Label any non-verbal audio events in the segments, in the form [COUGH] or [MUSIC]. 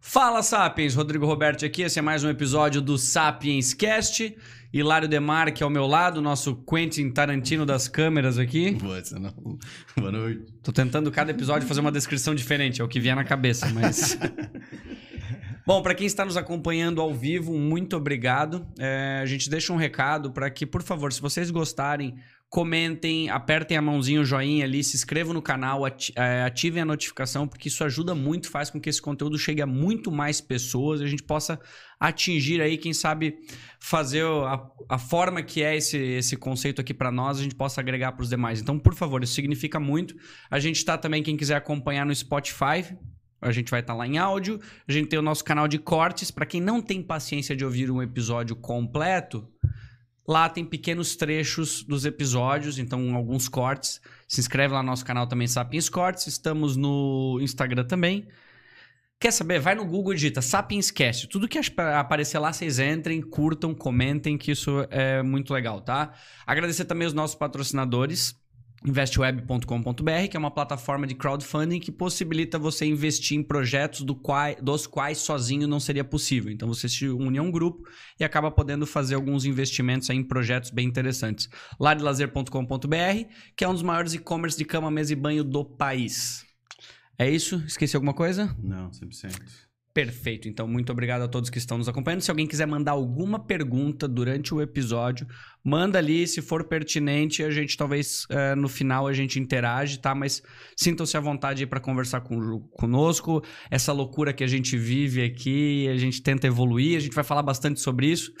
Fala Sapiens, Rodrigo Roberto aqui, esse é mais um episódio do Sapiens Cast. Hilário Demar, que é ao meu lado, nosso Quentin Tarantino das câmeras aqui. Boa, não. [LAUGHS] Boa noite. Tô tentando cada episódio fazer uma descrição diferente, é o que vier na cabeça, mas. [LAUGHS] Bom, para quem está nos acompanhando ao vivo, muito obrigado. É, a gente deixa um recado para que, por favor, se vocês gostarem, comentem, apertem a mãozinha, o joinha ali, se inscrevam no canal, é, ativem a notificação, porque isso ajuda muito, faz com que esse conteúdo chegue a muito mais pessoas a gente possa atingir aí, quem sabe, fazer a, a forma que é esse, esse conceito aqui para nós, a gente possa agregar para os demais. Então, por favor, isso significa muito. A gente está também, quem quiser acompanhar no Spotify, a gente vai estar lá em áudio. A gente tem o nosso canal de cortes. Para quem não tem paciência de ouvir um episódio completo, lá tem pequenos trechos dos episódios, então alguns cortes. Se inscreve lá no nosso canal também, Sapiens Cortes. Estamos no Instagram também. Quer saber? Vai no Google e digita Sapiens Cast. Tudo que ap- aparecer lá, vocês entrem, curtam, comentem, que isso é muito legal, tá? Agradecer também os nossos patrocinadores investweb.com.br, que é uma plataforma de crowdfunding que possibilita você investir em projetos do quai- dos quais sozinho não seria possível. Então você se une a um grupo e acaba podendo fazer alguns investimentos em projetos bem interessantes. Ladelazer.com.br, que é um dos maiores e-commerce de cama, mesa e banho do país. É isso? Esqueci alguma coisa? Não, 100%. Perfeito. Então, muito obrigado a todos que estão nos acompanhando. Se alguém quiser mandar alguma pergunta durante o episódio, manda ali. Se for pertinente, a gente talvez eh, no final a gente interage, tá? Mas sintam-se à vontade para conversar com, conosco. Essa loucura que a gente vive aqui, a gente tenta evoluir, a gente vai falar bastante sobre isso.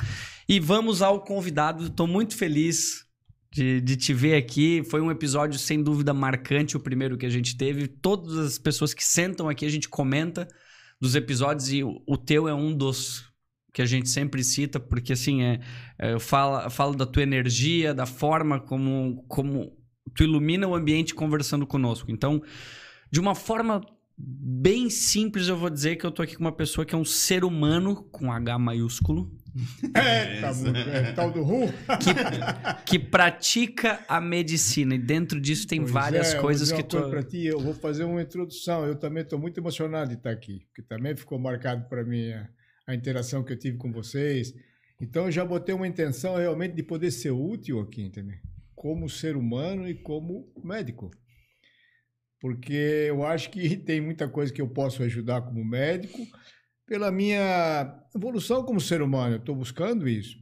E vamos ao convidado. Estou muito feliz de, de te ver aqui. Foi um episódio sem dúvida marcante, o primeiro que a gente teve. Todas as pessoas que sentam aqui, a gente comenta dos episódios e o, teu é um dos que a gente sempre cita, porque assim, é, é, eu falo, falo da tua energia, da forma como, como tu ilumina o ambiente conversando conosco. Então, de uma forma bem simples, eu vou dizer que eu tô aqui com uma pessoa que é um ser humano com H maiúsculo, É, tá muito, é, tal do Ru. que pratica a medicina e dentro disso tem Pois várias é, coisas que tu coisa pra ti, eu vou fazer uma introdução. Eu também estou muito emocionado de estar aqui, porque também ficou marcado para mim a, a interação que eu tive com vocês. Então eu já botei uma intenção realmente de poder ser útil aqui, entendeu? Como ser humano e como médico. Porque eu acho que [LAUGHS] tem muita coisa que eu posso ajudar como médico, pela minha evolução como ser humano, eu estou buscando isso.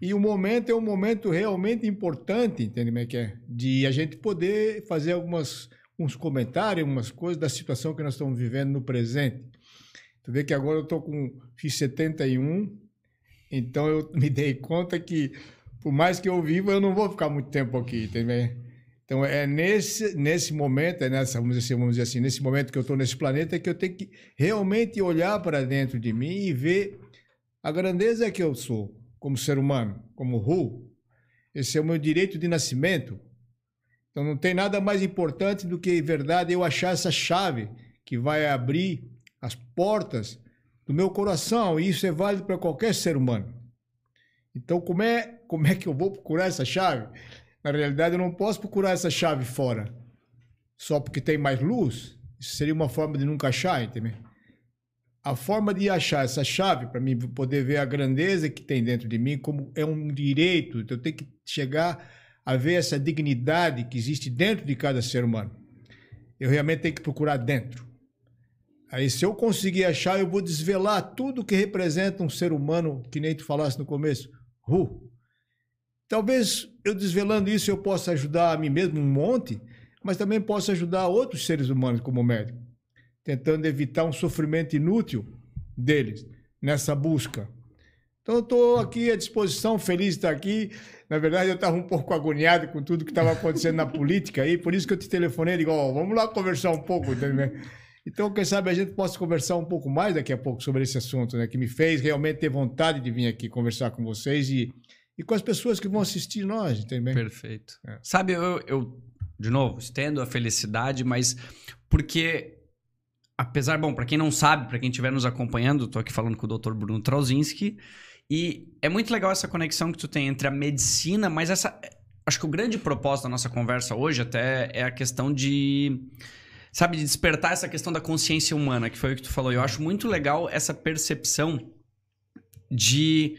E o momento é um momento realmente importante, entende como é que é? De a gente poder fazer algumas uns comentários, algumas coisas da situação que nós estamos vivendo no presente. Tu vê que agora eu tô com fiz 71, então eu [LAUGHS] me dei conta que por mais que eu viva, eu não vou ficar muito tempo aqui, entendeu? Então é nesse nesse momento, é nessa, vamos dizer, vamos dizer assim, nesse momento que eu estou nesse planeta que eu tenho que realmente olhar para dentro de mim e ver a grandeza que eu sou como ser humano, como Ru. Esse é o meu direito de nascimento. Então não tem nada mais importante do que, em verdade, eu achar essa chave que vai abrir as portas do meu coração. E isso é válido para qualquer ser humano. Então como é, como é que eu vou procurar essa chave? Na realidade, eu não posso procurar essa chave fora. Só porque tem mais luz. Isso seria uma forma de nunca achar, entendeu? a forma de achar essa chave para mim poder ver a grandeza que tem dentro de mim como é um direito então eu tenho que chegar a ver essa dignidade que existe dentro de cada ser humano eu realmente tenho que procurar dentro aí se eu conseguir achar eu vou desvelar tudo que representa um ser humano que nem tu falasse no começo Ru. Talvez eu desvelando isso eu possa ajudar a mim mesmo um monte mas também posso ajudar outros seres humanos como médico tentando evitar um sofrimento inútil deles nessa busca. Então, estou aqui à disposição, feliz de estar aqui. Na verdade, eu estava um pouco agoniado com tudo que estava acontecendo na [LAUGHS] política aí, por isso que eu te telefonei e digo, ó, vamos lá conversar um pouco? Então, quem sabe a gente possa conversar um pouco mais daqui a pouco sobre esse assunto, né? Que me fez realmente ter vontade de vir aqui conversar com vocês e, e com as pessoas que vão assistir nós, entendeu? Perfeito. É. Sabe, eu, eu, de novo, estendo a felicidade, mas porque apesar, bom, para quem não sabe, para quem estiver nos acompanhando, tô aqui falando com o Dr. Bruno Trauzinski, e é muito legal essa conexão que tu tem entre a medicina, mas essa acho que o grande propósito da nossa conversa hoje até é a questão de sabe, de despertar essa questão da consciência humana, que foi o que tu falou. Eu acho muito legal essa percepção de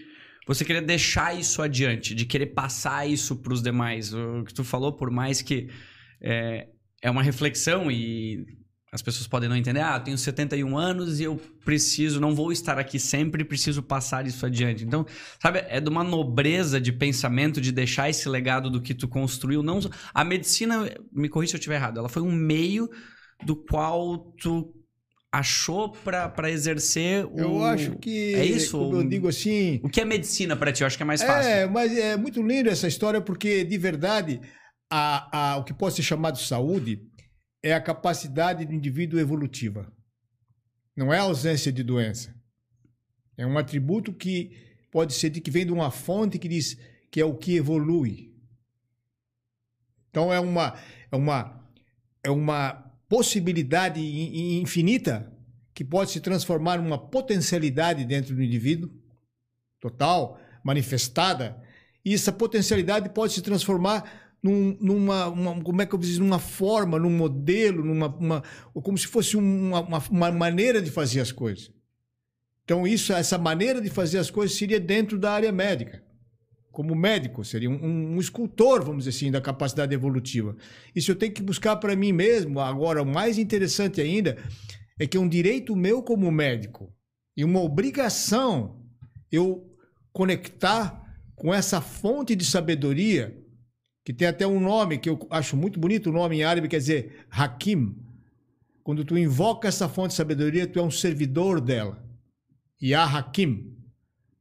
você querer deixar isso adiante, de querer passar isso para os demais. O que tu falou, por mais que é, é uma reflexão e as pessoas podem não entender, ah, eu tenho 71 anos e eu preciso, não vou estar aqui sempre, preciso passar isso adiante. Então, sabe, é de uma nobreza de pensamento de deixar esse legado do que tu construiu. Não, a medicina, me corrija se eu estiver errado, ela foi um meio do qual tu achou para exercer o... Eu acho que. É isso? Como eu digo assim. O que é medicina para ti? Eu acho que é mais fácil. É, mas é muito lindo essa história, porque de verdade, a, a, o que pode ser chamado saúde é a capacidade do indivíduo evolutiva. Não é a ausência de doença. É um atributo que pode ser de que vem de uma fonte que diz que é o que evolui. Então é uma é uma é uma possibilidade infinita que pode se transformar numa potencialidade dentro do indivíduo total, manifestada, e essa potencialidade pode se transformar num, numa, uma, como é que eu dizer, numa forma, num modelo, numa, uma, como se fosse uma, uma, uma, maneira de fazer as coisas. Então isso, essa maneira de fazer as coisas seria dentro da área médica, como médico, seria um, um escultor, vamos dizer assim, da capacidade evolutiva. Isso eu tenho que buscar para mim mesmo. Agora, o mais interessante ainda é que é um direito meu como médico e uma obrigação eu conectar com essa fonte de sabedoria que tem até um nome que eu acho muito bonito, o nome em árabe quer dizer Hakim. Quando tu invoca essa fonte de sabedoria, tu é um servidor dela. Ya Hakim.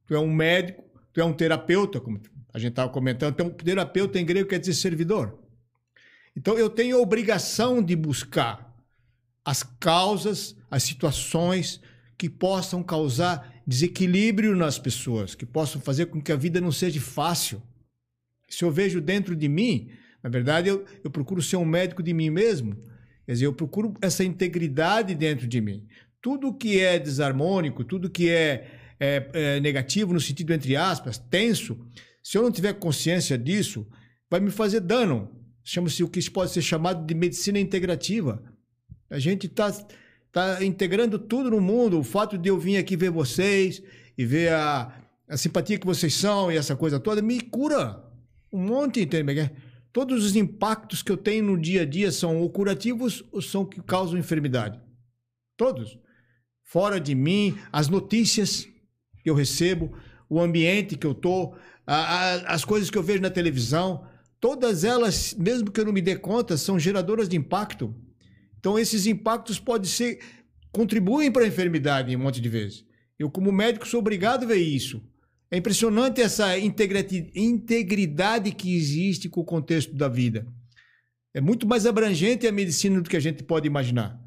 Tu é um médico, tu é um terapeuta, como a gente estava comentando. Então, terapeuta em grego quer dizer servidor. Então, eu tenho a obrigação de buscar as causas, as situações que possam causar desequilíbrio nas pessoas, que possam fazer com que a vida não seja fácil se eu vejo dentro de mim, na verdade, eu, eu procuro ser um médico de mim mesmo. Quer dizer, eu procuro essa integridade dentro de mim. Tudo que é desarmônico, tudo que é, é, é negativo, no sentido, entre aspas, tenso, se eu não tiver consciência disso, vai me fazer dano. Chama-se o que pode ser chamado de medicina integrativa. A gente está tá integrando tudo no mundo. O fato de eu vir aqui ver vocês e ver a, a simpatia que vocês são e essa coisa toda me cura um monte, entende? Todos os impactos que eu tenho no dia a dia são ou curativos ou são que causam enfermidade. Todos. Fora de mim, as notícias que eu recebo, o ambiente que eu tô, a, a, as coisas que eu vejo na televisão, todas elas, mesmo que eu não me dê conta, são geradoras de impacto. Então esses impactos podem ser contribuem para a enfermidade um monte de vezes. Eu como médico sou obrigado a ver isso. É impressionante essa integridade que existe com o contexto da vida. É muito mais abrangente a medicina do que a gente pode imaginar.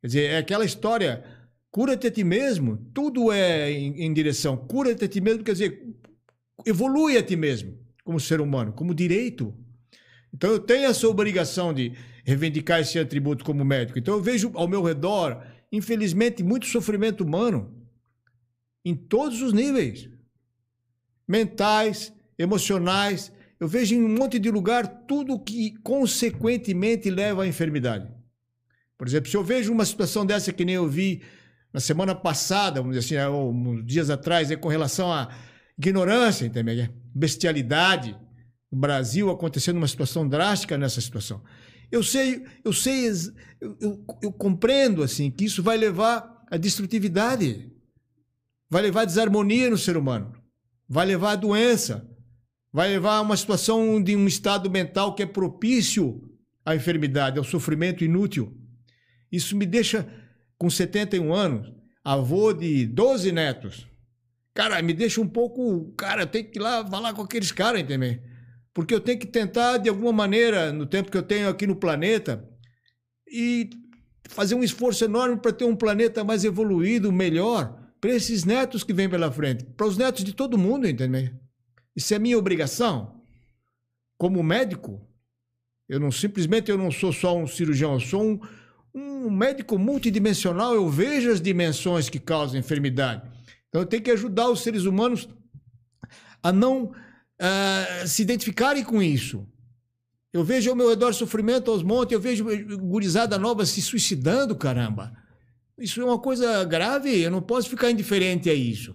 Quer dizer, é aquela história, cura-te a ti mesmo, tudo é em, em direção, cura-te a ti mesmo, quer dizer, evolui a ti mesmo, como ser humano, como direito. Então eu tenho essa obrigação de reivindicar esse atributo como médico. Então eu vejo ao meu redor, infelizmente, muito sofrimento humano em todos os níveis mentais, emocionais. Eu vejo em um monte de lugar tudo que consequentemente leva à enfermidade. Por exemplo, se eu vejo uma situação dessa que nem eu vi na semana passada, vamos dizer assim, ou uns dias atrás, é com relação à ignorância, entendeu? bestialidade, no Brasil acontecendo uma situação drástica nessa situação. Eu sei, eu sei, eu, eu, eu compreendo assim que isso vai levar à destrutividade, vai levar à desarmonia no ser humano vai levar a doença, vai levar a uma situação de um estado mental que é propício à enfermidade, ao sofrimento inútil. Isso me deixa, com 71 anos, avô de 12 netos. Cara, me deixa um pouco. Cara, eu tenho que ir lá falar com aqueles caras, entendeu? Porque eu tenho que tentar, de alguma maneira, no tempo que eu tenho aqui no planeta, e fazer um esforço enorme para ter um planeta mais evoluído, melhor para esses netos que vêm pela frente, para os netos de todo mundo, entendeu? Isso é minha obrigação. Como médico, eu não simplesmente eu não sou só um cirurgião, eu sou um, um médico multidimensional, eu vejo as dimensões que causam enfermidade. Então eu tenho que ajudar os seres humanos a não uh, se identificarem com isso. Eu vejo ao meu redor sofrimento aos montes, eu vejo gurizada nova se suicidando, caramba. Isso é uma coisa grave, eu não posso ficar indiferente a isso.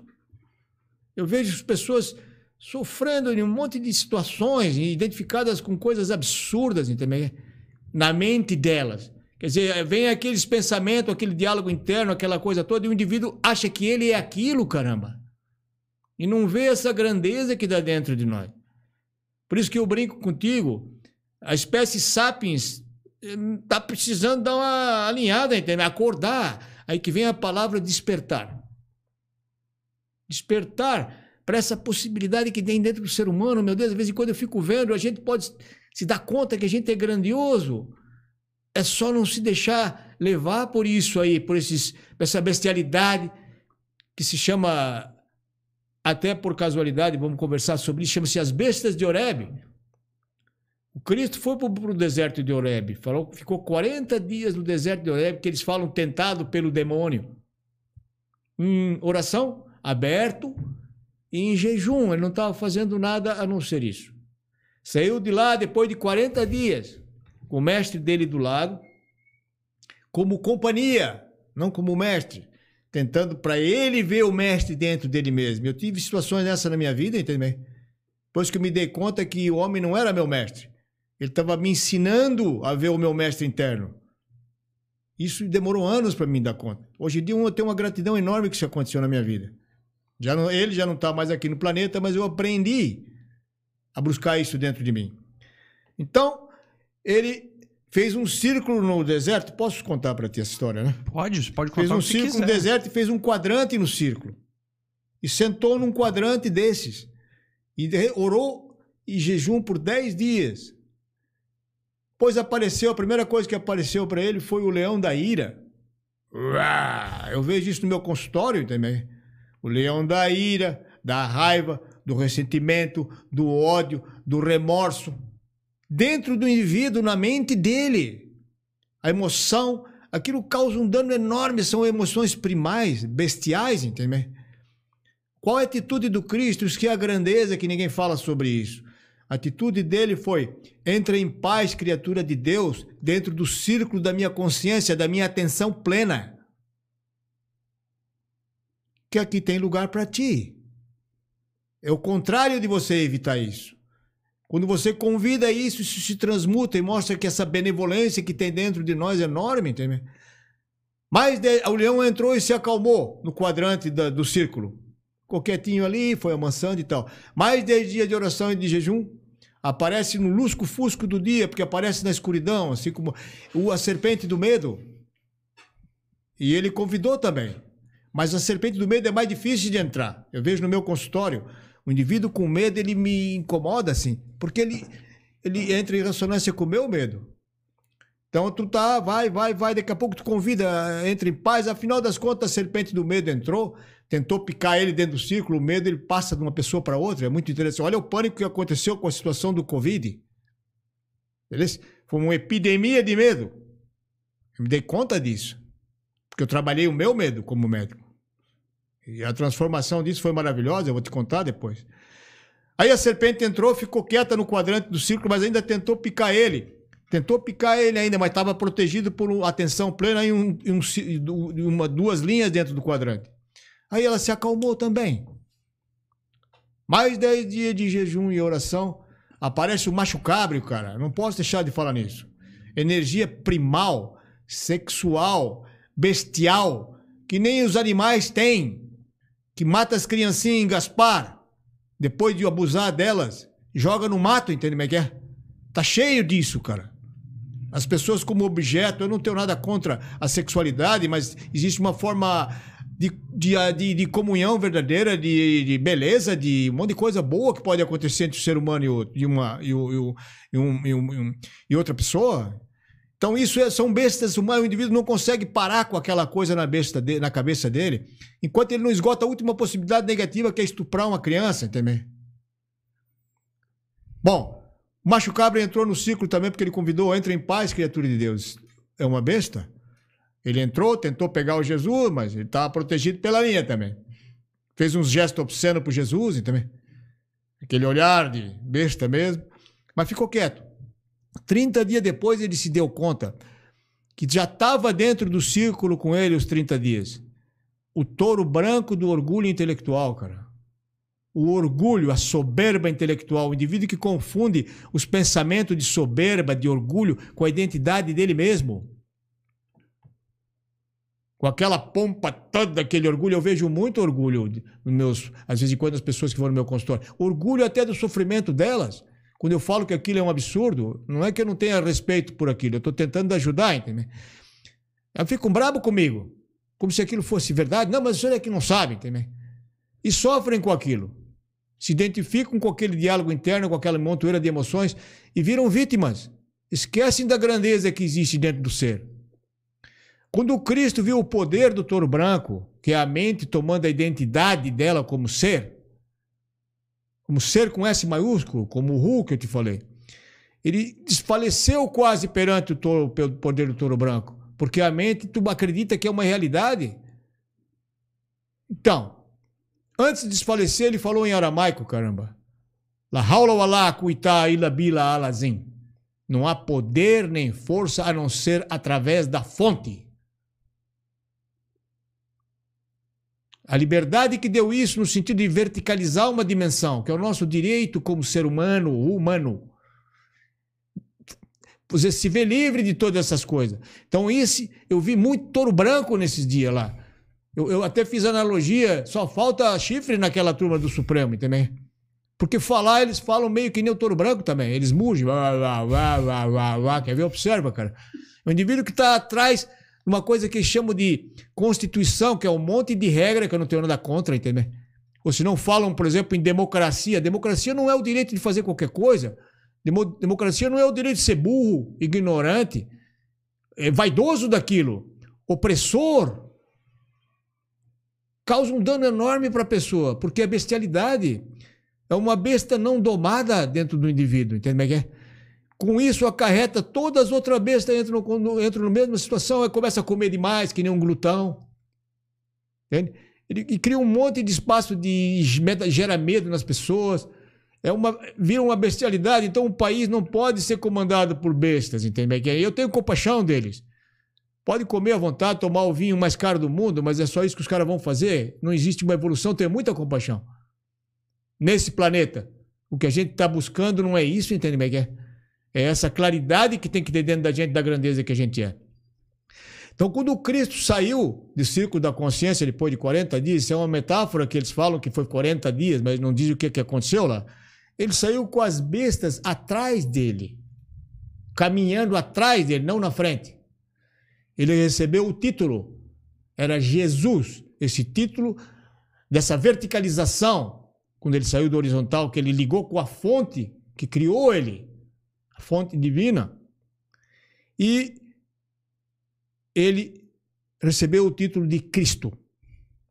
Eu vejo as pessoas sofrendo em um monte de situações, identificadas com coisas absurdas? Na mente delas. Quer dizer, vem aqueles pensamentos, aquele diálogo interno, aquela coisa toda, e o indivíduo acha que ele é aquilo, caramba. E não vê essa grandeza que dá dentro de nós. Por isso que eu brinco contigo, a espécie sapiens está eh, precisando dar uma alinhada, entendeu? acordar. Aí que vem a palavra despertar. Despertar para essa possibilidade que tem dentro do ser humano, meu Deus, de vez em quando eu fico vendo, a gente pode se dar conta que a gente é grandioso. É só não se deixar levar por isso aí, por esses, essa bestialidade que se chama, até por casualidade, vamos conversar sobre isso, chama-se as bestas de Oreb. O Cristo foi para o deserto de Oreb, falou, ficou 40 dias no deserto de Oreb, que eles falam tentado pelo demônio. Em oração, aberto e em jejum, ele não estava fazendo nada a não ser isso. Saiu de lá depois de 40 dias, com o mestre dele do lado, como companhia, não como mestre, tentando para ele ver o mestre dentro dele mesmo. Eu tive situações dessa na minha vida, entendeu? Depois que eu me dei conta que o homem não era meu mestre. Ele estava me ensinando a ver o meu mestre interno. Isso demorou anos para mim dar conta. Hoje em dia eu tenho uma gratidão enorme que isso aconteceu na minha vida. Já não, ele já não está mais aqui no planeta, mas eu aprendi a buscar isso dentro de mim. Então, ele fez um círculo no deserto. Posso contar para ti essa história, né? Pode, pode contar. Fez um círculo quiser. no deserto e fez um quadrante no círculo. E sentou num quadrante desses. E orou e jejum por 10 dias. Pois apareceu, a primeira coisa que apareceu para ele foi o leão da ira. Eu vejo isso no meu consultório também. O leão da ira, da raiva, do ressentimento, do ódio, do remorso. Dentro do indivíduo, na mente dele. A emoção, aquilo causa um dano enorme, são emoções primais, bestiais, entende? Qual a atitude do Cristo? Isso que é a grandeza que ninguém fala sobre isso. A atitude dele foi: entra em paz, criatura de Deus, dentro do círculo da minha consciência, da minha atenção plena. Que aqui tem lugar para ti. É o contrário de você evitar isso. Quando você convida isso, isso se transmuta e mostra que essa benevolência que tem dentro de nós é enorme, entende? Mas o leão entrou e se acalmou no quadrante da, do círculo. Ficou quietinho ali, foi amansando e tal. Mais dez dias de oração e de jejum, aparece no lusco-fusco do dia, porque aparece na escuridão, assim como a serpente do medo. E ele convidou também. Mas a serpente do medo é mais difícil de entrar. Eu vejo no meu consultório, o indivíduo com medo, ele me incomoda assim, porque ele, ele entra em ressonância com o meu medo. Então tu tá, vai, vai, vai, daqui a pouco tu convida, entra em paz, afinal das contas a serpente do medo entrou, tentou picar ele dentro do círculo, o medo ele passa de uma pessoa para outra, é muito interessante. Olha o pânico que aconteceu com a situação do Covid. Beleza? Foi uma epidemia de medo. Eu me dei conta disso. Porque eu trabalhei o meu medo como médico. E a transformação disso foi maravilhosa, eu vou te contar depois. Aí a serpente entrou, ficou quieta no quadrante do círculo, mas ainda tentou picar ele. Tentou picar ele ainda, mas estava protegido por atenção plena e um, um, uma, duas linhas dentro do quadrante. Aí ela se acalmou também. Mais dez dias de jejum e oração. Aparece o macho cara. Não posso deixar de falar nisso. Energia primal, sexual, bestial, que nem os animais têm. Que mata as criancinhas em Gaspar. Depois de abusar delas, joga no mato, entende como é que é? Tá cheio disso, cara. As pessoas como objeto, eu não tenho nada contra a sexualidade, mas existe uma forma de, de, de, de comunhão verdadeira, de, de, beleza, de um monte de coisa boa que pode acontecer entre o ser humano e, o, e uma, e, e, um, e, um, e outra pessoa. Então, isso é, são bestas humanas. O indivíduo não consegue parar com aquela coisa na, besta de, na cabeça dele, enquanto ele não esgota a última possibilidade negativa, que é estuprar uma criança também. Bom, o macho cabra entrou no ciclo também, porque ele convidou: entra em paz, criatura de Deus. É uma besta? Ele entrou, tentou pegar o Jesus, mas ele estava protegido pela linha também. Fez uns gestos obscenos para Jesus também. Aquele olhar de besta mesmo. Mas ficou quieto. 30 dias depois ele se deu conta que já estava dentro do círculo com ele os 30 dias. O touro branco do orgulho intelectual, cara. O orgulho, a soberba intelectual, o indivíduo que confunde os pensamentos de soberba, de orgulho, com a identidade dele mesmo. Com aquela pompa toda, aquele orgulho. Eu vejo muito orgulho nos meus, às vezes, quando as pessoas que vão no meu consultório. Orgulho até do sofrimento delas. Quando eu falo que aquilo é um absurdo, não é que eu não tenha respeito por aquilo, eu estou tentando ajudar, entendeu? Elas ficam bravo comigo, como se aquilo fosse verdade. Não, mas o senhor é que não sabe, entendeu? E sofrem com aquilo. Se identificam com aquele diálogo interno, com aquela montoeira de emoções e viram vítimas. Esquecem da grandeza que existe dentro do ser. Quando Cristo viu o poder do touro branco, que é a mente tomando a identidade dela como ser, como ser com S maiúsculo, como o Ru que eu te falei. Ele desfaleceu quase perante o, touro, o poder do touro branco, porque a mente tu acredita que é uma realidade. Então, antes de desfalecer, ele falou em aramaico, caramba. La haula wala kuita ila bila alazim. Não há poder nem força a não ser através da fonte. A liberdade que deu isso no sentido de verticalizar uma dimensão, que é o nosso direito como ser humano, humano. Você se vê livre de todas essas coisas. Então, esse, eu vi muito touro branco nesses dias lá. Eu, eu até fiz analogia, só falta chifre naquela turma do Supremo, entendeu? Porque falar, eles falam meio que nem o touro branco também. Eles mugem, vá, vá, vá, vá, vá, vá. quer ver? Observa, cara. O indivíduo que está atrás uma coisa que chamo de Constituição, que é um monte de regra que eu não tenho nada contra, entendeu? Ou se não falam, por exemplo, em democracia. Democracia não é o direito de fazer qualquer coisa. Democracia não é o direito de ser burro, ignorante, é vaidoso daquilo, opressor. Causa um dano enorme para a pessoa, porque a bestialidade é uma besta não domada dentro do indivíduo, entende? É, é? Com isso, acarreta todas as outras bestas entram no, entram na mesma situação, e começa a comer demais, que nem um glutão. Entende? Ele, e cria um monte de espaço de gera medo nas pessoas. É uma, vira uma bestialidade, então o país não pode ser comandado por bestas, entende? Eu tenho compaixão deles. Pode comer à vontade, tomar o vinho mais caro do mundo, mas é só isso que os caras vão fazer. Não existe uma evolução, tenho muita compaixão. Nesse planeta. O que a gente está buscando não é isso, entende? É essa claridade que tem que ter dentro da gente da grandeza que a gente é. Então, quando Cristo saiu do círculo da consciência depois de 40 dias, isso é uma metáfora que eles falam que foi 40 dias, mas não diz o que, que aconteceu lá. Ele saiu com as bestas atrás dele, caminhando atrás dele, não na frente. Ele recebeu o título, era Jesus, esse título dessa verticalização, quando ele saiu do horizontal, que ele ligou com a fonte que criou ele fonte divina. E ele recebeu o título de Cristo,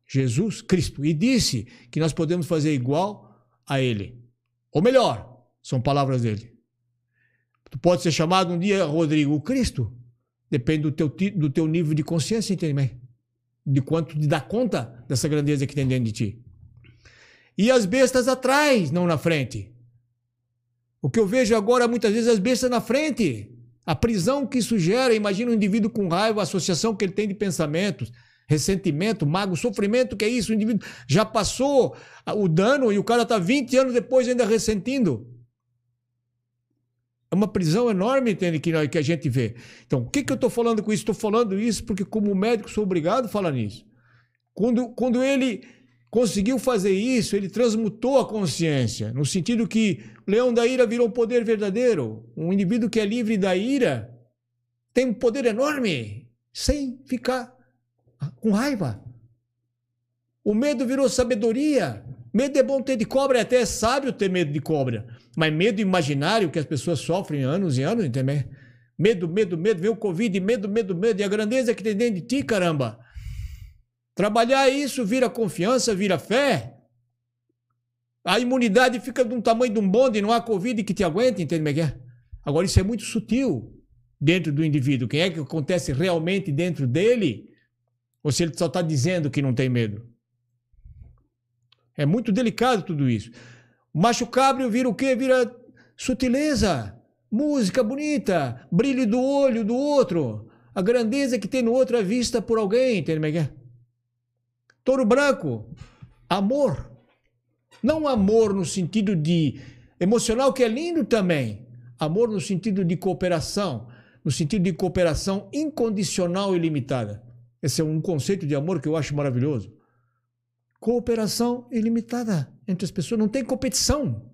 Jesus Cristo, e disse que nós podemos fazer igual a ele. Ou melhor, são palavras dele. Tu pode ser chamado um dia, Rodrigo, Cristo. Depende do teu, do teu nível de consciência, entende? De quanto te dá conta dessa grandeza que tem dentro de ti. E as bestas atrás, não na frente. O que eu vejo agora, muitas vezes, as bestas na frente. A prisão que isso gera, imagina um indivíduo com raiva, a associação que ele tem de pensamentos, ressentimento, mago, sofrimento, que é isso? O indivíduo já passou o dano e o cara está 20 anos depois ainda ressentindo. É uma prisão enorme, entende, que, que a gente vê. Então, o que, que eu estou falando com isso? Estou falando isso porque, como médico, sou obrigado a falar nisso. Quando, quando ele conseguiu fazer isso, ele transmutou a consciência, no sentido que o leão da ira virou poder verdadeiro. Um indivíduo que é livre da ira tem um poder enorme, sem ficar com raiva. O medo virou sabedoria. Medo é bom ter de cobra, é até sábio ter medo de cobra. Mas medo imaginário que as pessoas sofrem anos e anos, entendeu? Medo, medo, medo, vem o Covid, medo, medo, medo. E a grandeza que tem dentro de ti, caramba. Trabalhar isso vira confiança, vira fé. A imunidade fica de um tamanho de um bonde, não há Covid que te aguente, entende, Miguel? Agora, isso é muito sutil dentro do indivíduo. Quem é que acontece realmente dentro dele? Ou se ele só está dizendo que não tem medo? É muito delicado tudo isso. O macho cabrio vira o quê? Vira sutileza. música bonita, brilho do olho do outro, a grandeza que tem no outro é vista por alguém, entende, Miguel? Touro branco, amor. Não amor no sentido de emocional, que é lindo também. Amor no sentido de cooperação, no sentido de cooperação incondicional e limitada. Esse é um conceito de amor que eu acho maravilhoso. Cooperação ilimitada entre as pessoas, não tem competição.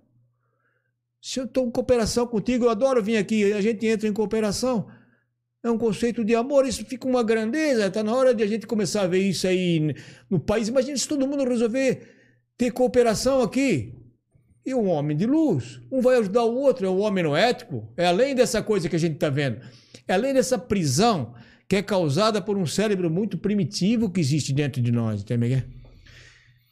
Se eu estou em cooperação contigo, eu adoro vir aqui, a gente entra em cooperação. É um conceito de amor, isso fica uma grandeza. Está na hora de a gente começar a ver isso aí no país. Imagina se todo mundo resolver ter cooperação aqui. E um homem de luz, um vai ajudar o outro, é o homem no ético. É além dessa coisa que a gente está vendo. É além dessa prisão que é causada por um cérebro muito primitivo que existe dentro de nós, entende?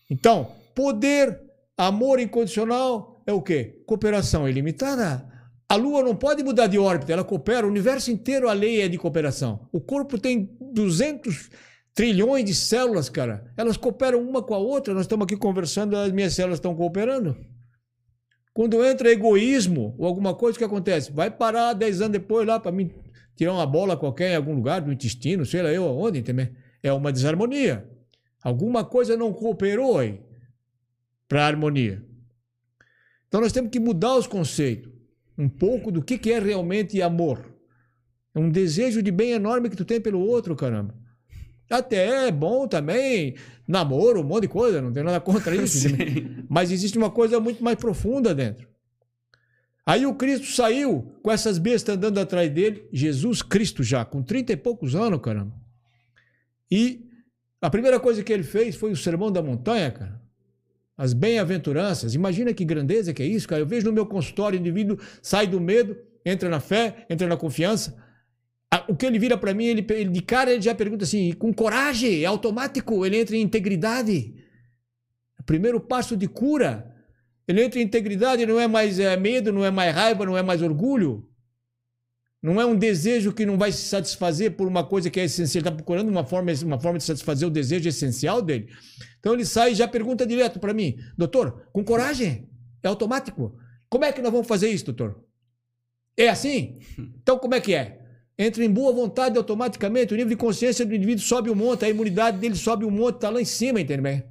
Então, poder, amor incondicional é o quê? Cooperação ilimitada. A Lua não pode mudar de órbita, ela coopera. O universo inteiro, a lei é de cooperação. O corpo tem 200 trilhões de células, cara. Elas cooperam uma com a outra. Nós estamos aqui conversando, as minhas células estão cooperando. Quando entra egoísmo ou alguma coisa, o que acontece? Vai parar 10 anos depois lá para mim tirar uma bola qualquer em algum lugar do intestino, sei lá eu aonde também. É uma desarmonia. Alguma coisa não cooperou aí para a harmonia. Então nós temos que mudar os conceitos um pouco do que, que é realmente amor. É um desejo de bem enorme que tu tem pelo outro, caramba. Até é bom também, namoro, um monte de coisa, não tem nada contra isso. [LAUGHS] mas existe uma coisa muito mais profunda dentro. Aí o Cristo saiu com essas bestas andando atrás dele, Jesus Cristo já, com 30 e poucos anos, caramba. E a primeira coisa que ele fez foi o Sermão da Montanha, cara. As bem-aventuranças. Imagina que grandeza que é isso, cara. Eu vejo no meu consultório, o indivíduo sai do medo, entra na fé, entra na confiança. O que ele vira para mim, ele, ele, de cara ele já pergunta assim, com coragem, é automático, ele entra em integridade. Primeiro passo de cura ele entra em integridade, não é mais é, medo, não é mais raiva, não é mais orgulho. Não é um desejo que não vai se satisfazer por uma coisa que é essencial. Ele está procurando uma forma, uma forma de satisfazer o desejo essencial dele. Então ele sai e já pergunta direto para mim: Doutor, com coragem? É automático? Como é que nós vamos fazer isso, doutor? É assim? Então como é que é? Entra em boa vontade automaticamente, o nível de consciência do indivíduo sobe um monte, a imunidade dele sobe um monte, está lá em cima, entende?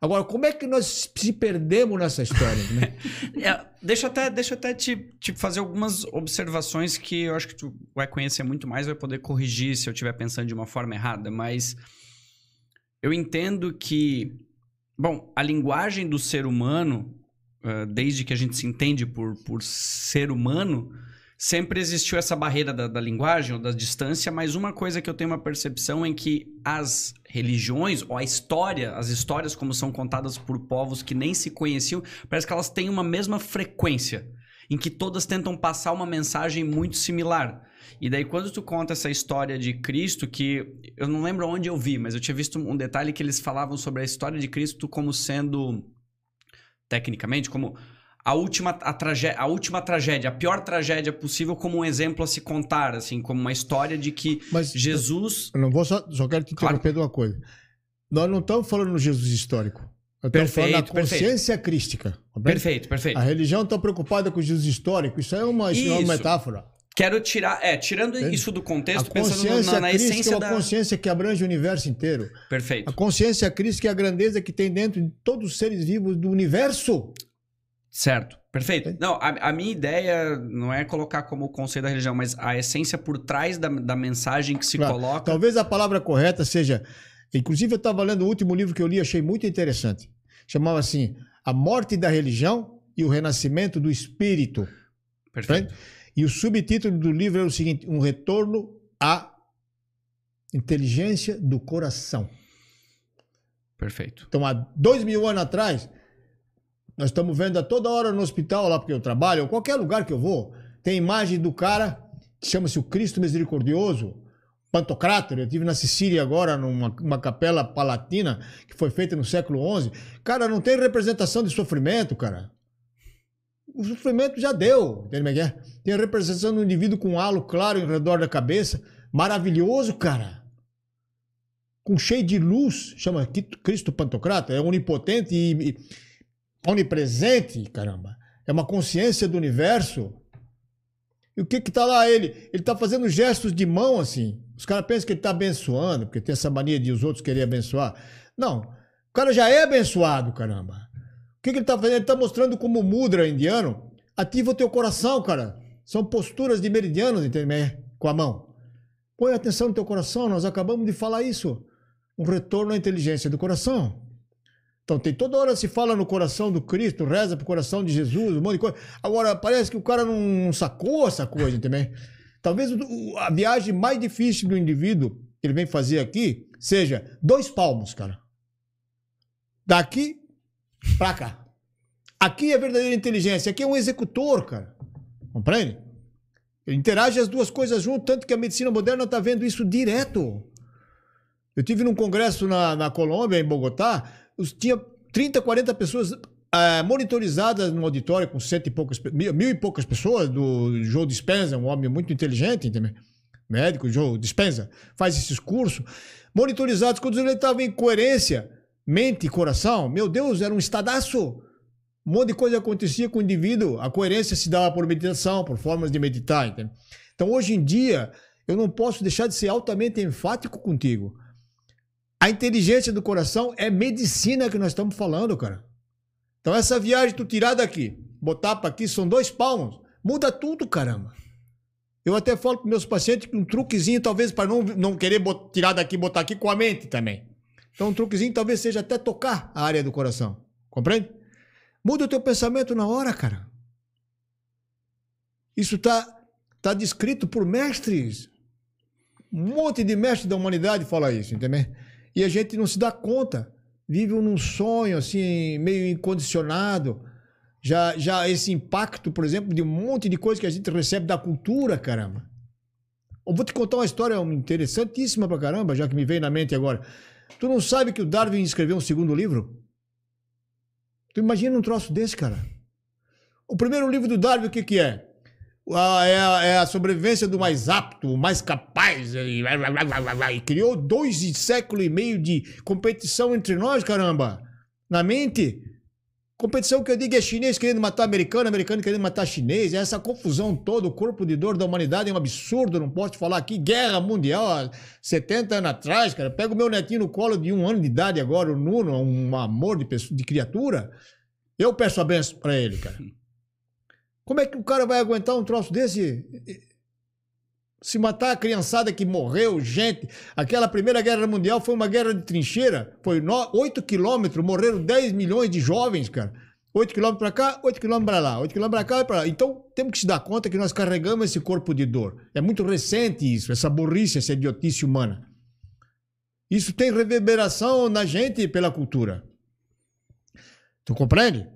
Agora, como é que nós se perdemos nessa história? Né? [LAUGHS] é, deixa até, deixa até te, te, fazer algumas observações que eu acho que tu vai conhecer muito mais, vai poder corrigir se eu estiver pensando de uma forma errada, mas eu entendo que, bom, a linguagem do ser humano, desde que a gente se entende por, por ser humano, sempre existiu essa barreira da, da, linguagem ou da distância, mas uma coisa que eu tenho uma percepção é que as religiões ou a história, as histórias como são contadas por povos que nem se conheciam, parece que elas têm uma mesma frequência, em que todas tentam passar uma mensagem muito similar. E daí quando tu conta essa história de Cristo, que eu não lembro onde eu vi, mas eu tinha visto um detalhe que eles falavam sobre a história de Cristo como sendo tecnicamente como a última, a, tragé a última tragédia, a pior tragédia possível, como um exemplo a se contar, assim, como uma história de que Mas, Jesus. Eu não vou só, só quero te interromper claro. de uma coisa. Nós não estamos falando no Jesus histórico. Nós estamos falando da consciência perfeito. crística. Tá perfeito, perfeito. A religião está preocupada com o Jesus histórico. Isso é uma, isso. é uma metáfora. Quero tirar, é, tirando Entende? isso do contexto, pensando na, na essência é uma da... consciência que abrange o universo inteiro. Perfeito. A consciência crística é a grandeza que tem dentro de todos os seres vivos do universo. Certo, perfeito. Não, a, a, minha ideia não é colocar como conceito da religião, mas a essência por trás da, da mensagem que se claro. coloca. Talvez a palavra correta seja. Inclusive, eu estava lendo o último livro que eu li, achei muito interessante. Chamava assim: A Morte da Religião e o Renascimento do Espírito. Perfeito. E o subtítulo do livro é o seguinte: Um retorno à inteligência do coração. Perfeito. Então, há dois mil anos atrás, nós estamos vendo a toda hora no hospital lá porque eu trabalho, ou qualquer lugar que eu vou, tem imagem do cara que chama-se o Cristo Misericordioso, Pantocrátor. Eu tive na Sicília agora, numa capela palatina que foi feita no século XI. Cara, não tem representação de sofrimento, cara. O sofrimento já deu, entende? É? Tem a representação do indivíduo com um halo claro em redor da cabeça. Maravilhoso, cara. Com cheio de luz, chama Cristo Pantocrátor, é onipotente e, onipresente, caramba. É uma consciência do universo. E o que que tá lá ele? Ele tá fazendo gestos de mão assim. Os caras pensam que ele tá abençoando, porque tem essa mania de os outros querer abençoar. Não. O cara já é abençoado, caramba. O que que ele tá fazendo? Ele tá mostrando como mudra indiano ativa o teu coração, cara. São posturas de meridianos, entende? Com a mão. Põe atenção no teu coração, nós acabamos de falar isso. Um retorno à inteligência do coração. Então, tem toda hora se fala no coração do Cristo, reza pro coração de Jesus, um monte de coisa. Agora, parece que o cara não sacou essa coisa também. Talvez a viagem mais difícil do indivíduo que ele vem fazer aqui seja dois palmos, cara. Daqui pra cá. Aqui é verdadeira inteligência, aqui é um executor, cara. Compreende? Ele interage as duas coisas junto, tanto que a medicina moderna está vendo isso direto. Eu tive num congresso na, na Colômbia, em Bogotá, os, tinha 30, 40 pessoas eh, monitorizadas no auditório com cento e poucas, mil, mil e poucas pessoas, do Joe Dispenza, um homem muito inteligente, entendeu? médico, Joe Dispenza, faz esses cursos, monitorizados, quando ele estava em coerência, mente e coração, meu Deus, era um estadaço. Um monte de coisa acontecia com o indivíduo, a coerência se dava por meditação, por formas de meditar, entende? Então, hoje em dia, eu não posso deixar de ser altamente enfático contigo. A inteligência do coração é medicina que nós estamos falando, cara. Então, essa viagem, tu tirar daqui, botar para aqui, são dois palmos. Muda tudo, caramba. Eu até falo para meus pacientes que um truquezinho, talvez, para não, não querer bot- tirar daqui botar aqui com a mente também. Então, um truquezinho talvez seja até tocar a área do coração. Compreende? Muda o teu pensamento na hora, cara. Isso tá, tá descrito por mestres. Um monte de mestres da humanidade fala isso, entendeu? E a gente não se dá conta. Vive num sonho, assim, meio incondicionado. Já, já esse impacto, por exemplo, de um monte de coisa que a gente recebe da cultura, caramba. Eu vou te contar uma história interessantíssima pra caramba, já que me veio na mente agora. Tu não sabe que o Darwin escreveu um segundo livro? Tu imagina um troço desse, cara? O primeiro livro do Darwin, o que, que é? Ah, É a, é a sobrevivência do mais apto, o mais capaz. E, e criou dois séculos e meio de competição entre nós, caramba. Na mente. Competição que eu digo é chinês querendo matar americano, americano querendo matar chinês. É essa confusão toda, o corpo de dor da humanidade é um absurdo. Não posso falar aqui. Guerra mundial há 70 anos atrás, cara. Pega o meu netinho no colo de um ano de idade agora, o Nuno, um amor de, pessoa, de criatura. Eu peço a benção pra ele, cara. [LAUGHS] Como é que o cara vai aguentar um troço desse? Se matar a criançada que morreu, gente. Aquela Primeira Guerra Mundial foi uma guerra de trincheira. Foi 8 quilômetros, morreram 10 milhões de jovens, cara. 8 quilômetros para cá, 8 quilômetros para lá, 8 quilômetros para cá e para lá. Então, temos que se dar conta que nós carregamos esse corpo de dor. É muito recente isso, essa burrice, essa idiotice humana. Isso tem reverberação na gente pela cultura. Tu compreende?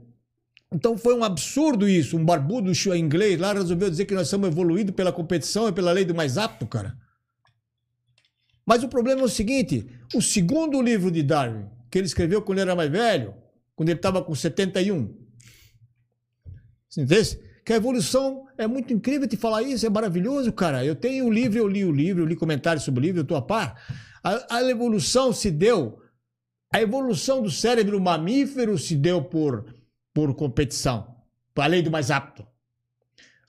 Então foi um absurdo isso. Um barbudo inglês lá resolveu dizer que nós somos evoluídos pela competição e pela lei do mais apto, cara. Mas o problema é o seguinte: o segundo livro de Darwin, que ele escreveu quando ele era mais velho, quando ele estava com 71. Você entende? Que a evolução é muito incrível te falar isso, é maravilhoso, cara. Eu tenho o livro, eu li o livro, eu li comentários sobre o livro, eu estou a par. A, a evolução se deu. A evolução do cérebro mamífero se deu por por competição, para a lei do mais apto.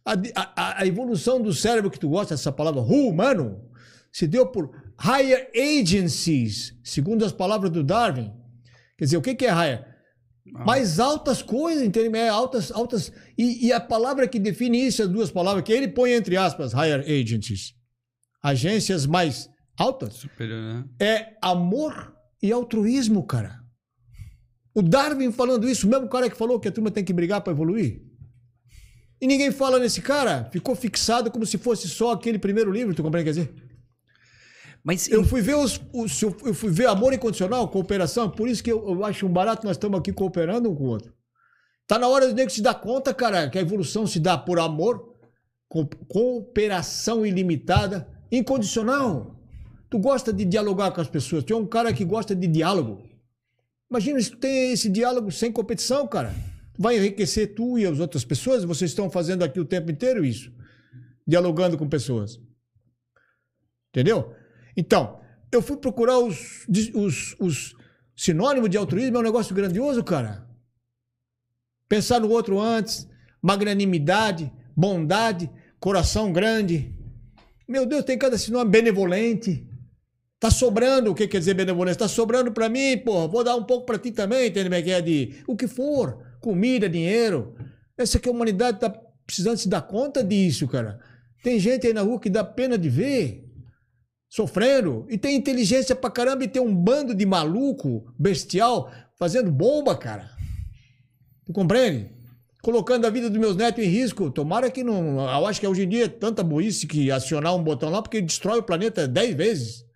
A, a, a, evolução do cérebro que tu gosta dessa palavra, humano, se deu por higher agencies, segundo as palavras do Darwin. Quer dizer, o que, que é higher? Ah. Mais altas coisas, entende? É altas, altas. E, e, a palavra que define isso, as duas palavras, que ele põe entre aspas, higher agencies, agências mais altas, Superior, né? é amor e altruísmo, cara. O Darwin falando isso, o mesmo cara que falou que a turma tem que brigar para evoluir. E ninguém fala nesse cara. Ficou fixado como se fosse só aquele primeiro livro, tu compreende? Quer dizer? Mas eu fui ver os, os, eu fui ver amor incondicional, cooperação, por isso que eu, eu acho um barato nós estamos aqui cooperando um com o outro. Tá na hora de nego se dar conta, cara, que a evolução se dá por amor, co cooperação ilimitada, incondicional. Tu gosta de dialogar com as pessoas, tu é um cara que gosta de diálogo. Imagina se tem esse diálogo sem competição, cara. Vai enriquecer tu e as outras pessoas. Vocês estão fazendo aqui o tempo inteiro isso. Dialogando com pessoas. Entendeu? Então, eu fui procurar os, os, os sinônimos de altruísmo, é um negócio grandioso, cara. Pensar no outro antes, magnanimidade, bondade, coração grande. Meu Deus, tem cada sinônimo benevolente. Tá sobrando, o que quer dizer benevolência? Tá sobrando para mim, porra, vou dar um pouco para ti também, entende é que é de o que for, comida, dinheiro. Essa que a humanidade tá precisando se dar conta disso, cara. Tem gente aí na rua que dá pena de ver, sofrendo, e tem inteligência pra caramba e tem um bando de maluco, bestial, fazendo bomba, cara. Tu compreende? Colocando a vida dos meus netos em risco. Tomara que não. Eu acho que hoje em dia é tanta burrice que acionar um botão lá, porque destrói o planeta dez vezes.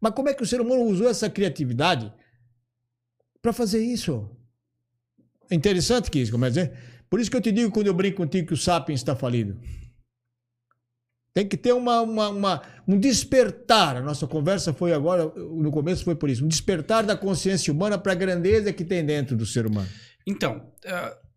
Mas como é que o ser humano usou essa criatividade para fazer isso? É interessante que isso, como é dizer? Por isso que eu te digo quando eu brinco contigo que o Sapiens está falido. Tem que ter uma, uma, uma, um despertar. A nossa conversa foi agora, no começo foi por isso, um despertar da consciência humana para a grandeza que tem dentro do ser humano. Então, uh,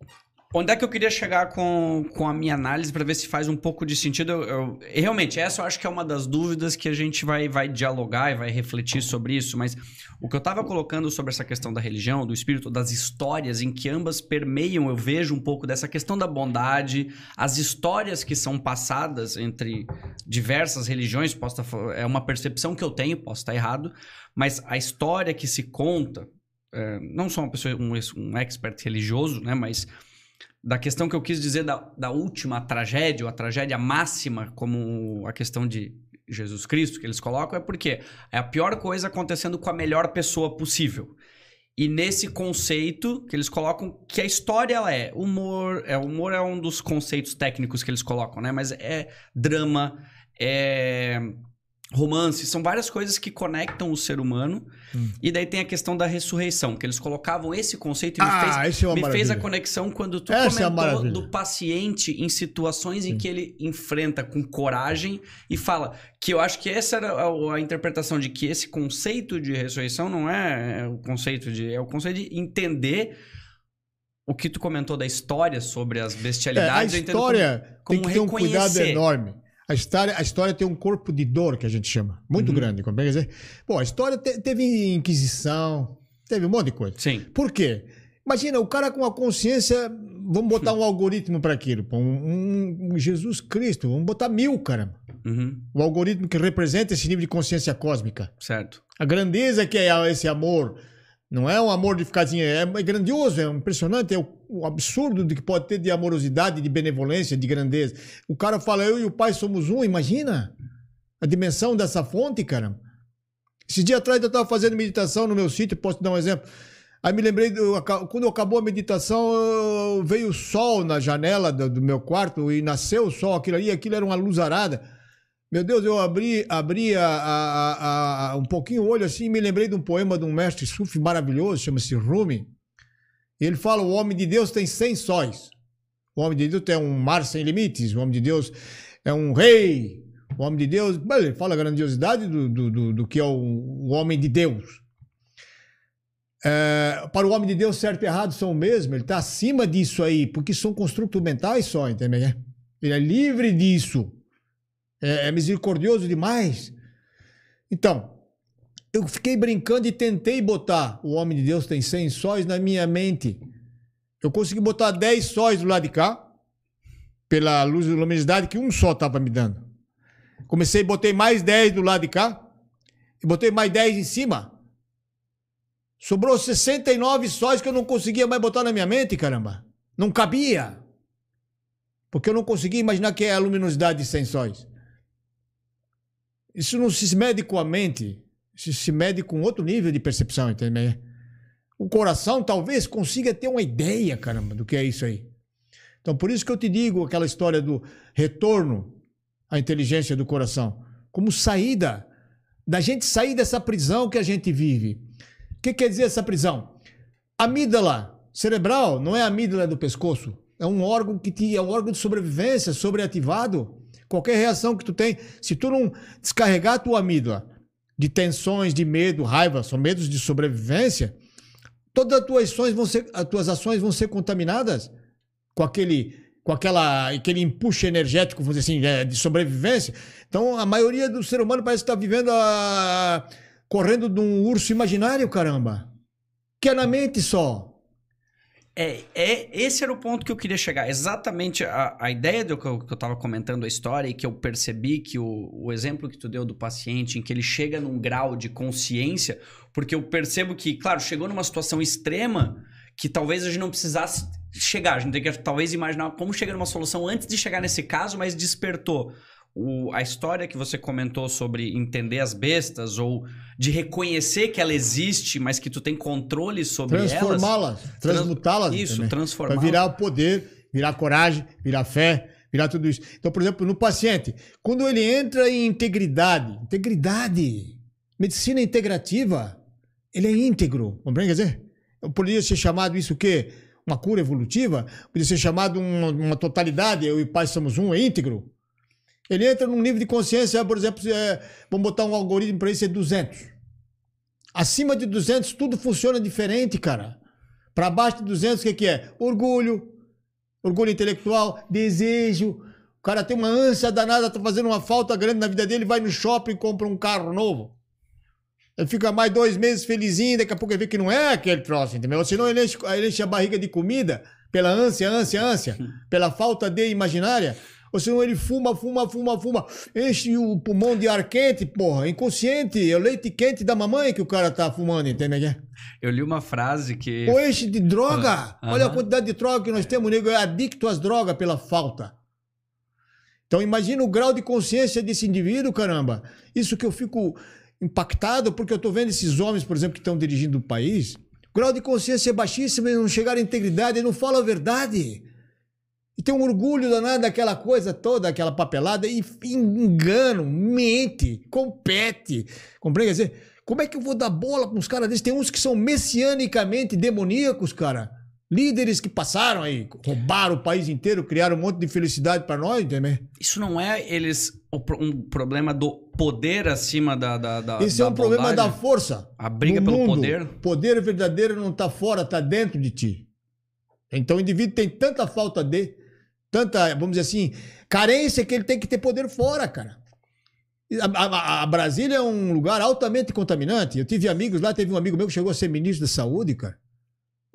onde é que eu queria chegar com, com a minha análise para ver se faz um pouco de sentido? Eu, eu, realmente, essa eu acho que é uma das dúvidas que a gente vai, vai dialogar e vai refletir sobre isso, mas o que eu estava colocando sobre essa questão da religião, do espírito, das histórias em que ambas permeiam, eu vejo um pouco dessa questão da bondade, as histórias que são passadas entre diversas religiões, posso tá, é uma percepção que eu tenho, posso estar errado, mas a história que se conta, é, não sou uma pessoa, um, um expert religioso, né, mas da questão que eu quis dizer da, da última tragédia, ou a tragédia máxima, como a questão de Jesus Cristo, que eles colocam, é porque é a pior coisa acontecendo com a melhor pessoa possível. E nesse conceito que eles colocam, que a história ela é humor, é humor é um dos conceitos técnicos que eles colocam, né? Mas é drama, é romance, são várias coisas que conectam o ser humano. Hum. E daí tem a questão da ressurreição, que eles colocavam esse conceito e me, ah, fez, é me fez a conexão quando tu essa é comentou é do paciente em situações Sim. em que ele enfrenta com coragem e fala que eu acho que essa era a, a, interpretação de que esse conceito de ressurreição não é, é o conceito de é o conceito de entender o que tu comentou da história sobre as bestialidades, é, a história como, como tem que ter um cuidado enorme. A história, a história tem um corpo de dor, que a gente chama, muito uhum. grande. É dizer? Pô, a história te, teve Inquisição, teve um monte de coisa. Sim. Por quê? Imagina, o cara com a consciência, vamos botar um algoritmo para aquilo, um, um, Jesus Cristo, vamos botar mil, caramba. Uhum. O algoritmo que representa esse nível de consciência cósmica. Certo. A grandeza que é esse amor, não é um amor de ficarzinho, é, é grandioso, é impressionante, é o, o, absurdo de que pode ter de amorosidade, de benevolência, de grandeza. O cara fala, eu e o pai somos um, imagina a dimensão dessa fonte, cara. Esse dia atrás eu estava fazendo meditação no meu sítio, posso te dar um exemplo. Aí me lembrei, do, quando acabou a meditação, veio o sol na janela do, do meu quarto e nasceu o sol, aquilo ali, aquilo era uma luz arada. Meu Deus, eu abri, abri a, a, a, um pouquinho o olho assim e me lembrei de um poema de um mestre sufi maravilhoso, chama-se Rumi. Ele fala: o homem de Deus tem 100 sóis. O homem de Deus tem um mar sem limites. O homem de Deus é um rei. O homem de Deus. Ele fala a grandiosidade do, do, do, do que é o, o, homem de Deus. É, para o homem de Deus, certo e errado são o mesmo. Ele está acima disso aí, porque são construtos mentais só, entendeu? Ele é livre disso é, é misericordioso demais. Então, eu fiquei brincando e tentei botar o homem de Deus tem 100 sóis na minha mente. Eu consegui botar 10 sóis do lado de cá, pela luz e luminosidade que um só estava me dando. Comecei, botei mais 10 do lado de cá, e botei mais 10 em cima. Sobrou 69 sóis que eu não conseguia mais botar na minha mente, caramba. Não cabia. Porque eu não conseguia imaginar que é a luminosidade de 100 sóis. Isso não se mede com a mente, isso se mede com outro nível de percepção, entendeu? O coração talvez consiga ter uma ideia, caramba, do que é isso aí. Então, por isso que eu te digo aquela história do retorno à inteligência do coração, como saída, da gente sair dessa prisão que a gente vive. O que quer dizer essa prisão? Amígdala cerebral não é a amígdala do pescoço, é um órgão que te, é um órgão de sobrevivência sobreativado Qualquer reação que tu tem, se tu não descarregar a tua amígdala de tensões, de medo, raiva, são medos de sobrevivência, todas as tuas ações vão ser, as tuas ações vão ser contaminadas com aquele com aquela, aquele empuxo energético, vamos dizer assim, é, de sobrevivência. Então, a maioria do ser humano parece estar vivendo a, correndo de um urso imaginário, caramba. Que é na mente só. É, é, esse era o ponto que eu queria chegar. Exatamente a, a ideia do que eu, que eu tava comentando a história e que eu percebi que o, o exemplo que tu deu do paciente, em que ele chega num grau de consciência, porque eu percebo que, claro, chegou numa situação extrema que talvez a gente não precisasse chegar. A gente tem que talvez imaginar como chegar numa solução antes de chegar nesse caso, mas despertou. O, a história que você comentou sobre entender as bestas ou de reconhecer que ela existe, mas que tu tem controle sobre elas. Transformá-las, transmutá-las. Isso. Para virar o poder, virar coragem, virar fé, virar tudo isso. Então, por exemplo, no paciente, quando ele entra em integridade, integridade, medicina integrativa, ele é íntegro, compreende? Quer dizer, poderia ser chamado isso o quê? Uma cura evolutiva? Poderia ser chamado uma, uma totalidade, eu e o pai somos um, é íntegro. Ele entra num nível de consciência, por exemplo, é, vamos botar um algoritmo para isso, é 200. Acima de 200, tudo funciona diferente, cara. Para baixo de 200, o que, que é? Orgulho, orgulho intelectual, desejo. O cara tem uma ânsia danada, tá fazendo uma falta grande na vida dele, vai no shopping e compra um carro novo. Ele fica mais dois meses felizinho, daqui a pouco ele vê que não é aquele troço, entendeu? Senão ele enche, ele enche a barriga de comida pela ânsia, ânsia, ânsia, pela falta de imaginária. Ou senão ele fuma, fuma, fuma, fuma, enche o pulmão de ar quente, porra, inconsciente, é o leite quente da mamãe que o cara tá fumando, entende? Eu li uma frase que. Ou enche de droga. Ah, Olha a quantidade de droga que nós temos, nego é adicto às drogas pela falta. Então imagina o grau de consciência desse indivíduo, caramba. Isso que eu fico impactado, porque eu tô vendo esses homens, por exemplo, que estão dirigindo o país, o grau de consciência é baixíssimo, eles não chegaram à integridade, eles não falam a verdade. E tem um orgulho danado daquela coisa toda, aquela papelada, e engano, mente, compete. Compreende? Quer dizer, como é que eu vou dar bola para uns caras desses? Tem uns que são messianicamente demoníacos, cara. Líderes que passaram aí, roubaram o país inteiro, criaram um monte de felicidade para nós, entendeu? Isso não é eles um problema do poder acima da. da, da Esse da é um problema da força. A briga pelo mundo, poder. Poder verdadeiro não está fora, está dentro de ti. Então o indivíduo tem tanta falta de, tanta, vamos dizer assim, carência que ele tem que ter poder fora, cara. A, a- a Brasília é um lugar altamente contaminante. Eu tive amigos lá, teve um amigo meu que chegou a ser ministro da saúde, cara.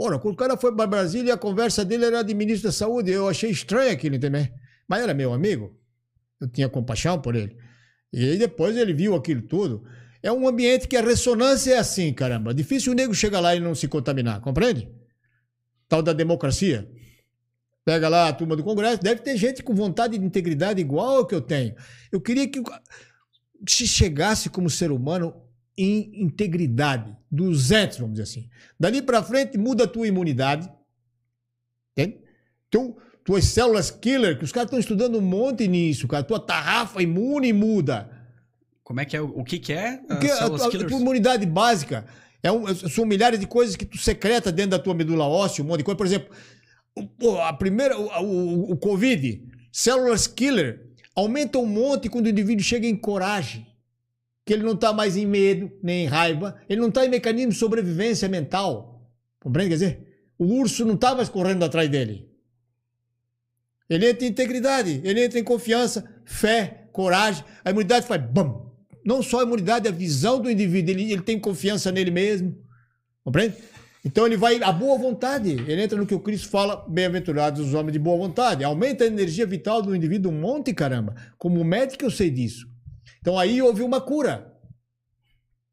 Ora, quando o cara foi para Brasília, a conversa dele era de ministro da saúde. Eu achei estranho aquilo também. Mas era meu amigo. Eu tinha compaixão por ele. E aí depois ele viu aquilo tudo. É um ambiente que a ressonância é assim, caramba. Difícil o nego chegar lá e não se contaminar, compreende? Tal da democracia. Pega lá a turma do Congresso, deve ter gente com vontade de integridade igual ao que eu tenho. Eu queria que o- se chegasse como ser humano em integridade, 200, vamos dizer assim. Dali para frente muda a tua imunidade, entende? Teu, tuas células killer, que os caras estão estudando um monte nisso, cara. Tua tarrafa imune muda. Como é que é? O o que, que é? Porque As a, células tua- a killers? tua imunidade básica é um- são milhares de coisas que tu secreta dentro da tua medula óssea, um monte de coisa. Por exemplo, o, pô, a primeira, o, o, o Covid, células killer, aumenta um monte quando o indivíduo chega em coragem. Que ele não está mais em medo, nem em raiva, ele não está em mecanismo de sobrevivência mental. Compreende? Quer dizer, o urso não está mais correndo atrás dele. Ele entra em integridade, ele entra em confiança, fé, coragem. A imunidade faz bam. Não só a imunidade, a visão do indivíduo, ele, ele tem confiança nele mesmo. Compreende? Então ele vai à boa vontade. Ele entra no que o Cristo fala, bem-aventurados os homens de boa vontade. Aumenta a energia vital do indivíduo um monte, caramba. Como médico eu sei disso. Então aí houve uma cura.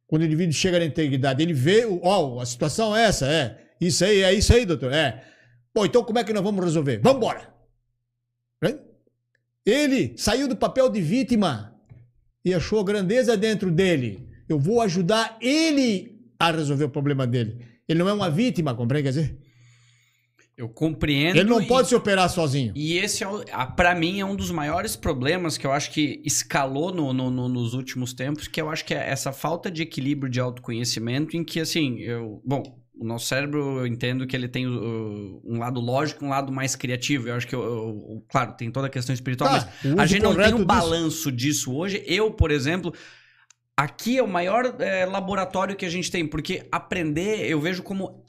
Quando o indivíduo chega na integridade, ele vê, ó, a situação é essa, é. Isso aí, é isso aí, doutor. É. Bom, então como é que nós vamos resolver? Vamos embora. Ele saiu do papel de vítima e achou grandeza dentro dele. Eu vou ajudar ele a resolver o problema dele. Ele não é uma vítima, compreende? Quer dizer, Eu compreendo. ele não e- pode se operar sozinho. E esse, é, o- a- pra mim, é um dos maiores problemas que eu acho que escalou no- no- no- nos últimos tempos, que eu acho que é essa falta de equilíbrio de autoconhecimento, em que, assim, eu... Bom, o nosso cérebro, eu entendo que ele tem uh, um lado lógico um lado mais criativo. Eu acho que, eu- eu- claro, tem toda a questão espiritual, Tá, mas a gente não tem um disso. balanço disso hoje. Eu, por exemplo, aqui é o maior eh, laboratório que a gente tem, porque aprender eu vejo como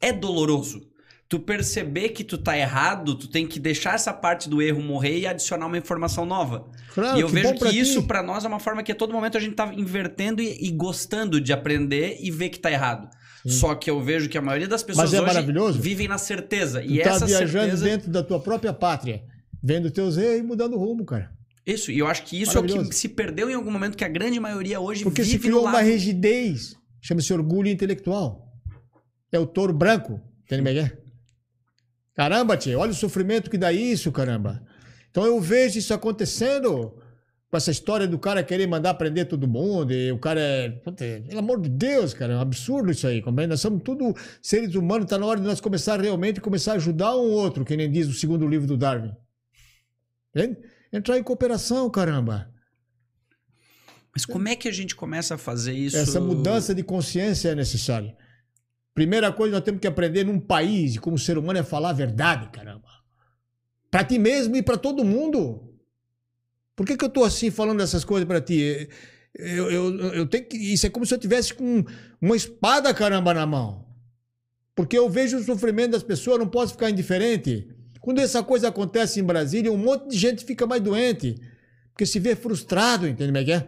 é doloroso. Tu perceber que tu tá errado, tu tem que deixar essa parte do erro morrer e adicionar uma informação nova. Claro, e eu que vejo que isso pra nós é uma forma que a todo momento a gente tá invertendo e, e gostando de aprender e ver que tá errado. Só que eu vejo que a maioria das pessoas é hoje vivem na certeza. Tu E tá essa viajando certeza. dentro da tua própria pátria, vendo teus erros e mudando o rumo, cara. Isso, e eu acho que isso é o que se perdeu em algum momento, que a grande maioria hoje Porque se vive no criou uma rigidez, chama-se orgulho intelectual. É o touro branco, entende, Miguel? Caramba, tia, olha o sofrimento que dá isso, caramba. Então eu vejo isso acontecendo com essa história do cara querer mandar prender todo mundo, e o cara é. Pelo amor de Deus, cara, é um absurdo isso aí, compreende? Nós somos tudo seres humanos, tá na hora de nós começar realmente começar a ajudar um outro, que nem diz o segundo livro do Darwin. Entende? Entrar em cooperação, caramba. Mas como é que a gente começa a fazer isso? Essa mudança de consciência é necessária. Primeira coisa, nós temos que aprender num país, como ser humano, é falar a verdade, caramba. Pra ti mesmo e pra todo mundo. Por que, que eu tô assim falando essas coisas pra ti? Eu, eu, eu tenho que. Isso é como se eu tivesse com uma espada, caramba, na mão. Porque eu vejo o sofrimento das pessoas, não posso ficar indiferente. Quando essa coisa acontece em Brasília, um monte de gente fica mais doente. Porque se vê frustrado, entende como é que é?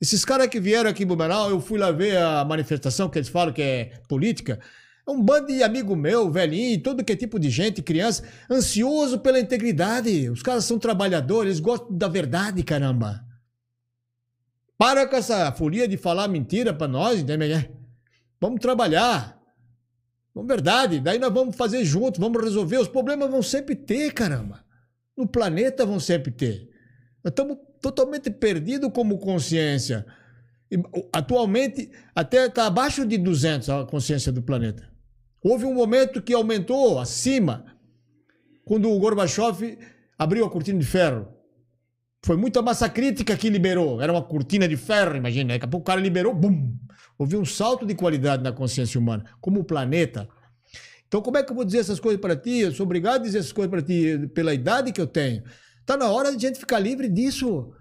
Esses caras que vieram aqui em Blumenau, eu fui lá ver a manifestação que eles falam que é política. É um bando de amigo meu, velhinho, todo que é tipo de gente, criança, ansioso pela integridade. Os caras são trabalhadores, eles gostam da verdade, caramba. Para com essa folia de falar mentira pra nós, entende? Vamos trabalhar. Com verdade, daí nós vamos fazer junto, vamos resolver. Os problemas vão sempre ter, caramba. No planeta vão sempre ter. Nós estamos totalmente perdidos como consciência. E, Atualmente, até está abaixo de 200 a consciência do planeta. Houve um momento que aumentou acima, quando o Gorbachev abriu a cortina de ferro. Foi muita massa crítica que liberou. Era uma cortina de ferro, imagina. Daqui a pouco o cara liberou, bum! Houve um salto de qualidade na consciência humana, como o planeta. Então, como é que eu vou dizer essas coisas para ti? Eu sou obrigado a dizer essas coisas para ti pela idade que eu tenho. Tá na hora de a gente ficar livre disso.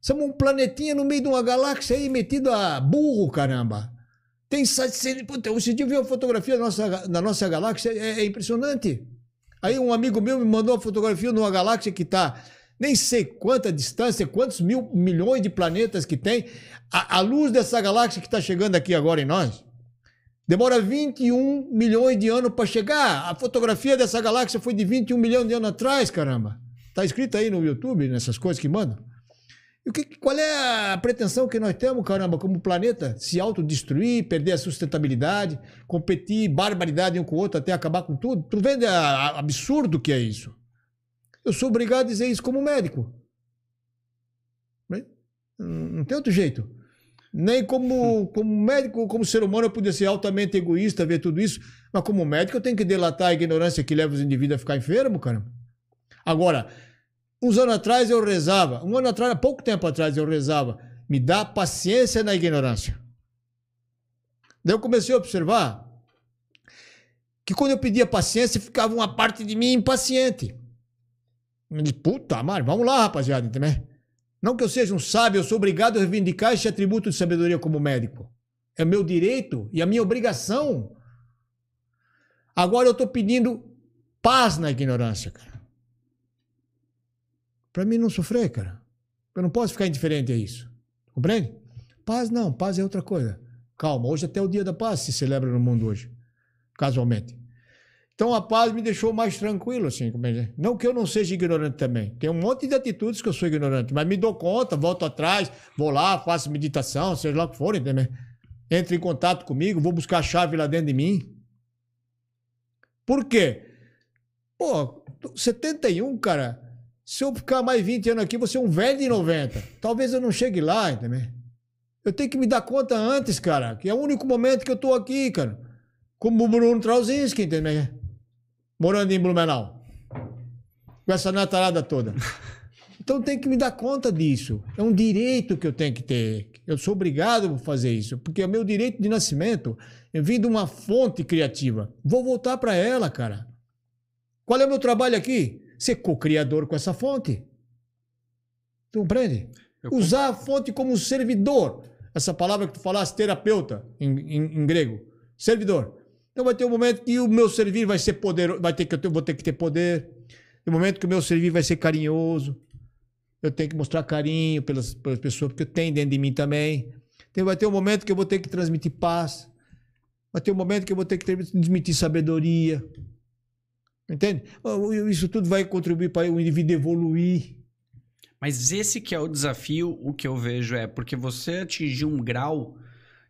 Somos um planetinha no meio de uma galáxia aí metido a burro, caramba. Tem 700. Puta, esse dia eu vi uma fotografia da nossa, da nossa galáxia, é, é impressionante. Aí um amigo meu me mandou uma fotografia de uma galáxia que está nem sei quanta distância, quantos mil milhões de planetas que tem. A, a luz dessa galáxia que está chegando aqui agora em nós demora 21 milhões de anos para chegar. A fotografia dessa galáxia foi de 21 milhões de anos atrás, caramba. Tá escrito aí no YouTube, nessas coisas que mandam. E o que, qual é a pretensão que nós temos, caramba, como planeta? Se autodestruir, perder a sustentabilidade, competir barbaridade um com o outro até acabar com tudo? Tu vende a, a absurdo que é isso? Eu sou obrigado a dizer isso como médico. Não tem outro jeito. Nem como, como médico, como ser humano, eu podia ser altamente egoísta, ver tudo isso. Mas como médico, eu tenho que delatar a ignorância que leva os indivíduos a ficar enfermo, caramba. Agora, uns anos atrás eu rezava, um ano atrás, há pouco tempo atrás eu rezava, me dá paciência na ignorância. Daí eu comecei a observar que quando eu pedia paciência, ficava uma parte de mim impaciente. Disse, puta, mas vamos lá, rapaziada, entendeu? Não que eu seja um sábio, eu sou obrigado a reivindicar esse atributo de sabedoria como médico. É meu direito e a minha obrigação. Agora eu estou pedindo paz na ignorância, cara. Para mim não sofrer, cara. Eu não posso ficar indiferente a isso. Compreende? Paz não, paz é outra coisa. Calma, hoje até o dia da paz se celebra no mundo hoje, casualmente. Então a paz me deixou mais tranquilo, assim. compreende? Não que eu não seja ignorante também. Tem um monte de atitudes que eu sou ignorante, mas me dou conta, volto atrás, vou lá, faço meditação, seja lá o que for, entendeu? Entre em contato comigo, vou buscar a chave lá dentro de mim. Por quê? Pô, 71, cara. Se eu ficar mais 20 anos aqui, você é um velho de 90. Talvez eu não chegue lá, entendeu? Eu tenho que me dar conta antes, cara, que é o único momento que eu tô aqui, cara. Como o Bruno Trauzinski, entendeu? Morando em Blumenau. Com essa natalada toda. [LAUGHS] Então tem que me dar conta disso. É um direito que eu tenho que ter. Eu sou obrigado a fazer isso, porque é meu direito de nascimento. Eu vim de uma fonte criativa. Vou voltar para ela, cara. Qual é o meu trabalho aqui? Ser co-criador com essa fonte. Tu compreende? Eu Usar a fonte como servidor. Essa palavra que tu falaste, terapeuta, em, em- em grego. Servidor. Então vai ter um momento que o meu servir vai ser poderoso, vai ter que eu te- vou ter que ter poder. Tem um momento que o meu servir vai ser carinhoso. Eu tenho que mostrar carinho pelas, pelas pessoas, porque eu tenho dentro de mim também. Então vai ter um momento que eu vou ter que transmitir paz. Vai ter um momento que eu vou ter que transmitir sabedoria. Entende? Isso tudo vai contribuir para o indivíduo evoluir. Mas esse que é o desafio, o que eu vejo é porque você atingiu um grau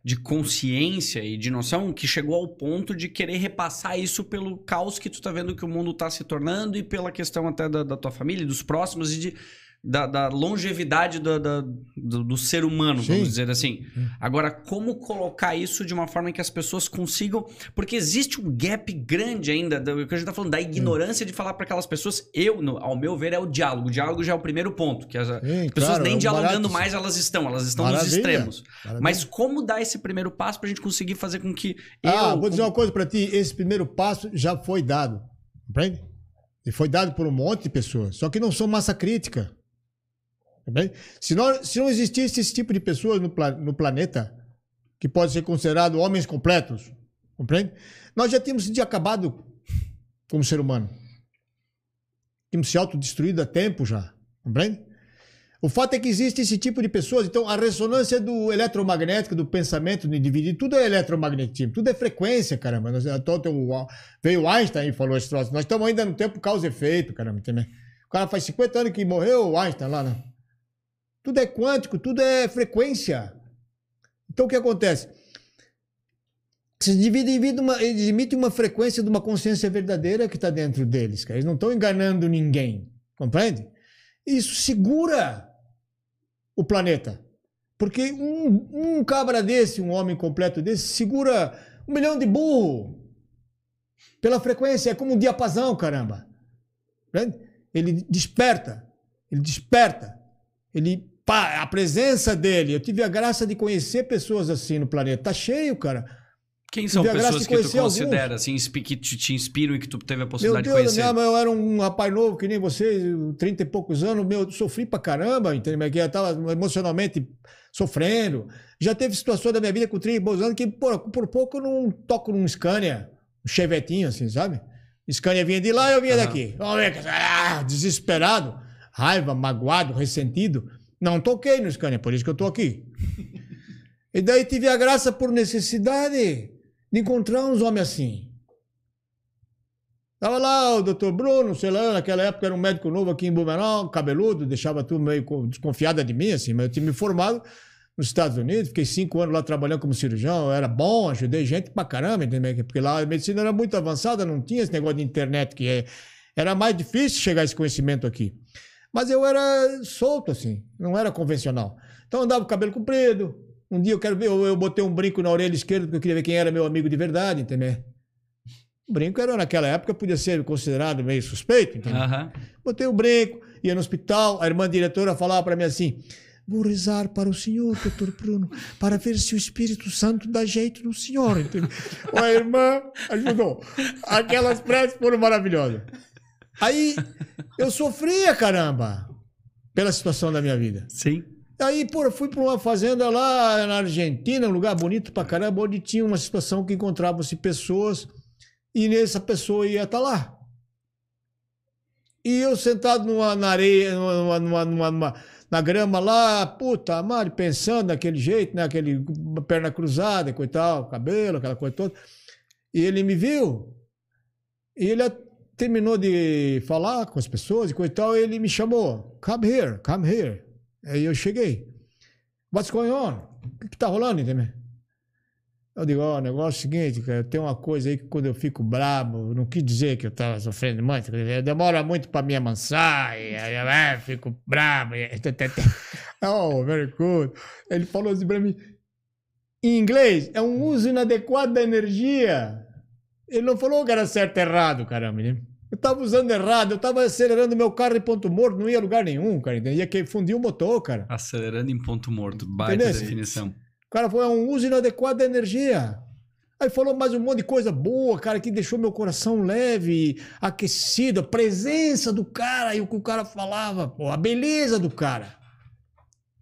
de consciência e de noção que chegou ao ponto de querer repassar isso pelo caos que tu tá vendo que o mundo tá se tornando e pela questão até da, da tua família, dos próximos e de da, da longevidade do, da, do, do, ser humano, Sim. vamos dizer assim. Agora, como colocar isso de uma forma que as pessoas consigam. Porque existe um gap grande ainda, do que a gente tá falando, da ignorância de falar para aquelas pessoas. Eu, no- ao meu ver, é o diálogo. O diálogo já é o primeiro ponto. Que as, as Sim, pessoas claro, é nem um dialogando barato. mais elas estão, elas estão nos Maravilha. extremos. Maravilha. Mas como dar esse primeiro passo pra gente conseguir fazer com que. Ah, eu, vou dizer uma coisa para ti. Esse primeiro passo já foi dado. Compreende? E foi dado por um monte de pessoas. Só que não são massa crítica. Compreende? Se não, se não existisse esse tipo de pessoas no, no planeta, que pode ser considerado homens completos, compreende? Nós já tínhamos se acabado como ser humano. Tínhamos se autodestruído há tempo já. Compreende? O fato é que existe esse tipo de pessoas. Então, a ressonância do eletromagnético, do pensamento do indivíduo, tudo é eletromagnetismo, tudo é frequência, caramba. Nós, veio Einstein e falou esse troço. Nós estamos ainda no tempo causa efeito, caramba. O cara faz 50 anos que morreu, o Einstein lá, né? Tudo é quântico, tudo é frequência. Então, o que acontece? Esses indivíduos emitem uma, eles emitem uma frequência de uma consciência verdadeira que está dentro deles. Cara. Eles não estão enganando ninguém. Compreende? Isso segura o planeta. Porque um, um cabra desse, um homem completo desse, segura um milhão de burro. Pela frequência, é como um diapasão, caramba. Ele desperta. Ele desperta. Ele, a presença dele. Eu tive a graça de conhecer pessoas assim no planeta. Tá cheio, cara. Quem são pessoas que tu conhecer alguns. considera, assim, que te, inspiram e que tu teve a Meu possibilidade Deus, de conhecer? minha, eu era um rapaz novo que nem vocês, 30 e poucos anos, meu, eu sofri pra caramba, entendeu? Que eu tava emocionalmente sofrendo. Já teve situações da minha vida com 30 e poucos anos que, por, por pouco, eu não toco num Scania, um chevetinho, assim, sabe? Scania vinha de lá e eu vinha Aham. daqui. Ah, desesperado, raiva, magoado, ressentido. Não toquei no Scania, por isso que eu tô aqui. E daí tive a graça por necessidade de encontrar uns homens assim. Tava lá o doutor Bruno, sei lá, naquela época era um médico novo aqui em Blumenau, cabeludo, deixava tudo meio co- desconfiada de mim, assim, mas eu tinha me formado nos Estados Unidos, fiquei cinco anos lá trabalhando como cirurgião, era bom, ajudei gente pra caramba, entendeu? Porque lá a medicina era muito avançada, não tinha esse negócio de internet, que é, era mais difícil chegar a esse conhecimento aqui. Mas eu era solto, assim, não era convencional. Então eu andava com o cabelo comprido, um dia eu quero ver, eu, eu botei um brinco na orelha esquerda porque eu queria ver quem era meu amigo de verdade, entendeu? O brinco era, naquela época, podia ser considerado meio suspeito, entendeu? Aham. Botei o brinco, ia no hospital, a irmã diretora falava para mim assim: Vou rezar para o senhor, doutor Bruno, para ver se o Espírito Santo dá jeito no senhor. entendeu? [LAUGHS] a irmã ajudou. Aquelas preces foram maravilhosas. Aí eu sofria, caramba, pela situação da minha vida. Sim. Aí, pô, fui para uma fazenda lá na Argentina, um lugar bonito pra caramba, onde tinha uma situação que encontravam-se pessoas e nessa pessoa ia estar lá. E eu sentado numa, na areia, numa, numa, numa- numa- na grama lá, puta, Mari, pensando daquele jeito, né? Aquele perna cruzada, coitado, cabelo, aquela coisa toda. E ele me viu. E ele terminou de falar com as pessoas e coisa e tal, ele me chamou. Come here, come here. Aí eu cheguei. What's going on? O que, que tá rolando, entendeu? Eu digo, ó, o negócio é o seguinte, cara, tem uma coisa aí que quando eu fico brabo, não quis dizer que eu tava sofrendo muito, demora muito pra me amansar, e aí eu é, fico brabo. E... [LAUGHS] oh, very good. Ele falou assim pra mim, em inglês, é um uso inadequado da energia. Ele não falou que era certo e errado, caramba, né? Eu tava usando errado, eu tava acelerando meu carro em ponto morto, não ia a lugar nenhum, cara. Ia que fundir o motor, cara. Acelerando em ponto morto. Baita Entendeu? definição. O cara falou, é um uso inadequado da energia. Aí falou mais um monte de coisa boa, cara, que deixou meu coração leve, aquecido, a presença do cara e o que o cara falava, pô, a beleza do cara.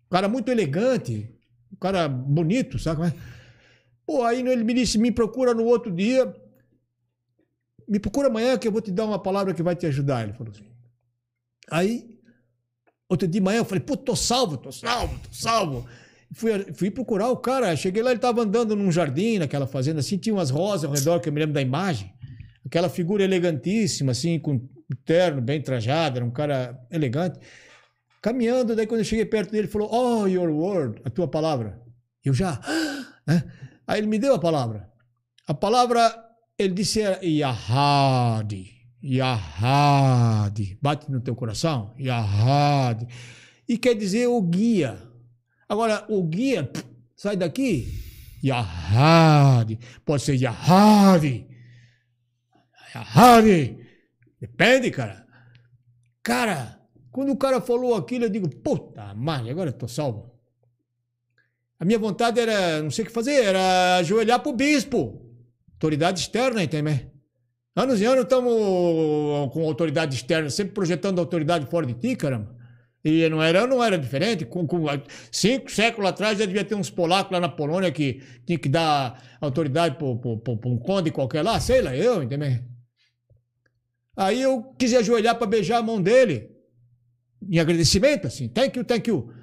O cara muito elegante, um cara bonito, sabe? como é? Pô, aí ele me disse, me procura no outro dia, me procura amanhã que eu vou te dar uma palavra que vai te ajudar. Ele falou assim. Aí, outro dia de manhã, eu falei, pô, tô salvo, tô salvo, tô salvo. Fui, fui procurar o cara. Cheguei lá, ele tava andando num jardim, naquela fazenda, assim, tinha umas rosas ao redor, que eu me lembro da imagem. Aquela figura elegantíssima, assim, com terno bem trajado, era um cara elegante. Caminhando, daí quando eu cheguei perto dele, ele falou, oh, your word, a tua palavra. Eu já, né? Aí ele me deu a palavra. A palavra, ele disse era Yahadi. Yahadi. Bate no teu coração. Yahadi. E quer dizer o guia. Agora, o guia, sai daqui. Yahadi. Pode ser Yahadi. Yahadi. Depende, cara. Cara, quando o cara falou aquilo, eu digo, puta merda, agora eu tô salvo. A minha vontade era, não sei o que fazer, era ajoelhar pro bispo. Autoridade externa, entende? Anos e anos estamos com autoridade externa, sempre projetando autoridade fora de ti, caramba. E não era, não era diferente. Com, com, cinco séculos atrás já devia ter uns polacos lá na Polônia que tinha que dar autoridade para um conde qualquer lá, sei lá, eu, entendeu? Aí eu quis ajoelhar para beijar a mão dele, em agradecimento, assim, thank you, thank you.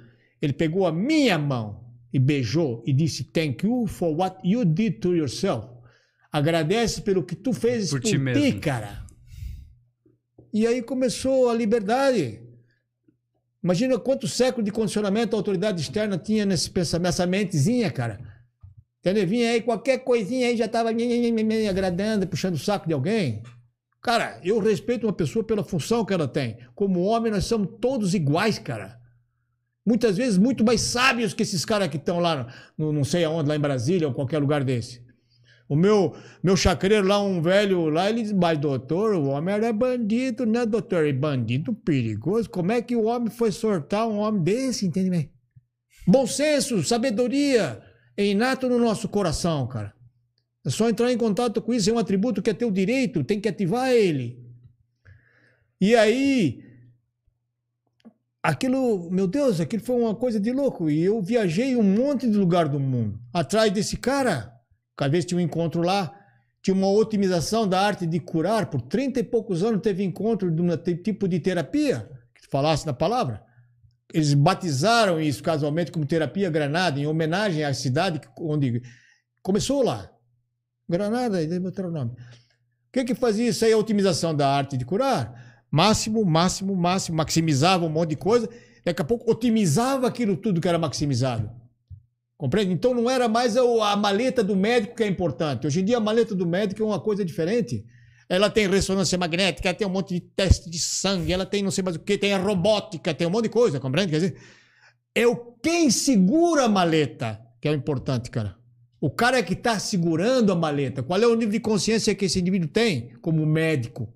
Ele pegou a minha mão e beijou e disse thank you for what you did to yourself. Agradece pelo que tu fez Por por, ti ti, mesmo. cara. E aí começou a liberdade. Imagina quantos séculos de condicionamento a autoridade externa tinha nesse pensamento, nessa mentezinha, cara. Entendeu? Vinha aí qualquer coisinha aí já tava nhe, nhe, nhe, nhe, agradando, puxando o saco de alguém. Cara, eu respeito uma pessoa pela função que ela tem. Como homem, nós somos todos iguais, cara. Muitas vezes muito mais sábios que esses caras que estão lá, no, não sei aonde, lá em Brasília ou qualquer lugar desse. O meu, meu chacreiro lá, um velho lá, ele diz, mas doutor, o homem era bandido, né, doutor? E bandido perigoso. Como é que o homem foi sortar um homem desse, entende? bem? Bom senso, sabedoria, é inato no nosso coração, cara. É só entrar em contato com isso, é um atributo que é teu direito, tem que ativar ele. E aí, aquilo, meu Deus, aquilo foi uma coisa de louco. E eu viajei um monte de lugar do mundo atrás desse cara. Cada vez tinha um encontro lá, tinha uma otimização da arte de curar. Por 30 e poucos anos teve encontro de um tipo de terapia, que falasse na palavra. Eles batizaram isso casualmente como terapia Granada, em homenagem à cidade onde começou lá. Granada, e daí o nome. O que que fazia isso aí? A otimização da arte de curar. Máximo, máximo, máximo, maximizava um monte de coisa. Daqui a pouco otimizava aquilo tudo que era maximizado. Compreende? Então não era mais a, maleta do médico que é importante. Hoje em dia a maleta do médico é uma coisa diferente. Ela tem ressonância magnética, ela tem um monte de teste de sangue, ela tem não sei mais o que, tem a robótica, tem um monte de coisa, compreende? Quer dizer, é o quem segura a maleta que é o importante, cara. O cara que está segurando a maleta, qual é o nível de consciência que esse indivíduo tem como médico?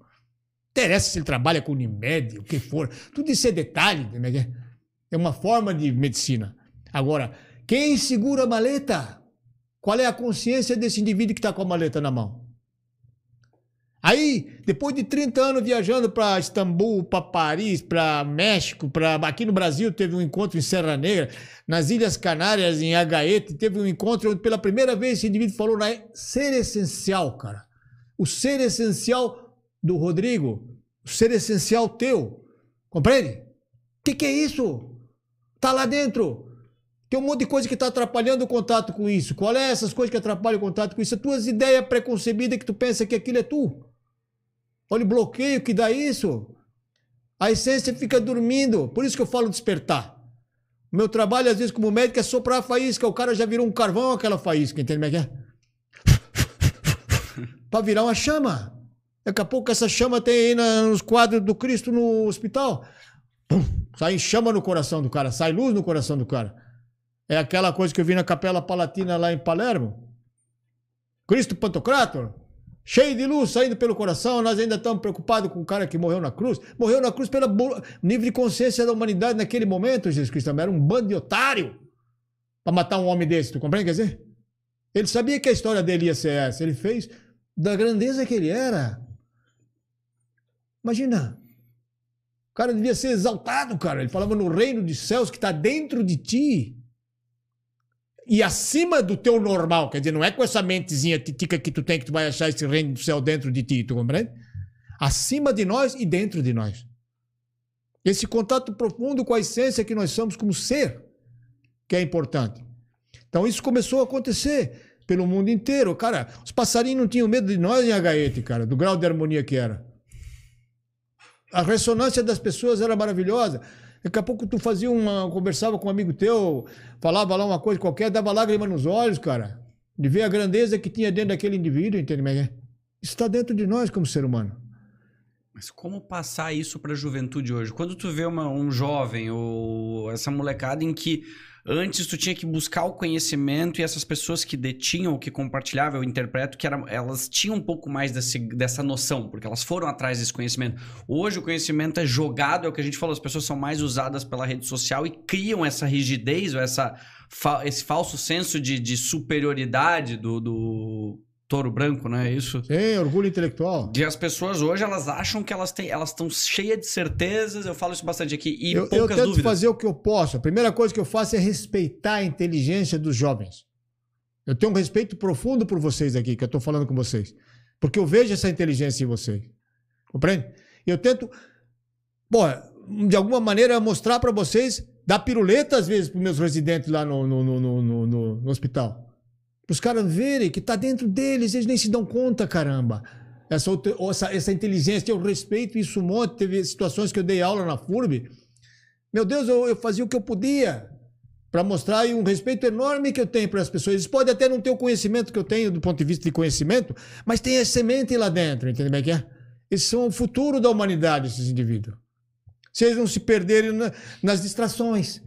Interessa se ele trabalha com Unimed, o que for. Tudo isso é detalhe, né? é uma forma de medicina. Agora, quem segura a maleta? Qual é a consciência desse indivíduo que está com a maleta na mão? Aí, depois de 30 anos viajando para Istambul, para Paris, para México, para aqui no Brasil teve um encontro em Serra Negra, nas Ilhas Canárias, em Agaete, teve um encontro onde pela primeira vez esse indivíduo falou na ser essencial, cara. O ser essencial do Rodrigo, o ser essencial teu. Compreende? O que, que é isso? Tá lá dentro. Tem um monte de coisa que está atrapalhando o contato com isso. Qual é essas coisas que atrapalham o contato com isso? As tuas ideias preconcebidas que tu pensa que aquilo é tu. Olha o bloqueio que dá isso. A essência fica dormindo. Por isso que eu falo despertar. O meu trabalho, às vezes, como médico, é soprar a faísca. O cara já virou um carvão aquela faísca, entende como é que é? [LAUGHS] Para virar uma chama. Daqui a pouco essa chama tem aí na- nos quadros do Cristo no hospital. Pum, sai chama no coração do cara, sai luz no coração do cara. É aquela coisa que eu vi na Capela Palatina lá em Palermo. Cristo Pantocrator, cheio de luz saindo pelo coração. Nós ainda estamos preocupados com o cara que morreu na cruz. Morreu na cruz pelo nível de consciência da humanidade naquele momento, Jesus Cristo. Era um bando de otário para matar um homem desse. Tu compreende? Quer dizer? Ele sabia que a história dele ia ser essa. Ele fez da grandeza que ele era. Imagina. O cara devia ser exaltado, cara. Ele falava no reino dos céus que está dentro de ti. E acima do teu normal. Quer dizer, não é com essa mentezinha titica que tu tem que tu vai achar esse reino do céu dentro de ti. Tu compreende? Acima de nós e dentro de nós. Esse contato profundo com a essência que nós somos como ser. que é importante. Então isso começou a acontecer pelo mundo inteiro. Cara, os passarinhos não tinham medo de nós em Agaete, cara, do grau de harmonia que era. A ressonância das pessoas era maravilhosa. Daqui a pouco tu fazia uma. conversava com um amigo teu, falava lá uma coisa qualquer, dava lágrima nos olhos, cara. De ver a grandeza que tinha dentro daquele indivíduo, entende? Isso está dentro de nós como ser humano. Mas como passar isso para a juventude hoje? Quando tu vê uma, um jovem ou essa molecada em que antes tu tinha que buscar o conhecimento e essas pessoas que detinham, que compartilhavam, eu interpreto que era, elas tinham um pouco mais desse, dessa noção, porque elas foram atrás desse conhecimento. Hoje o conhecimento é jogado, é o que a gente falou, as pessoas são mais usadas pela rede social e criam essa rigidez ou essa, esse falso senso de, de superioridade do, do touro branco, não é isso? Sim, orgulho intelectual. E as pessoas hoje, elas acham que elas têm, elas estão cheias de certezas, eu falo isso bastante aqui, e eu, poucas eu tento dúvidas. fazer o que eu posso. A primeira coisa que eu faço é respeitar a inteligência dos jovens. Eu tenho um respeito profundo por vocês aqui, que eu estou falando com vocês. Porque eu vejo essa inteligência em vocês. Compreende? Eu tento, bom, de alguma maneira, mostrar para vocês, dar piruleta às vezes para os meus residentes lá no, no, no, no hospital. Para os caras verem que está dentro deles, eles nem se dão conta, caramba. Essa, essa, essa inteligência, eu respeito isso um monte. Teve situações que eu dei aula na FURB. Meu Deus, eu, eu fazia o que eu podia para mostrar um respeito enorme que eu tenho para as pessoas. Eles podem até não ter o conhecimento que eu tenho do ponto de vista de conhecimento, mas tem a semente lá dentro, entende como é que é? Eles são o futuro da humanidade, esses indivíduos. Se eles não se perderem na, nas distrações.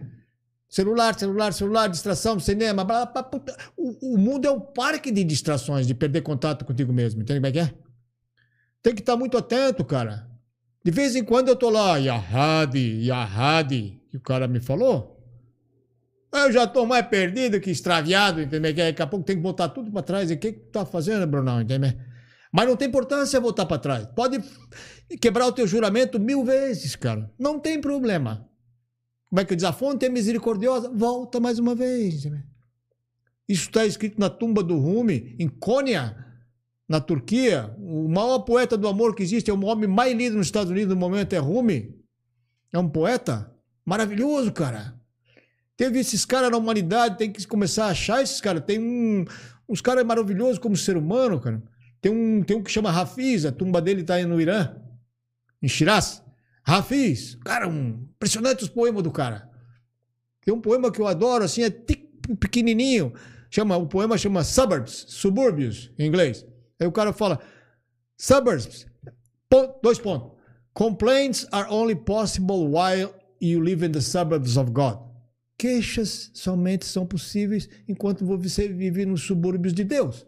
Celular, celular, celular, distração, cinema, blá, blá, blá, o, o, mundo é um parque de distrações, de perder contato contigo mesmo. Entende como é que é? Tem que estar muito atento, cara. De vez em quando eu tô lá, Yahadi, Yahadi, que o cara me falou. Eu já tô mais perdido que extraviado, entendeu? Daqui a pouco tem que voltar tudo para trás. E o que, que tu tá fazendo, Brunão, entendeu? Mas não tem importância voltar para trás. Pode quebrar o teu juramento mil vezes, cara. Não tem problema. Como é que diz? A fonte é misericordiosa. Volta mais uma vez. Isso está escrito na tumba do Rumi, em Konya, na Turquia. O maior poeta do amor que existe, é o homem mais lido nos Estados Unidos no momento, é Rumi. É um poeta maravilhoso, cara. Teve esses caras na humanidade, tem que começar a achar esses caras. Tem um, uns caras maravilhosos como ser humano, cara. Tem um, tem um que chama Hafiz, a tumba dele está no Irã, em Shiraz. Rafiz, cara, um, impressionante os poemas do cara. Tem um poema que eu adoro, assim, é pequenininho. Chama, o poema chama Suburbs, Subúrbios, em inglês. Aí o cara fala, Suburbs, ponto, dois pontos. Complaints are only possible while you live in the suburbs of God. Queixas somente são possíveis enquanto você vive nos subúrbios de Deus.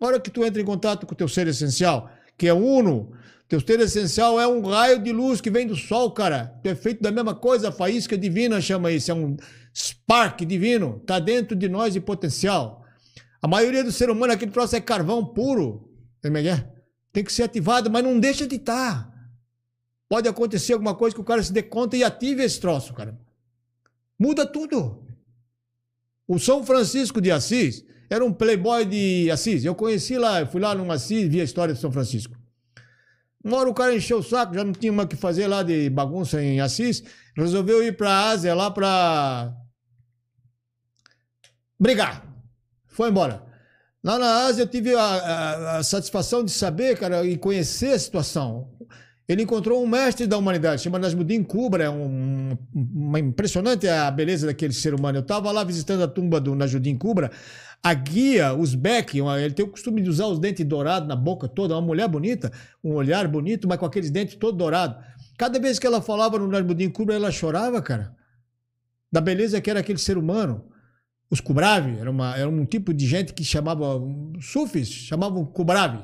A hora que tu entra em contato com o teu ser essencial, que é uno, teu ser essencial é um raio de luz que vem do sol, cara. Tu é feito da mesma coisa, a faísca divina chama isso, é um spark divino. Tá dentro de nós de potencial. A maioria do ser humano, aquele troço é carvão puro. É? Tem que ser ativado, mas não deixa de estar. Tá. Pode acontecer alguma coisa que o cara se dê conta e ative esse troço, cara. Muda tudo. O São Francisco de Assis era um playboy de Assis. Eu conheci lá, eu fui lá num Assis, vi a história de São Francisco. Uma hora o cara encheu o saco, já não tinha mais o que fazer lá de bagunça em Assis, resolveu ir para a Ásia lá para brigar. Foi embora. Lá na Ásia eu tive a, a, a, satisfação de saber, cara, e conhecer a situação. Ele encontrou um mestre da humanidade, chamado Nasmuddin Kubra, é um, uma impressionante a beleza daquele ser humano. Eu estava lá visitando a tumba do Nasmuddin Kubra, a guia, os Beck, ele tem o costume de usar os dentes dourados na boca toda, uma mulher bonita, um olhar bonito, mas com aqueles dentes todo dourados. Cada vez que ela falava no Nasmuddin Kubra, ela chorava, cara. Da beleza que era aquele ser humano. Os Kubravi, era, uma, era um tipo de gente que chamava, sufis, chamavam Kubravi.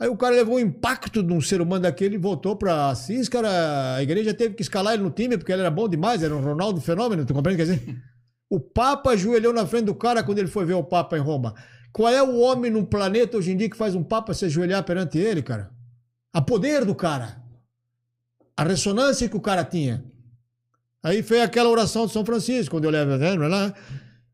Aí o cara levou o impacto de um ser humano daquele e voltou para Assis, cara. A igreja teve que escalar ele no time porque ele era bom demais, era um Ronaldo fenômeno, tu compreende? Quer dizer, [LAUGHS] o Papa ajoelhou na frente do cara quando ele foi ver o Papa em Roma. Qual é o homem no planeta hoje em dia que faz um Papa se ajoelhar perante ele, cara? A poder do cara. A ressonância que o cara tinha. Aí foi aquela oração de São Francisco, quando eu levo, né? É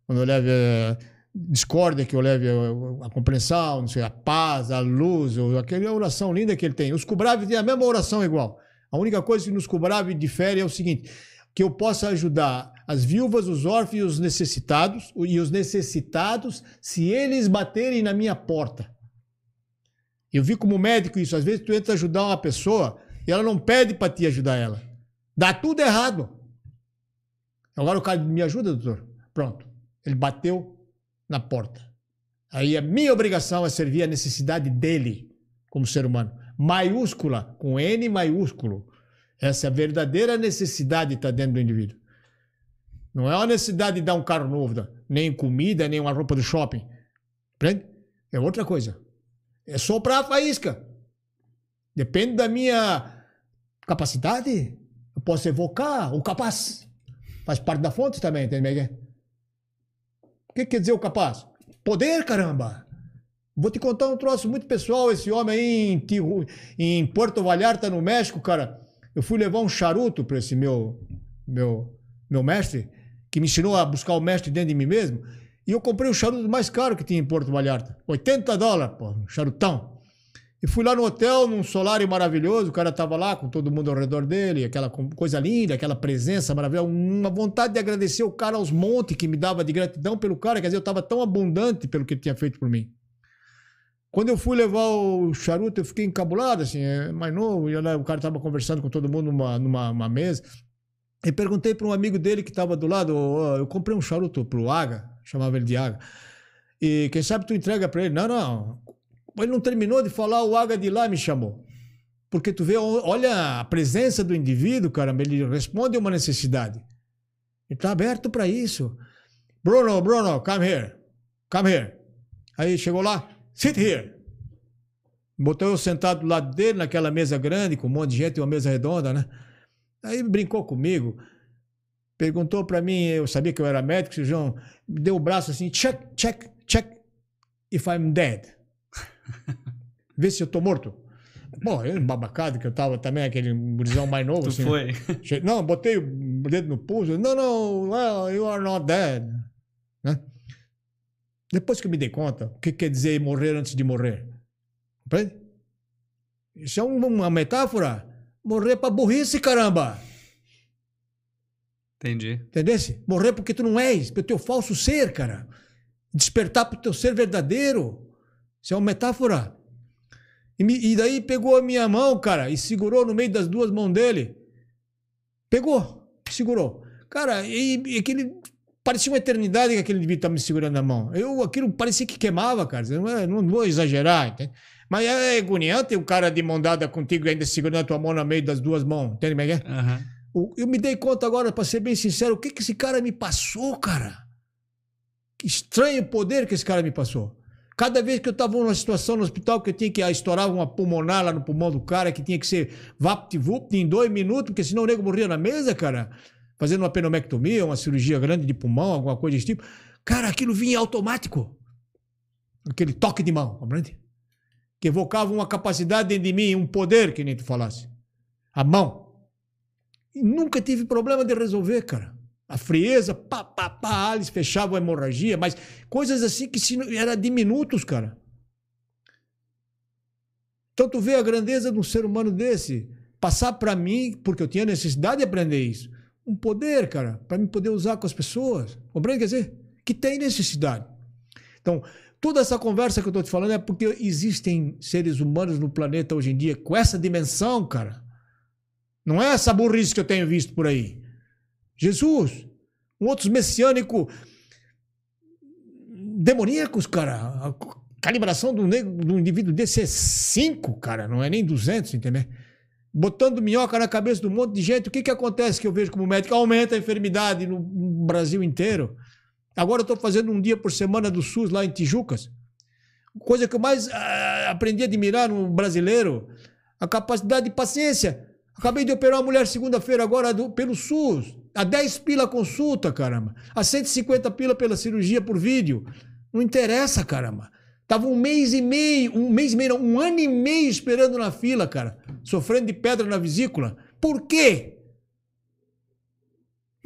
quando eu levo a discórdia, que eu levo a compreensão, não sei, a paz, a luz, aquela oração linda que ele tem. Os Kubravi têm a mesma oração igual. A única coisa que nos Kubravi difere é o seguinte, que eu possa ajudar as viúvas, os órfãos e os necessitados, e os necessitados, se eles baterem na minha porta. Eu vi como médico isso. Às vezes tu entra ajudar uma pessoa e ela não pede para te ajudar ela. Dá tudo errado. Agora o cara me ajuda, doutor. Pronto. Ele bateu na porta. Aí a minha obrigação é servir a necessidade dele como ser humano. Maiúscula, com N maiúsculo. Essa é a verdadeira necessidade que está dentro do indivíduo. Não é uma necessidade de dar um carro novo, nem comida, nem uma roupa do shopping. Entende? É outra coisa. É soprar a faísca. Depende da minha capacidade. Eu posso evocar o capaz. Faz parte da fonte também, entende? O que quer dizer o capaz? Poder, caramba! Vou te contar um troço muito pessoal. Esse homem aí em, em Porto Vallarta, no México, cara. Eu fui levar um charuto para esse meu, meu, meu mestre, que me ensinou a buscar o mestre dentro de mim mesmo. E eu comprei o charuto mais caro que tinha em Porto Vallarta. 80 dólares, pô, um charutão. E fui lá no hotel, num solário maravilhoso, o cara tava lá com todo mundo ao redor dele, aquela coisa linda, aquela presença maravilhosa, uma vontade de agradecer o cara aos montes que me dava de gratidão pelo cara, quer dizer, eu tava tão abundante pelo que ele tinha feito por mim. Quando eu fui levar o charuto, eu fiquei encabulado, assim, é mais novo, e o cara tava conversando com todo mundo numa, numa mesa, e perguntei para um amigo dele que tava do lado, oh, eu comprei um charuto pro Aga, chamava ele de Aga, e quem sabe tu entrega para ele? Não, não, ele não terminou de falar, o Aga de lá me chamou. Porque tu vê, olha a presença do indivíduo, caramba, ele responde uma necessidade. Ele está aberto para isso. Bruno, Bruno, come here. Come here. Aí chegou lá, sit here. Botou eu sentado do lado dele, naquela mesa grande, com um monte de gente, uma mesa redonda, né? Aí brincou comigo, perguntou para mim, eu sabia que eu era médico, cirurgião, me deu o braço assim, check, check, check, if I'm dead. [LAUGHS] Vê se eu tô morto. Bom, eu babacado, que eu tava também, aquele gurizão mais novo. tu assim, foi? Não, botei o dedo no pulso. Não, não, well, you are not dead. Né? Depois que eu me dei conta, o que quer dizer morrer antes de morrer? Compreende? Isso é uma metáfora. Morrer pra burrice, caramba! Entendi. Entendesse? Morrer porque tu não és, pelo teu falso ser, cara. Despertar pro teu ser verdadeiro. Isso é uma metáfora. E, me, e, daí pegou a minha mão, cara, e segurou no meio das duas mãos dele. Pegou, segurou. Cara, e, e aquele. Parecia uma eternidade que aquele devia estar me segurando na mão. Eu, aquilo parecia que queimava, cara. Não, não vou exagerar, entende? Mas é agoniante o cara de mão dada contigo ainda segurando a tua mão no meio das duas mãos. Entende como é que é? Eu me dei conta agora, para ser bem sincero, o que, que esse cara me passou, cara? Que estranho poder que esse cara me passou. Cada vez que eu estava numa situação no hospital que eu tinha que estourar uma pulmonar lá no pulmão do cara, que tinha que ser vapt-vupt em dois minutos, porque senão o nego morria na mesa, cara, fazendo uma penomectomia, uma cirurgia grande de pulmão, alguma coisa desse tipo. Cara, aquilo vinha automático. Aquele toque de mão, compreende? Que evocava uma capacidade dentro de mim, um poder, que nem tu falasse. A mão. E nunca tive problema de resolver, cara a frieza, pá, pá, pá, eles fechavam a hemorragia, mas coisas assim que se, era de minutos, cara. Então tu vê a grandeza de um ser humano desse, passar para mim, porque eu tinha necessidade de aprender isso, um poder, cara, para me poder usar com as pessoas. Compreende? Quer dizer, que tem necessidade. Então, toda essa conversa que eu estou te falando é porque existem seres humanos no planeta hoje em dia com essa dimensão, cara. Não é essa burrice que eu tenho visto por aí. Jesus. Um outros messiânico demoníacos, cara. A calibração do, do indivíduo desse é 5, cara, não é nem 200, entendeu? Botando minhoca na cabeça de um monte de gente. O que, que acontece que eu vejo como médico? Aumenta a enfermidade no Brasil inteiro. Agora eu estou fazendo um dia por semana do SUS lá em Tijucas. Coisa que eu mais ah, aprendi a admirar no brasileiro, a capacidade de paciência. Acabei de operar uma mulher segunda-feira agora do, pelo SUS. A 10 pila consulta, caramba. A 150 pila pela cirurgia por vídeo. Não interessa, caramba. Tava um mês e meio, um mês e meio, não, um ano e meio esperando na fila, cara. Sofrendo de pedra na vesícula. Por quê?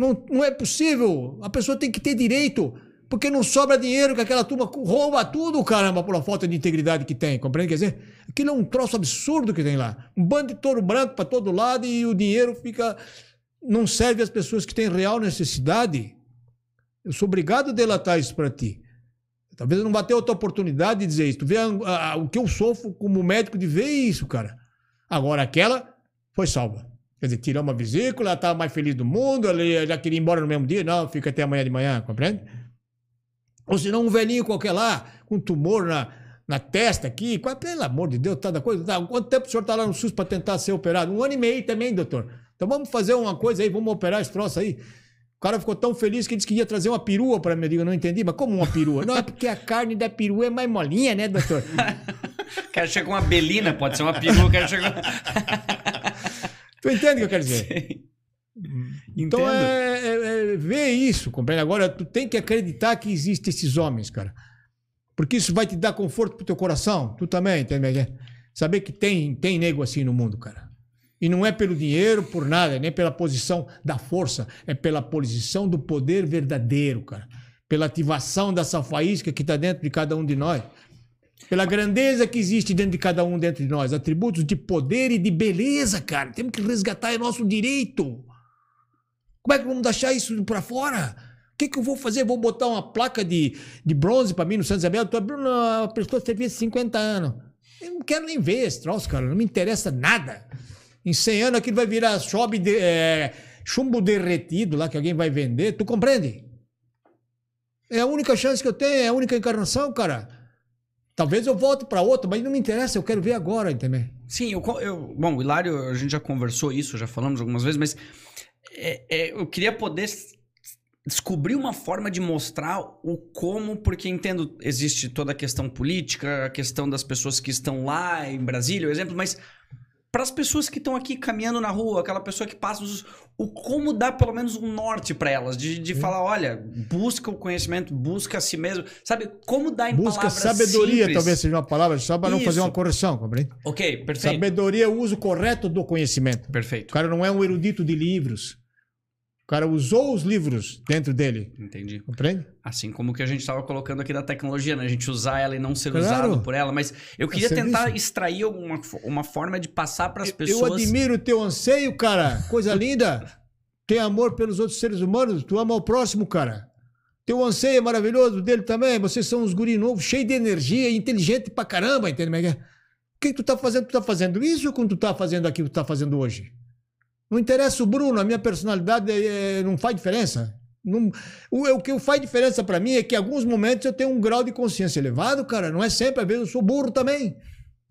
Não, não é possível. A pessoa tem que ter direito. Porque não sobra dinheiro que aquela turma rouba tudo, caramba, uma falta de integridade que tem. Compreende? Quer dizer, aquilo é um troço absurdo que tem lá. Um bando de touro branco para todo lado e o dinheiro fica não serve às pessoas que têm real necessidade. Eu sou obrigado a delatar isso para ti. Talvez não ter outra oportunidade de dizer isso. Tu vê a- a- o que eu sofro como médico de ver isso, cara. Agora, aquela foi salva. Quer dizer, tiramos a vesícula, ela estava mais feliz do mundo, ela já queria ir embora no mesmo dia. Não, fica até amanhã de manhã, compreende? Ou senão um velhinho qualquer lá, com tumor na, na testa aqui. Qual- Pelo amor de Deus, tanta coisa. Tá, quanto tempo o senhor está lá no SUS para tentar ser operado? Um ano e meio também, doutor. Então vamos fazer uma coisa aí, vamos operar esse troço aí. O cara ficou tão feliz que disse que ia trazer uma perua para mim. Eu digo, não entendi, mas como uma perua? Não, é porque a carne da perua é mais molinha, né, doutor? O cara chega com uma belina, pode ser uma perua, o cara chega. Tu entende o que eu quero dizer? [LAUGHS] Então Entendo. é, é, é ver isso, compreende? Agora, tu tem que acreditar que existem esses homens, cara. Porque isso vai te dar conforto pro teu coração. Tu também, entende? Saber que tem, tem nego assim no mundo, cara. E não é pelo dinheiro, por nada, nem pela posição da força. É pela posição do poder verdadeiro, cara. Pela ativação dessa faísca que está dentro de cada um de nós. Pela grandeza que existe dentro de cada um dentro de nós. Atributos de poder e de beleza, cara. Temos que resgatar é nosso direito. Como é que vamos deixar isso para fora? O que, que eu vou fazer? Vou botar uma placa de, de bronze para mim no Santa Isabel? Tu abriu a prestou serviço 50 anos. Eu não quero nem ver esse troço, cara. Não me interessa nada. Em 100 anos aquilo vai virar chobe de, é, chumbo derretido lá que alguém vai vender. Tu compreende? É a única chance que eu tenho, é a única encarnação, cara. Talvez eu volte para outra, mas não me interessa, eu quero ver agora, entendeu? Sim, eu, eu- bom, o Hilário, a gente já conversou isso, já falamos algumas vezes, mas é- é, eu queria poder descobrir uma forma de mostrar o como, porque entendo, existe toda a questão política, a questão das pessoas que estão lá em Brasília, o exemplo, mas para as pessoas que estão aqui caminhando na rua, aquela pessoa que passa, o como dar pelo menos um norte para elas, de, de falar, olha, busca o conhecimento, busca a si mesmo, sabe? Como dar em Busca palavras sabedoria, simples. talvez seja uma palavra, só para não fazer uma correção, compreende? Ok, perfeito. Sabedoria é o uso correto do conhecimento. O Perfeito. cara não é um erudito de livros. O cara usou os livros dentro dele, Entendi. compreende? Assim como que a gente estava colocando aqui da tecnologia, né? A gente usar ela e não ser Claro. usado por ela. Mas eu queria serviço. tentar extrair alguma uma forma de passar para as Eu pessoas. admiro o teu anseio, cara. Coisa linda. [LAUGHS] Tem amor pelos outros seres humanos. Tu ama o próximo, cara. Teu anseio é maravilhoso, dele também. Vocês são uns guri novos, cheio de energia, inteligente pra caramba, entende? é é? O que tu tá fazendo? Tu tá fazendo isso ou quando tu tá fazendo aquilo que tu tá fazendo hoje? Não interessa o Bruno, a minha personalidade é- não faz diferença. Não- o, o que faz diferença pra mim é que em alguns momentos eu tenho um grau de consciência elevado, cara. Não é sempre, às vezes eu sou burro também.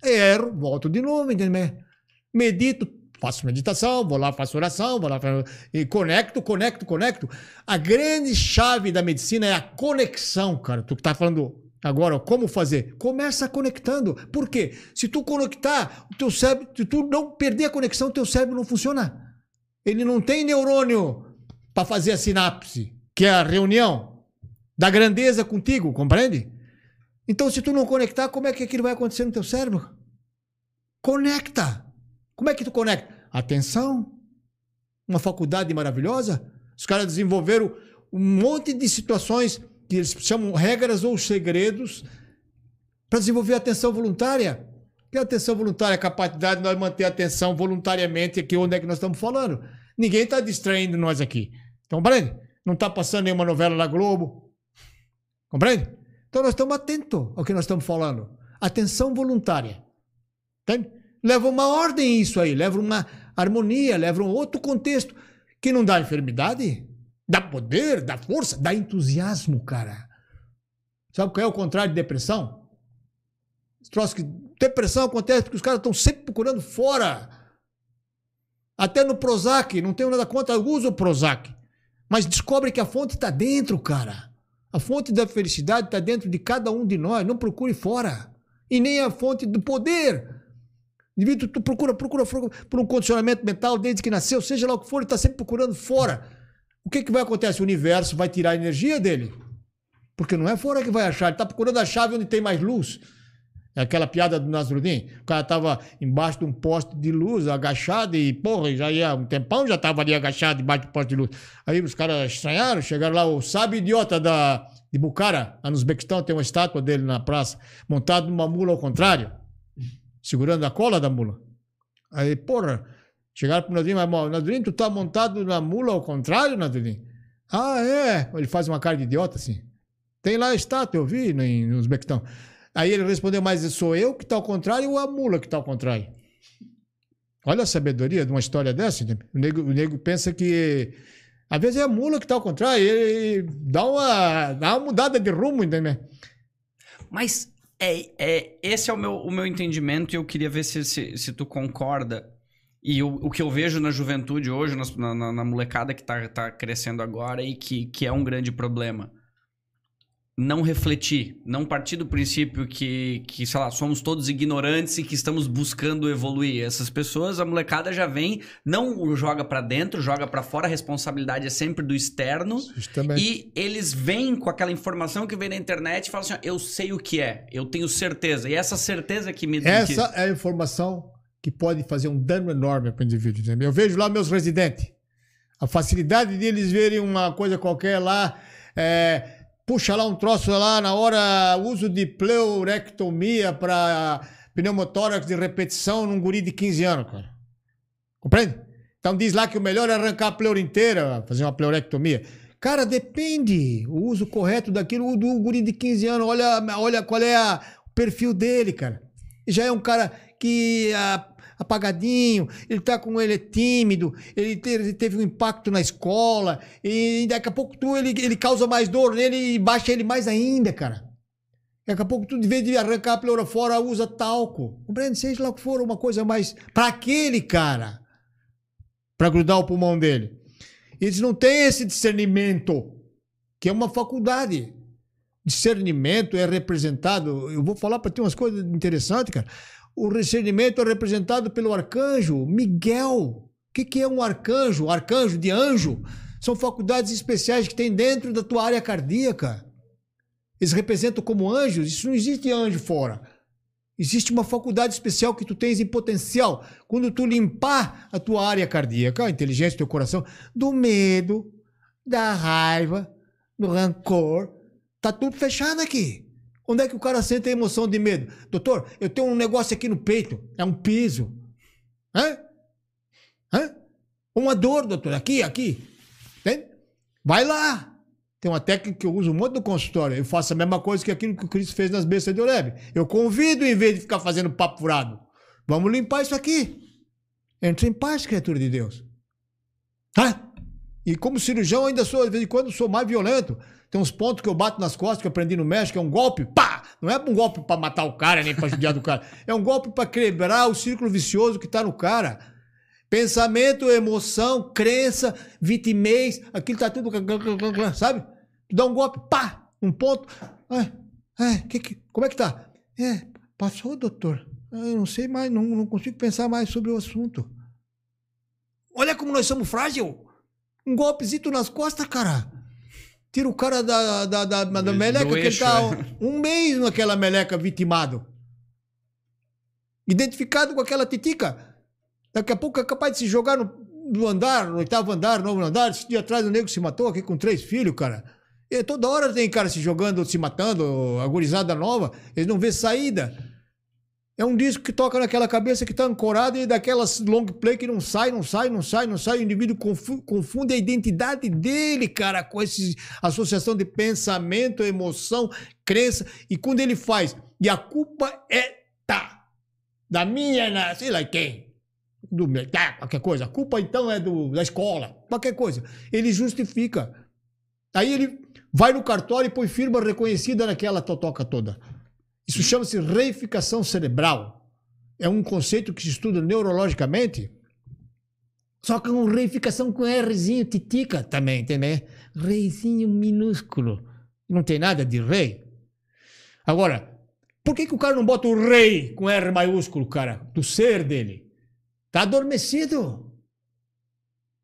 Erro, volto de novo, entendeu? Medito, faço meditação, vou lá, faço oração, vou lá, e conecto, conecto, conecto. A grande chave da medicina é a conexão, cara. Tu que tá falando agora, como fazer? Começa conectando. Por quê? Se tu conectar, o teu cérebro, se tu não perder a conexão, o teu cérebro não funciona. Ele não tem neurônio para fazer a sinapse, que é a reunião da grandeza contigo, compreende? Então, se tu não conectar, como é que aquilo vai acontecer no teu cérebro? Conecta. Como é que tu conecta? Atenção. Uma faculdade maravilhosa. Os caras desenvolveram um monte de situações que eles chamam regras ou segredos para desenvolver a atenção voluntária. Que é atenção voluntária? A capacidade de nós manter a atenção voluntariamente aqui onde é que nós estamos falando. Ninguém está distraindo nós aqui. Compreende? Não está passando nenhuma novela na Globo. Compreende? Então nós estamos atentos ao que nós estamos falando. Atenção voluntária. Entende? Leva uma ordem isso aí, leva uma harmonia, leva um outro contexto que não dá enfermidade, dá poder, dá força, dá entusiasmo, cara. Sabe qual é o contrário de depressão? Que depressão acontece porque os caras estão sempre procurando fora. Até no Prozac, não tenho nada contra, eu uso o Prozac. Mas descobre que a fonte está dentro, cara. A fonte da felicidade está dentro de cada um de nós. Não procure fora. E nem a fonte do poder. Indivíduo, tu procura, procura, procura por um condicionamento mental desde que nasceu, seja lá o que for, ele está sempre procurando fora. O que, que vai acontecer? O universo vai tirar a energia dele. Porque não é fora que vai achar. Ele está procurando a chave onde tem mais luz. Aquela piada do Nasrudin. O cara estava embaixo de um poste de luz, agachado, e, porra, já ia um tempão, já estava ali agachado embaixo do poste de luz. Aí os caras estranharam, chegaram lá, o sábio idiota da, de Bukhara, lá no Uzbequistão, tem uma estátua dele na praça, montado numa mula ao contrário, segurando a cola da mula. Aí, porra, Chegaram pro Nadurim, mas, Nadurim, tu tá montado na mula ao contrário, Nadurim? Ah, é. Ele faz uma cara de idiota assim. Tem lá a estátua, eu vi no, em Uzbequistão. Aí ele respondeu, mas sou eu que tá ao contrário ou a mula que tá ao contrário? Olha a sabedoria de uma história dessa. né? O nego, o nego pensa que às vezes é a mula que tá ao contrário. Ele dá uma, dá uma mudada de rumo, entendeu? Mas é, é, esse é o meu, o meu entendimento e eu queria ver se, se, se tu concorda. E o, o que eu vejo na juventude hoje, na, na- na molecada que tá, tá crescendo agora e que, que é um grande problema. Não refletir, não partir do princípio que, que, sei lá, somos todos ignorantes e que estamos buscando evoluir. Essas pessoas, a molecada já vem, não joga pra dentro, joga pra fora, a responsabilidade é sempre do externo. Justamente. E eles vêm com aquela informação que vem na internet e falam assim: eu sei o que é, eu tenho certeza. E essa certeza que me Essa é a informação que pode fazer um dano enorme para o indivíduo. entendeu? Eu vejo lá meus residentes. A facilidade deles verem uma coisa qualquer lá, é, puxa lá um troço lá na hora, uso de pleurectomia para pneumotórax de repetição num guri de 15 anos, cara. Compreende? Então diz lá que o melhor é arrancar a pleura inteira, fazer uma pleurectomia. Cara, depende. O uso correto daquilo do guri de 15 anos. Olha, olha qual é a- o perfil dele, cara. Já é um cara que ah, apagadinho, ele tá com ele é tímido, ele, te- ele teve um impacto na escola, e daqui a pouco tu, ele, ele causa mais dor nele e baixa ele mais ainda, cara. Daqui a pouco tu, em vez de arrancar a pleura fora, usa talco. Compreende? Seja lá o que for, uma coisa mais. Pra aquele cara. Pra grudar o pulmão dele. Eles não têm esse discernimento, que é uma faculdade. Discernimento é representado. Eu vou falar para ti umas coisas interessantes, cara. O discernimento é representado pelo arcanjo Miguel. O que, que é um arcanjo? Arcanjo de anjo são faculdades especiais que tem dentro da tua área cardíaca. Eles representam como anjos. Isso não existe anjo fora. Existe uma faculdade especial que tu tens em potencial. Quando tu limpar a tua área cardíaca, a inteligência do teu coração, do medo, da raiva, do rancor, tá tudo fechado aqui. Onde é que o cara sente a emoção de medo? Doutor, eu tenho um negócio aqui no peito. É um piso. Hã? Hã? Uma dor, doutor. Aqui, aqui. Entende? Vai lá. Tem uma técnica que eu uso muito no consultório. Eu faço a mesma coisa que aquilo que o Cristo fez nas bestas de Oreb. Eu convido em vez de ficar fazendo papo furado. Vamos limpar isso aqui. Entre em paz, criatura de Deus. Tá? E como cirurgião, ainda sou, de vez em quando, sou mais violento. Tem uns pontos que eu bato nas costas que eu aprendi no México, é um golpe, pá! Não é um golpe para matar o cara, nem para judiar do cara. É um golpe para quebrar o círculo vicioso que tá no cara. Pensamento, emoção, crença, vitimez, aquilo tá tudo, sabe? Tu dá um golpe, pá, um ponto. Ai, ai, que, que, como é que tá? É, passou, doutor. Eu não sei mais, não, não consigo pensar mais sobre o assunto. Olha como nós somos frágil. Um golpezito nas costas, cara. Tira o cara da, da, da, da meleca que ele eixo, tá é. um mês naquela meleca vitimado. Identificado com aquela titica. Daqui a pouco é capaz de se jogar no, no andar, no oitavo andar, novo andar. Esse dia atrás o nego se matou aqui com três filhos, cara. E toda hora tem cara se jogando, se matando, agorizada nova. Eles não vê saída. É um disco que toca naquela cabeça que está ancorada e daquelas long play que não sai, não sai, não sai, não sai. O indivíduo confu- confunde a identidade dele, cara, com essa associação de pensamento, emoção, crença. E quando ele faz, e a culpa é tá, da minha, na, sei lá quem, do tá, qualquer coisa. A culpa então é do, da escola, qualquer coisa. Ele justifica. Aí ele vai no cartório e põe firma reconhecida naquela totoca toda. Isso chama-se reificação cerebral. É um conceito que se estuda neurologicamente. Só que uma reificação com Rzinho titica também, entendeu? Reizinho minúsculo. Não tem nada de rei. Agora, por que, que o cara não bota o rei com R maiúsculo, cara? Do ser dele. Tá adormecido.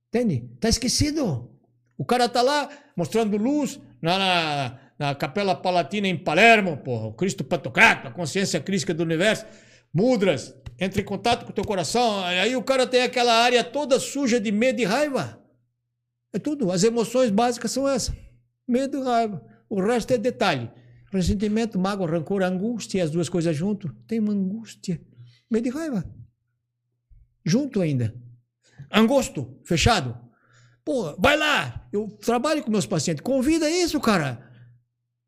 Entende? Tá esquecido. O cara tá lá mostrando luz na, na, na Capela Palatina em Palermo, porra. O Cristo Pantocrato, a consciência crística do universo. Mudras, entre em contato com o teu coração. Aí o cara tem aquela área toda suja de medo e raiva. É tudo. As emoções básicas são essas: medo e raiva. O resto é detalhe. Ressentimento, mágoa, rancor, angústia, as duas coisas junto. Tem uma angústia. Medo e raiva. Junto ainda. Angosto, fechado. Pô, vai lá. Eu trabalho com meus pacientes. Convida isso, cara.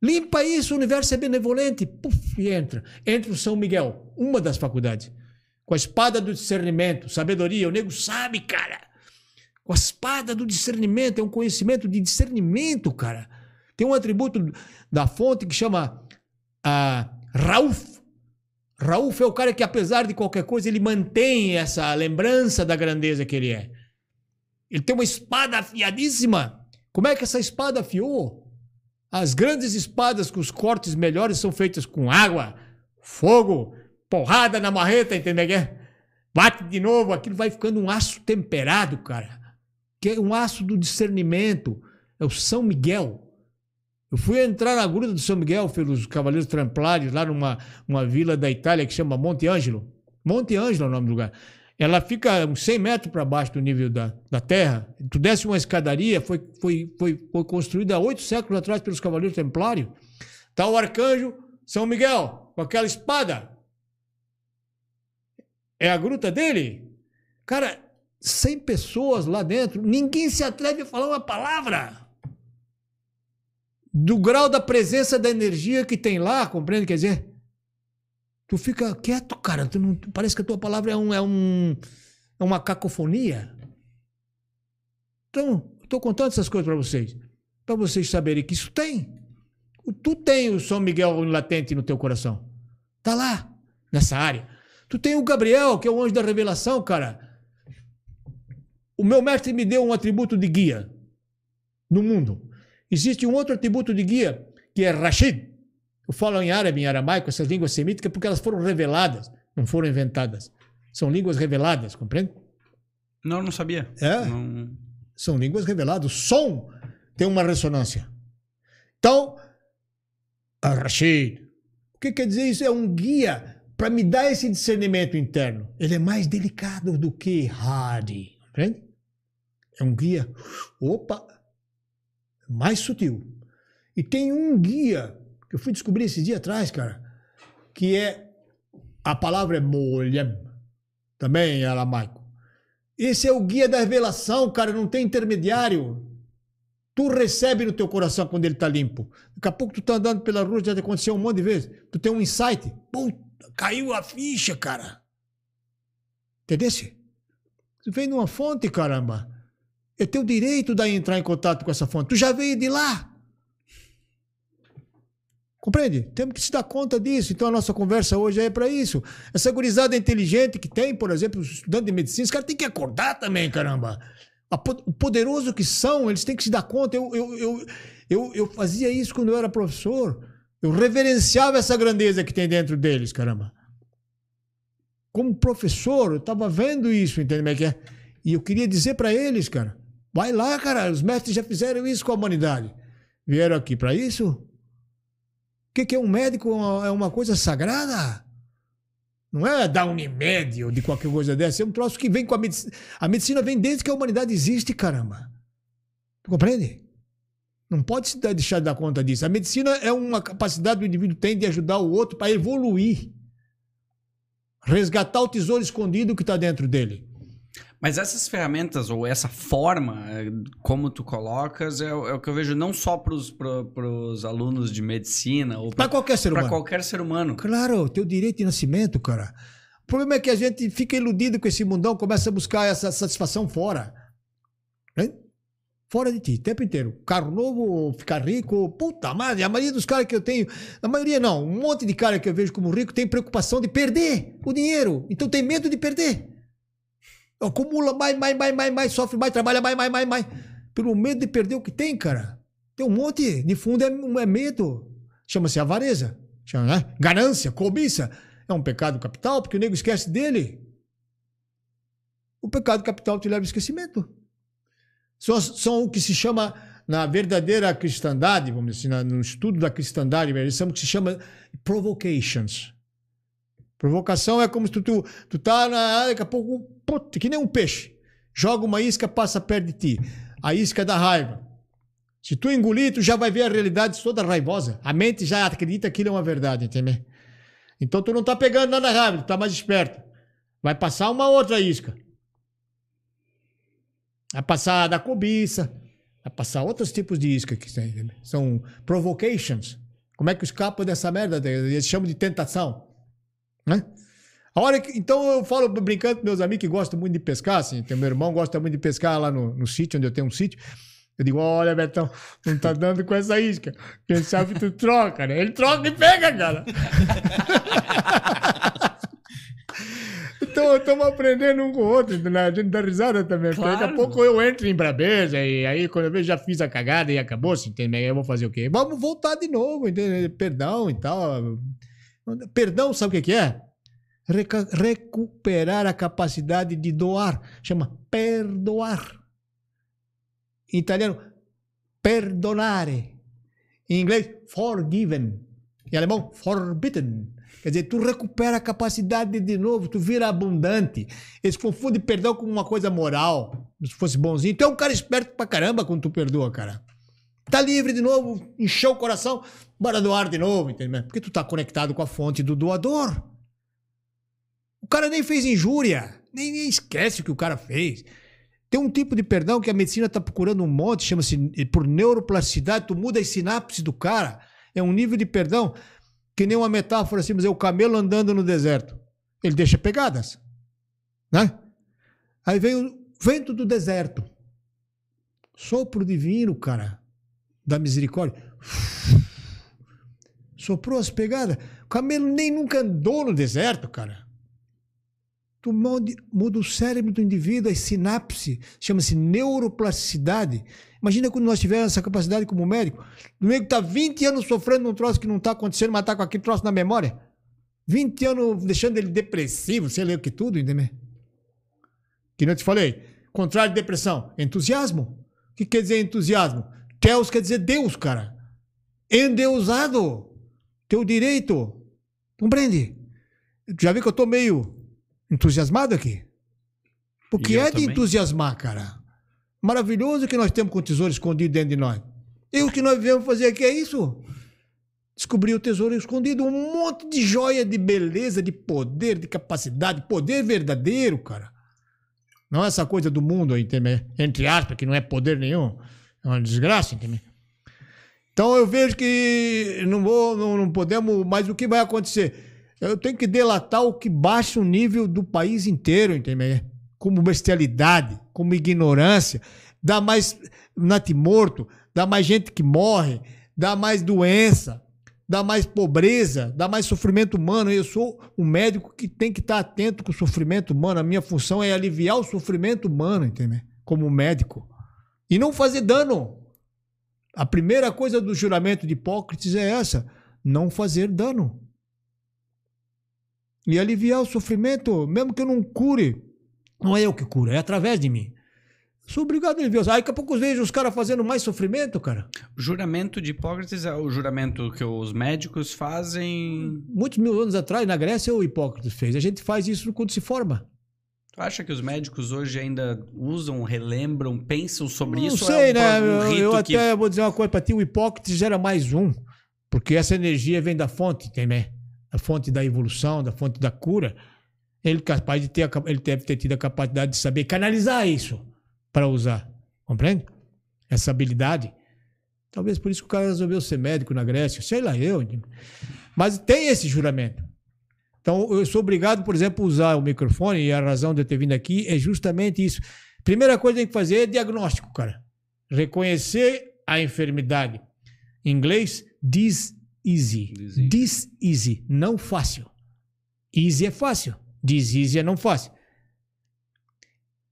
Limpa isso, o universo é benevolente. Puf, e entra. Entra o São Miguel, uma das faculdades. Com a espada do discernimento, sabedoria. O nego sabe, cara. Com a espada do discernimento. É um conhecimento de discernimento, cara. Tem um atributo da fonte que chama ah, Rauf. Rauf é o cara que, apesar de qualquer coisa, ele mantém essa lembrança da grandeza que ele é. Ele tem uma espada afiadíssima. Como é que essa espada afiou? As grandes espadas com os cortes melhores são feitas com água, fogo, porrada na marreta, entendeu? Bate de novo, aquilo vai ficando um aço temperado, cara. Que é um aço do discernimento. É o São Miguel. Eu fui entrar na gruta do São Miguel pelos Cavaleiros Templários, lá numa uma vila da Itália que chama Monte Ângelo. Monte Ângelo é o nome do lugar. Ela fica uns 100 metros para baixo do nível da, da terra. Tu desce uma escadaria, foi, foi, foi, foi construída há oito séculos atrás pelos Cavaleiros Templários. Está o arcanjo São Miguel, com aquela espada. É a gruta dele? Cara, 100 pessoas lá dentro, ninguém se atreve a falar uma palavra. Do grau da presença da energia que tem lá, compreende? Quer dizer, Tu fica quieto, cara. Tu não, parece que a tua palavra é, um, é, um, é uma cacofonia. Então, estou contando essas coisas para vocês. Para vocês saberem que isso tem. Tu tem o São Miguel latente no teu coração. Tá lá, nessa área. Tu tem o Gabriel, que é o anjo da revelação, cara. O meu mestre me deu um atributo de guia no mundo. Existe um outro atributo de guia, que é Rashid. Eu falo em árabe, em aramaico, essas línguas semíticas, porque elas foram reveladas, não foram inventadas. São línguas reveladas, compreende? Não, não sabia. É? Não... São línguas reveladas. O som tem uma ressonância. Então, Rashid, o que quer dizer isso? É um guia para me dar esse discernimento interno. Ele é mais delicado do que Hadi, compreende? É um guia, opa, mais sutil. E tem um guia eu fui descobrir esse dia atrás, cara, que é a palavra é molhem, também em aramaico. Esse é o guia da revelação, cara, não tem intermediário. Tu recebe no teu coração quando ele está limpo. Daqui a pouco tu tá andando pela rua, já te aconteceu um monte de vezes. Tu tem um insight. Puta, caiu a ficha, cara. Entendeu? Tu vem numa fonte, caramba. É teu direito de entrar em contato com essa fonte. Tu já veio de lá. Compreende? Temos que se dar conta disso. Então a nossa conversa hoje é para isso. Essa gurizada inteligente que tem, por exemplo, estudante de medicina, os caras têm que acordar também, caramba. O poderoso que são, eles têm que se dar conta. Eu, eu, eu, eu, eu fazia isso quando eu era professor. Eu reverenciava essa grandeza que tem dentro deles, caramba. Como professor, eu estava vendo isso, entende como é que é? E eu queria dizer para eles, cara, vai lá, cara, os mestres já fizeram isso com a humanidade. Vieram aqui para isso? Que, que é um médico? É uma coisa sagrada? Não é da Unimed ou de qualquer coisa dessa. É um troço que vem com a medicina. A medicina vem desde que a humanidade existe, caramba. Tu compreende? Não pode se deixar de dar conta disso. A medicina é uma capacidade que o indivíduo tem de ajudar o outro para evoluir. Resgatar o tesouro escondido que está dentro dele. Mas essas ferramentas, ou essa forma, eh, como tu colocas, é, é o que eu vejo não só para os alunos de medicina, ou para qualquer ser humano. Para qualquer ser humano. Claro, teu direito de nascimento, cara. O problema é que a gente fica iludido com esse mundão, começa a buscar essa satisfação fora. Fora de ti, o tempo inteiro. Carro novo, ficar rico, puta madre. A maioria dos caras que eu tenho, a maioria não, um monte de cara que eu vejo como rico tem preocupação de perder o dinheiro. Então tem medo de perder. Acumula mais, mais, mais, mais, mais, sofre mais, trabalha mais, mais, mais, mais. Pelo medo de perder o que tem, cara. Tem um monte. De fundo é, é medo. Chama-se avareza. Chama, né? Ganância, cobiça. É um pecado capital, porque o nego esquece dele. O pecado capital te leva ao esquecimento. São, são o que se chama, na verdadeira cristandade, vamos dizer assim, no estudo da cristandade, chamam o que se chama provocations. Provocação é como se tu, tu, tu tá na área, daqui a pouco, puta, que nem um peixe. Joga uma isca, passa perto de ti. A isca da raiva. Se tu engolir, tu já vai ver a realidade toda raivosa. A mente já acredita que aquilo é uma verdade, entendeu? Então tu não tá pegando nada raiva, tu tá mais esperto. Vai passar uma outra isca. Vai passar da cobiça. Vai passar outros tipos de isca que tem. São provocations. Como é que escapa dessa merda? Eles chamam de tentação. Né? A hora que, então eu falo brincando com meus amigos que gostam muito de pescar, assim, tem meu irmão gosta muito de pescar lá no, no sítio, onde eu tenho um sítio. Eu digo, olha, Betão, não tá dando com essa isca. Quem sabe tu troca, né? Ele troca e pega, cara. [LAUGHS] Então, estamos aprendendo um com o outro, né? a gente dá risada também. porque Daqui a Claro. pouco eu entro em brabeza e aí quando eu vejo já fiz a cagada e acabou, assim, entende? Eu vou fazer o quê? Vamos voltar de novo, entende? Perdão e tal. Perdão, sabe o que é? Reca- recuperar a capacidade de doar. Chama perdoar. Em italiano, perdonare. Em inglês, forgiven. Em alemão, forbidden. Quer dizer, tu recupera a capacidade de novo, tu vira abundante. Eles confundem perdão com uma coisa moral. Se fosse bonzinho. Tu é um cara esperto pra caramba quando tu perdoa, cara. Tá livre de novo, encheu o coração, bora doar de novo, entendeu? Porque tu tá conectado com a fonte do doador. O cara nem fez injúria, nem, nem esquece o que o cara fez. Tem um tipo de perdão que a medicina está procurando um monte, chama-se por neuroplasticidade, tu muda as sinapses do cara. É um nível de perdão que nem uma metáfora assim, mas é o camelo andando no deserto. Ele deixa pegadas, né? Aí vem o vento do deserto. Sopro divino, cara, da misericórdia. Soprou as pegadas. O camelo nem nunca andou no deserto, cara. Tu muda, o cérebro do indivíduo, as sinapses, chama-se neuroplasticidade. Imagina quando nós tivermos essa capacidade como médico. O nego está 20 anos sofrendo num troço que não está acontecendo, mas está com aquele troço na memória. 20 anos deixando ele depressivo, sei lá o que tudo, entendeu? Que não te falei. Contrário de depressão, entusiasmo. O que quer dizer entusiasmo? Teos quer dizer Deus, cara. Endeusado. Teu direito. Compreende? Já vi que eu tô meio entusiasmado aqui? Porque é de também. entusiasmar, cara. Maravilhoso que nós temos com o tesouro escondido dentro de nós. E o que nós viemos fazer aqui é isso. Descobrir o tesouro escondido, um monte de joia de beleza, de poder, de capacidade, poder verdadeiro, cara. Não essa coisa do mundo, aí, entre aspas, que não é poder nenhum. É uma desgraça, entende? Então eu vejo que não, vou, não, não podemos, mas o que vai acontecer? Eu tenho que delatar o que baixa o nível do país inteiro, entende? Como bestialidade, como ignorância, dá mais natimorto, dá mais gente que morre, dá mais doença, dá mais pobreza, dá mais sofrimento humano. Eu sou um médico que tem que estar atento com o sofrimento humano. A minha função é aliviar o sofrimento humano, entende? Como médico. E não fazer dano. A primeira coisa do juramento de Hipócrates é essa: não fazer dano. E aliviar o sofrimento, mesmo que eu não cure. Não é eu que curo, é através de mim. Sou obrigado a aliviar. Aí daqui a pouco eu vejo os caras fazendo mais sofrimento, cara. Juramento de Hipócrates é o juramento que os médicos fazem. Muitos mil anos atrás, na Grécia, o Hipócrates fez. A gente faz isso quando se forma. Tu acha que os médicos hoje ainda usam, relembram, pensam sobre Não isso? sei, ou né? é um, um Eu, eu que até vou dizer uma coisa pra ti: o Hipócrates era mais um. Porque essa energia vem da fonte, entendeu? Da fonte da evolução, da fonte da cura. Ele, capaz de ter, ele deve ter tido a capacidade de saber canalizar isso para usar. Compreende? Essa habilidade. Talvez por isso que o cara resolveu ser médico na Grécia. Sei lá, eu. Mas tem esse juramento. Então, eu sou obrigado, por exemplo, a usar o microfone, e a razão de eu ter vindo aqui é justamente isso. Primeira coisa que tem que fazer é diagnóstico, cara. Reconhecer a enfermidade. Em inglês, this easy. Disease. This easy, não fácil. Easy é fácil. This easy é não fácil.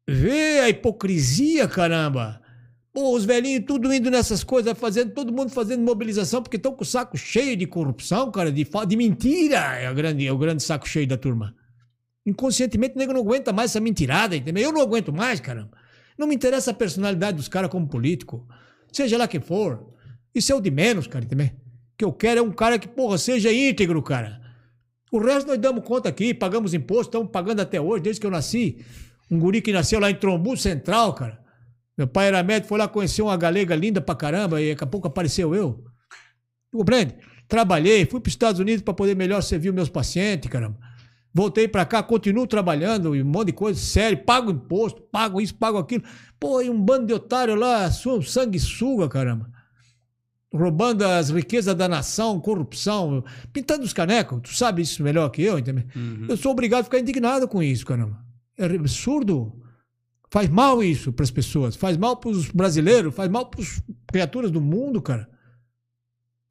Vê a hipocrisia, caramba. Pô, os velhinhos tudo indo nessas coisas, fazendo, todo mundo fazendo mobilização, porque estão com o saco cheio de corrupção, cara, de, de mentira. É, a grande, é o grande saco cheio da turma. Inconscientemente o nego não aguenta mais essa mentirada, entendeu? Eu não aguento mais, caramba. Não me interessa a personalidade dos caras como político. Seja lá quem for. Isso é o de menos, cara, entendeu? O que eu quero é um cara que, porra, seja íntegro, cara. O resto nós damos conta aqui, pagamos imposto, estamos pagando até hoje, desde que eu nasci. Um guri que nasceu lá em Trombu Central, cara. Meu pai era médico, foi lá conhecer uma galega linda pra caramba e daqui a pouco apareceu eu. Tu Compreende? Trabalhei, fui para os Estados Unidos para poder melhor servir os meus pacientes, caramba. Voltei pra cá, continuo trabalhando, um monte de coisa sério, pago imposto, pago isso, pago aquilo. Pô, e um bando de otário lá, sangue suga, caramba. Roubando as riquezas da nação, corrupção, pintando os canecos. Tu sabe isso melhor que eu, entendeu? Uhum. Eu sou obrigado a ficar indignado com isso, caramba. É absurdo. Faz mal isso para as pessoas, faz mal para os brasileiros, faz mal para as criaturas do mundo, cara.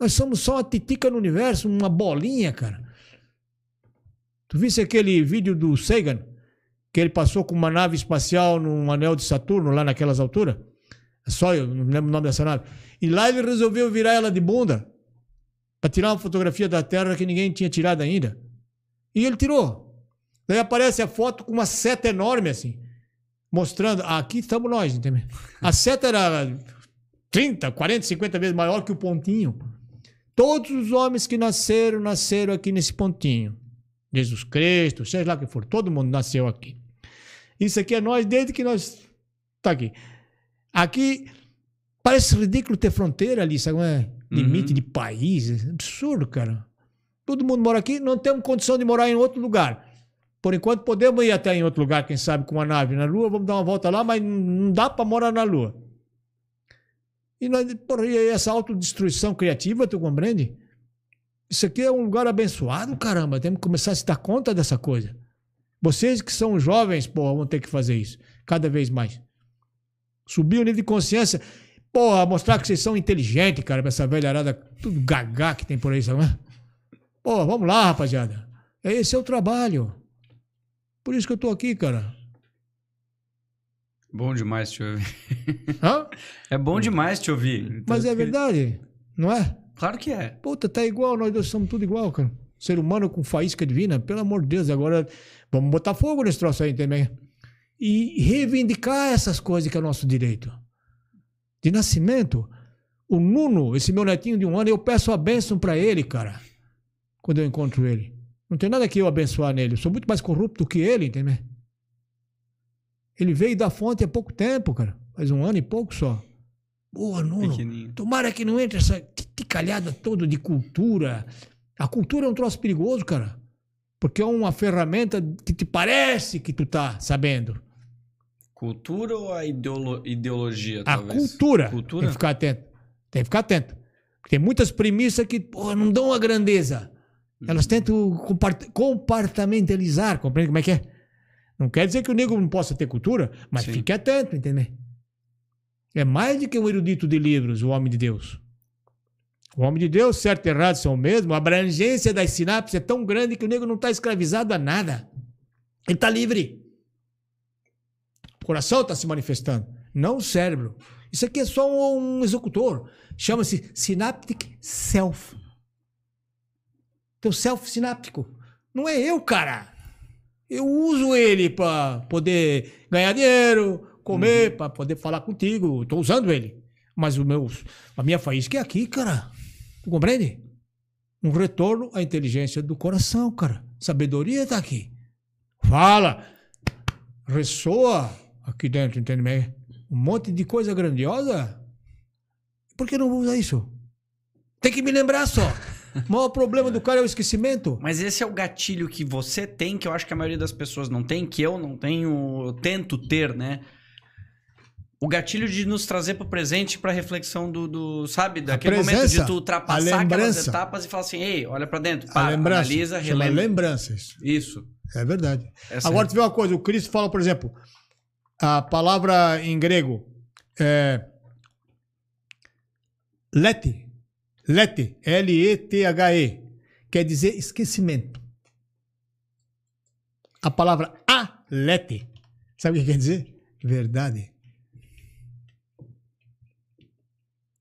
Nós somos só uma titica no universo, uma bolinha, cara. Tu viste aquele vídeo do Sagan, que ele passou com uma nave espacial num anel de Saturno, lá naquelas alturas? É Só eu, não lembro o nome dessa nave. E lá ele resolveu virar ela de bunda para tirar uma fotografia da Terra que ninguém tinha tirado ainda. E ele tirou. Daí aparece a foto com uma seta enorme assim, mostrando, ah, aqui estamos nós, entendeu? A seta era 30, 40, 50 vezes maior que o pontinho. Todos os homens que nasceram, nasceram aqui nesse pontinho. Jesus Cristo, seja lá que for, todo mundo nasceu aqui. Isso aqui é nós desde que nós tá aqui. Aqui parece ridículo ter fronteira ali, sabe? é? Limite Uhum. de país, é absurdo, cara. Todo mundo mora aqui, não temos condição de morar em outro lugar. Por enquanto podemos ir até em outro lugar, quem sabe com uma nave na Lua, vamos dar uma volta lá, mas não dá para morar na Lua. E, nós, porra, e essa autodestruição criativa, tu compreende? Isso aqui é um lugar abençoado, caramba. Temos que começar a se dar conta dessa coisa. Vocês que são jovens, porra, vão ter que fazer isso. Cada vez mais. Subir o nível de consciência. Porra, mostrar que vocês são inteligentes, cara, pra essa velharada, tudo gagá que tem por aí, sabe? Porra, vamos lá, rapaziada. Esse é o trabalho. Por isso que eu tô aqui, cara. Bom demais te ouvir. Hã? [LAUGHS] É bom demais te ouvir. Mas é verdade, não é? Claro que é. Puta, tá igual, nós dois somos tudo igual, cara. Ser humano com faísca divina, pelo amor de Deus, agora vamos botar fogo nesse troço aí também. E reivindicar essas coisas que é nosso direito. De nascimento, o Nuno, esse meu netinho de um ano, eu peço a bênção pra ele, cara. Quando eu encontro ele. Não tem nada que eu abençoar nele. Eu sou muito mais corrupto que ele, entendeu? Ele veio da fonte há pouco tempo, cara. Faz um ano e pouco só. Boa, Nuno. Tomara que não entre essa ticalhada toda de cultura. A cultura é um troço perigoso, cara. Porque é uma ferramenta que te parece que tu tá sabendo. Cultura ou a ideolo- ideologia, A talvez? cultura. Cultura? Tem que ficar atento. Tem que ficar atento. Tem muitas premissas que porra, não dão a grandeza. Elas tentam compart- compartamentalizar. Compreende como é que é? Não quer dizer que o negro não possa ter cultura, mas Sim. fique atento, entendeu? É mais do que um erudito de livros, o homem de Deus. O homem de Deus, certo e errado são o mesmo. A abrangência das sinapses é tão grande que o negro não está escravizado a nada. Ele está livre. O coração está se manifestando, não o cérebro. Isso aqui é só um, um executor. Chama-se Synaptic Self. Teu self sináptico. Não é eu, cara. Eu uso ele para poder ganhar dinheiro, comer, para poder falar contigo. Estou usando ele. Mas o meu, a minha faísca é aqui, cara. Tu compreende? Um retorno à inteligência do coração, cara. Sabedoria está aqui. Fala. Ressoa aqui dentro, entende? Um monte de coisa grandiosa. Por que não usa isso? Tem que me lembrar só. O [LAUGHS] maior problema do cara é o esquecimento. Mas esse é o gatilho que você tem, que eu acho que a maioria das pessoas não tem, que eu não tenho, eu tento ter, né? O gatilho de nos trazer para o presente para reflexão do, do, sabe, daquele momento presença, de tu ultrapassar aquelas etapas e falar assim, ei, olha para dentro, para, analisa, chama relembra. lembranças. Isso. É verdade. Agora, é- tu vê uma coisa, o Cristo fala, por exemplo, a palavra em grego é lete, lete, L-E-T-H-E, quer dizer esquecimento. A palavra alete, sabe o que quer dizer? Verdade.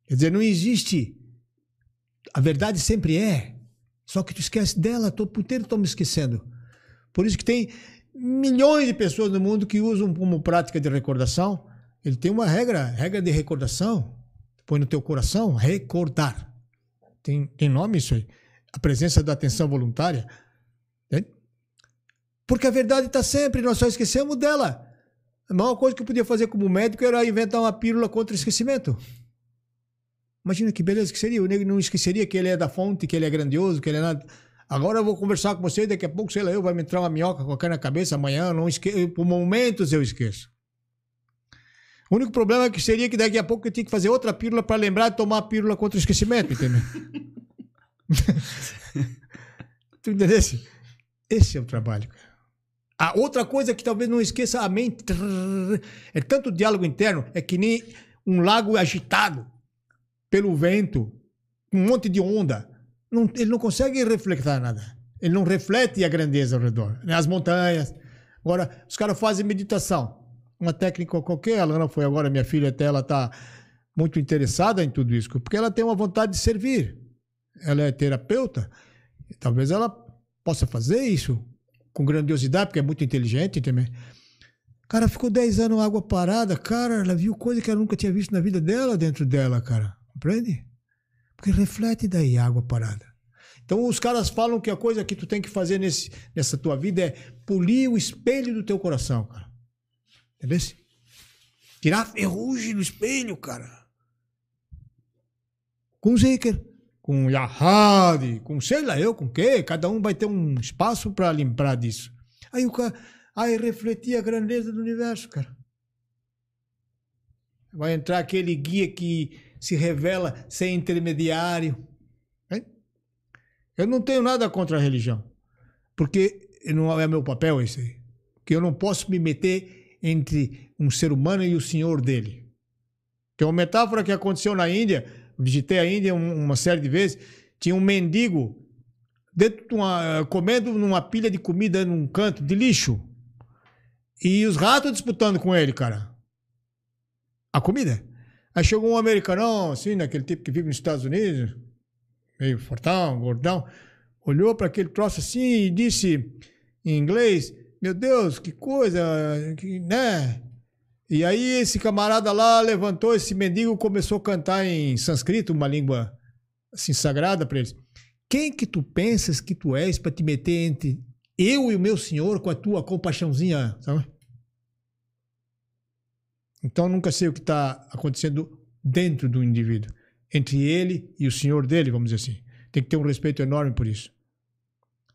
Quer dizer, não existe. A verdade sempre é. Só que tu esquece dela, todo inteiro estou me esquecendo. Por isso que tem milhões de pessoas no mundo que usam como prática de recordação. Ele tem uma regra, regra de recordação. Põe no teu coração, recordar. Tem, tem nome isso aí. A presença da atenção voluntária. Entende? Porque a verdade está sempre, nós só esquecemos dela. A maior coisa que eu podia fazer como médico era inventar uma pílula contra esquecimento. Imagina que beleza que seria. O negro não esqueceria que ele é da fonte, que ele é grandioso, que ele é nada. Agora eu vou conversar com você, daqui a pouco, sei lá, eu vai me entrar uma minhoca qualquer na cabeça amanhã, não esqueço, por momentos eu esqueço. O único problema é que seria que daqui a pouco eu tinha que fazer outra pílula para lembrar de tomar a pílula contra o esquecimento, entendeu? [LAUGHS] tu entendesse? Esse é o trabalho, cara. A outra coisa que talvez não esqueça a mente é tanto diálogo interno, é que nem um lago agitado pelo vento, um monte de onda. Não- ele não consegue refletir nada. Ele não reflete a grandeza ao redor, né? as montanhas. Agora, os caras fazem meditação. Uma técnica qualquer, a Lana foi agora, minha filha até, ela está muito interessada em tudo isso, porque ela tem uma vontade de servir. Ela é terapeuta, talvez ela possa fazer isso com grandiosidade, porque é muito inteligente também. Cara, ficou 10 anos água parada, cara, ela viu coisa que ela nunca tinha visto na vida dela dentro dela, cara. Compreende? Porque reflete daí a água parada. Então os caras falam que a coisa que tu tem que fazer nesse, nessa tua vida é polir o espelho do teu coração, cara. Entendeu? Tirar a ferrugem do espelho, cara. Com Zeker, com Yahad, com sei lá eu, com quê? Cada um vai ter um espaço para lembrar disso. Aí o cara, aí refletir a grandeza do universo, cara. Vai entrar aquele guia que se revela sem intermediário. Eu não tenho nada contra a religião, porque não é meu papel esse. Que eu não posso me meter entre um ser humano e o senhor dele. Tem uma metáfora que aconteceu na Índia, visitei a Índia um- uma série de vezes, tinha um mendigo dentro de uma, comendo numa pilha de comida num canto de lixo. E os ratos disputando com ele, cara. A comida. Aí chegou um americanão, assim, naquele tipo que vive nos Estados Unidos, meio fortão, gordão, olhou para aquele troço assim e disse em inglês: Meu Deus, que coisa, que, né? E aí esse camarada lá levantou esse mendigo começou a cantar em sânscrito, uma língua assim sagrada para eles. Quem que tu pensas que tu és para te meter entre eu e o meu senhor com a tua compaixãozinha, sabe? Então nunca sei o que está acontecendo dentro do indivíduo, entre ele e o senhor dele, vamos dizer assim. Tem que ter um respeito enorme por isso.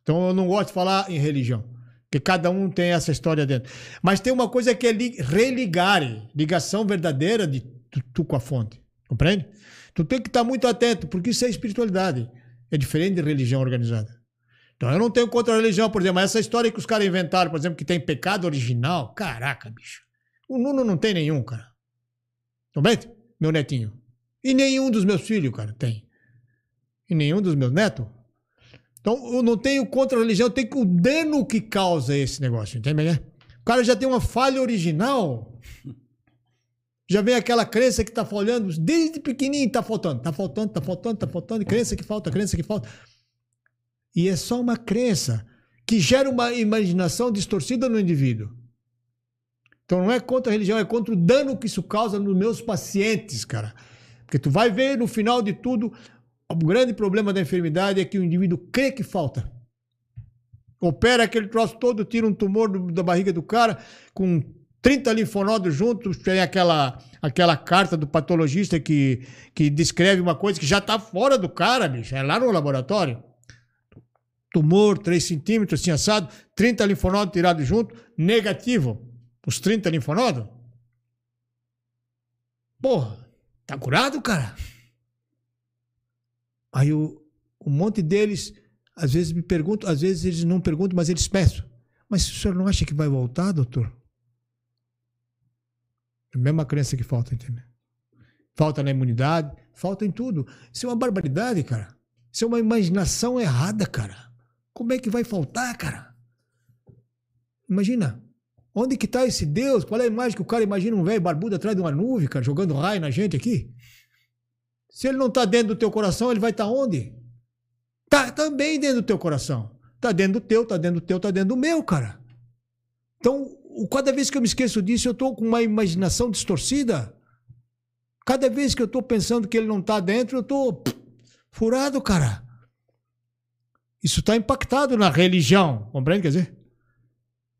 Então eu não gosto de falar em religião, porque cada um tem essa história dentro. Mas tem uma coisa que é li- religare, ligação verdadeira de tu, tu com a fonte, compreende? Tu tem que estar muito atento, porque isso é espiritualidade. É diferente de religião organizada. Então eu não tenho contra a religião, por exemplo, mas essa história que os caras inventaram, por exemplo, que tem pecado original, caraca, bicho. O Nuno não tem nenhum, cara. Compreende? Meu netinho. E nenhum dos meus filhos, cara, tem. E nenhum dos meus netos. Então, eu não tenho contra a religião, eu tenho o dano que causa esse negócio, entende? né? O cara já tem uma falha original. [LAUGHS] Já vem aquela crença que tá falhando, desde pequenininho tá faltando, tá faltando, tá faltando, tá faltando, crença que falta, crença que falta. E é só uma crença que gera uma imaginação distorcida no indivíduo. Então não é contra a religião, é contra o dano que isso causa nos meus pacientes, cara. Porque tu vai ver no final de tudo, o grande problema da enfermidade é que o indivíduo crê que falta. Opera aquele troço todo, tira um tumor do- da barriga do cara, com 30 linfonodos juntos, tem aquela, aquela carta do patologista que, que descreve uma coisa que já está fora do cara, bicho. É lá no laboratório. Tumor, 3 centímetros, assim assado, 30 linfonodos tirados junto, negativo. Os 30 linfonodos. Porra, tá curado, cara? Aí o, um monte deles, às vezes me perguntam, às vezes eles não perguntam, mas eles peçam. Mas o senhor não acha que vai voltar, doutor? É a mesma crença que falta, entendeu? Falta na imunidade, falta em tudo. Isso é uma barbaridade, cara. Isso é uma imaginação errada, cara. Como é que vai faltar, cara? Imagina. Onde que tá esse Deus? Qual é a imagem que o cara imagina um velho barbudo atrás de uma nuvem, cara, jogando raio na gente aqui? Se ele não tá dentro do teu coração, ele vai estar onde? Tá também dentro do teu coração. Tá dentro do teu, tá dentro do teu, tá dentro do meu, cara. Então, cada vez que eu me esqueço disso, eu tô com uma imaginação distorcida. Cada vez que eu tô pensando que ele não tá dentro, eu pff, furado, cara. Isso está impactado na religião, compreende? Quer dizer,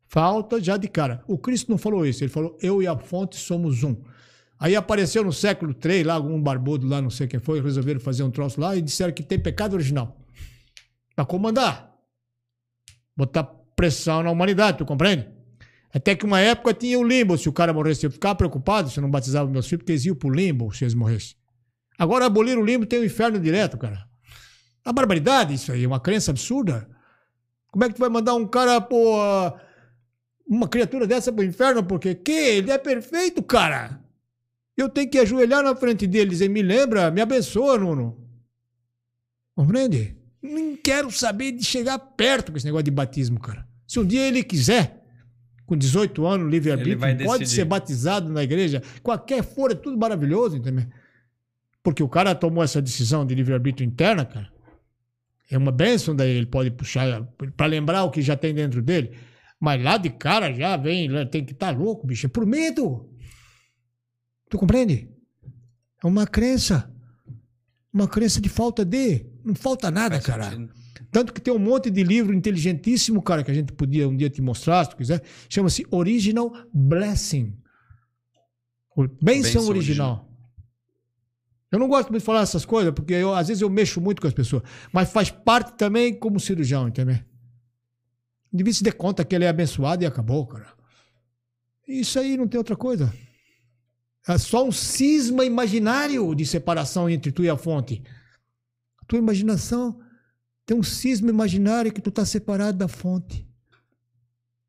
falta já de cara. O Cristo não falou isso, ele falou: eu e a fonte somos um. Aí apareceu no século III, lá algum barbudo lá, não sei quem foi, resolveram fazer um troço lá e disseram que tem pecado original. Para comandar. Botar pressão na humanidade, tu compreende? Até que uma época tinha o limbo. Se o cara morresse, eu ficava preocupado se eu não batizava meus filhos, porque eles iam pro limbo se eles morressem. Agora aboliram o limbo, tem o inferno direto, cara. Uma barbaridade isso aí, uma crença absurda. Como é que tu vai mandar um cara, pô, uma criatura dessa pro inferno? Porque que? Ele é perfeito, cara. Eu tenho que ajoelhar na frente dele e dizer, me lembra, me abençoa, Nuno. Compreende? Nem quero saber de chegar perto com esse negócio de batismo, cara. Se um dia ele quiser, com 18 anos, livre-arbítrio, pode ser batizado na igreja, qualquer for, é tudo maravilhoso, entendeu? Porque o cara tomou essa decisão de livre-arbítrio interna, cara. É uma bênção daí, ele pode puxar para lembrar o que já tem dentro dele. Mas lá de cara já vem, tem que estar louco, bicho. É por medo. Tu compreende? É uma crença. Uma crença de falta de. Não falta nada, cara. Tanto que tem um monte de livro inteligentíssimo, cara, que a gente podia um dia te mostrar, se tu quiser. Chama-se Original Blessing. O- Bênção, Bênção original. Eu não gosto muito de falar essas coisas, porque eu, às vezes eu mexo muito com as pessoas. Mas faz parte também como cirurgião, entendeu? Devia se dar conta que ele é abençoado e acabou, cara. Isso aí não tem outra coisa. É só um cisma imaginário de separação entre tu e a fonte. A tua imaginação tem um cisma imaginário que tu tá separado da fonte.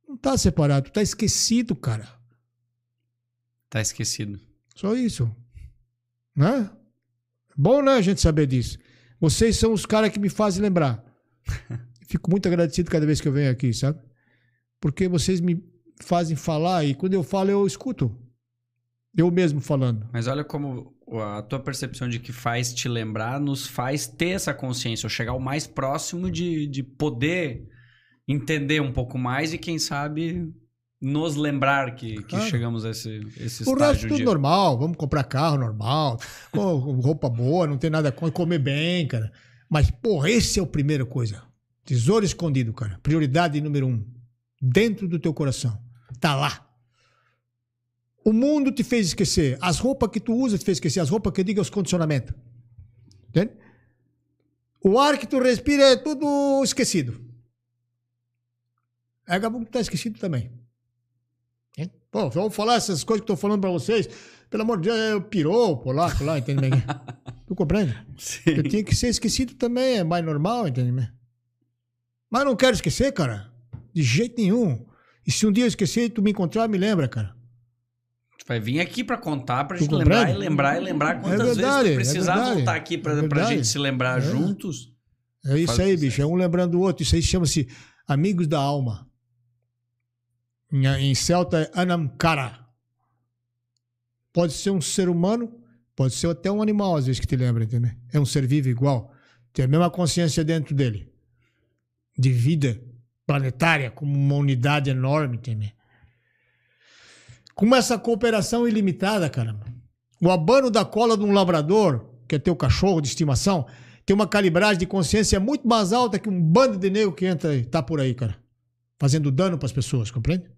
Não tá separado, tu tá esquecido, cara. Tá esquecido. Só isso. Né? Bom, né, a gente saber disso. Vocês são os caras que me fazem lembrar. [LAUGHS] Fico muito agradecido cada vez que eu venho aqui, sabe? Porque vocês me fazem falar e quando eu falo eu escuto. Eu mesmo falando. Mas olha como a tua percepção de que faz te lembrar nos faz ter essa consciência, ou chegar o mais próximo de, de poder entender um pouco mais e, quem sabe, nos lembrar que, que Claro. chegamos a esse, esse O resto estágio tudo de... normal, vamos comprar carro normal, [LAUGHS] com roupa boa, não tem nada com comer bem, cara. Mas, porra, esse é a primeira coisa. Tesouro escondido, cara. Prioridade número um. Dentro do teu coração. Tá lá. O mundo te fez esquecer. As roupas que tu usa te fez esquecer. As roupas que eu digo é os condicionamentos. Entende? O ar que tu respira é tudo esquecido. Aí acabou que tá esquecido também. Pô, vamos falar essas coisas que eu tô falando pra vocês. Pelo amor de Deus, eu pirou, polaco lá, entende? bem? [LAUGHS] tu compreende? Sim. Eu tinha que ser esquecido também, é mais normal, entende? bem? Mas não quero esquecer, cara. De jeito nenhum. E se um dia eu esquecer, tu me encontrar, me lembra, cara. Vai vir aqui pra contar, pra Tu gente lembrar e lembrar e lembrar quantas vezes verdade, tu é precisar verdade. voltar aqui pra, É pra gente se lembrar É. juntos. É isso Faz aí, bicho. É um lembrando o outro. Isso aí chama-se Amigos da Alma. Em, em celta é Anamkara. Pode ser um ser humano, pode ser até um animal, às vezes, que te lembra, entendeu? É um ser vivo igual. Tem a mesma consciência dentro dele. De vida planetária, como uma unidade enorme, entendeu? Com essa cooperação ilimitada, caramba. O abano da cola de um labrador, que é teu cachorro de estimação, tem uma calibragem de consciência muito mais alta que um bando de negro que entra e tá por aí, cara. Fazendo dano pras pessoas, compreende?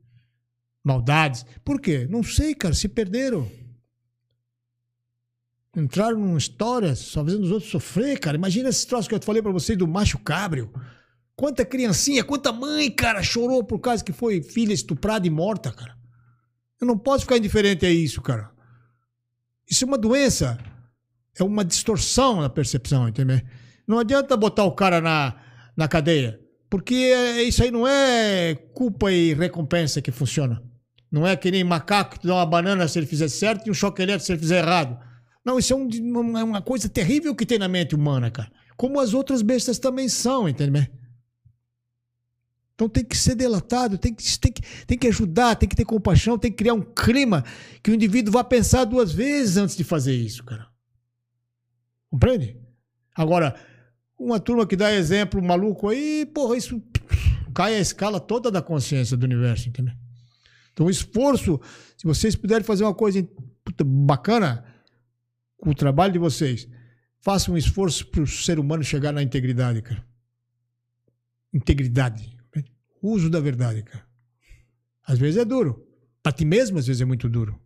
Maldades. Por quê? Não sei, cara. Se perderam. Entraram numa história só fazendo os outros sofrer, cara. Imagina esse troço que eu falei pra vocês do macho cabrio. Quanta criancinha, quanta mãe, cara, chorou por causa que foi filha estuprada e morta, cara. Eu não posso ficar indiferente a isso, cara. Isso é uma doença. É uma distorção na percepção, entendeu? Não adianta botar o cara na, na cadeia. Porque é- isso aí não é culpa e recompensa que funciona. Não é que nem macaco que dá uma banana se ele fizer certo e um choque elétrico se ele fizer errado. Não, isso é, um- é uma coisa terrível que tem na mente humana, cara. Como as outras bestas também são, entendeu? Então tem que ser delatado, tem que, tem, que, tem que ajudar, tem que ter compaixão, tem que criar um clima que o indivíduo vá pensar duas vezes antes de fazer isso, cara. Compreende? Agora, uma turma que dá exemplo maluco aí, porra, isso cai a escala toda da consciência do universo, entendeu? Então, o esforço, se vocês puderem fazer uma coisa puta, bacana com o trabalho de vocês, façam um esforço para o ser humano chegar na integridade, cara. Integridade. O uso da verdade, cara. Às vezes é duro. Para ti mesmo, às vezes é muito duro.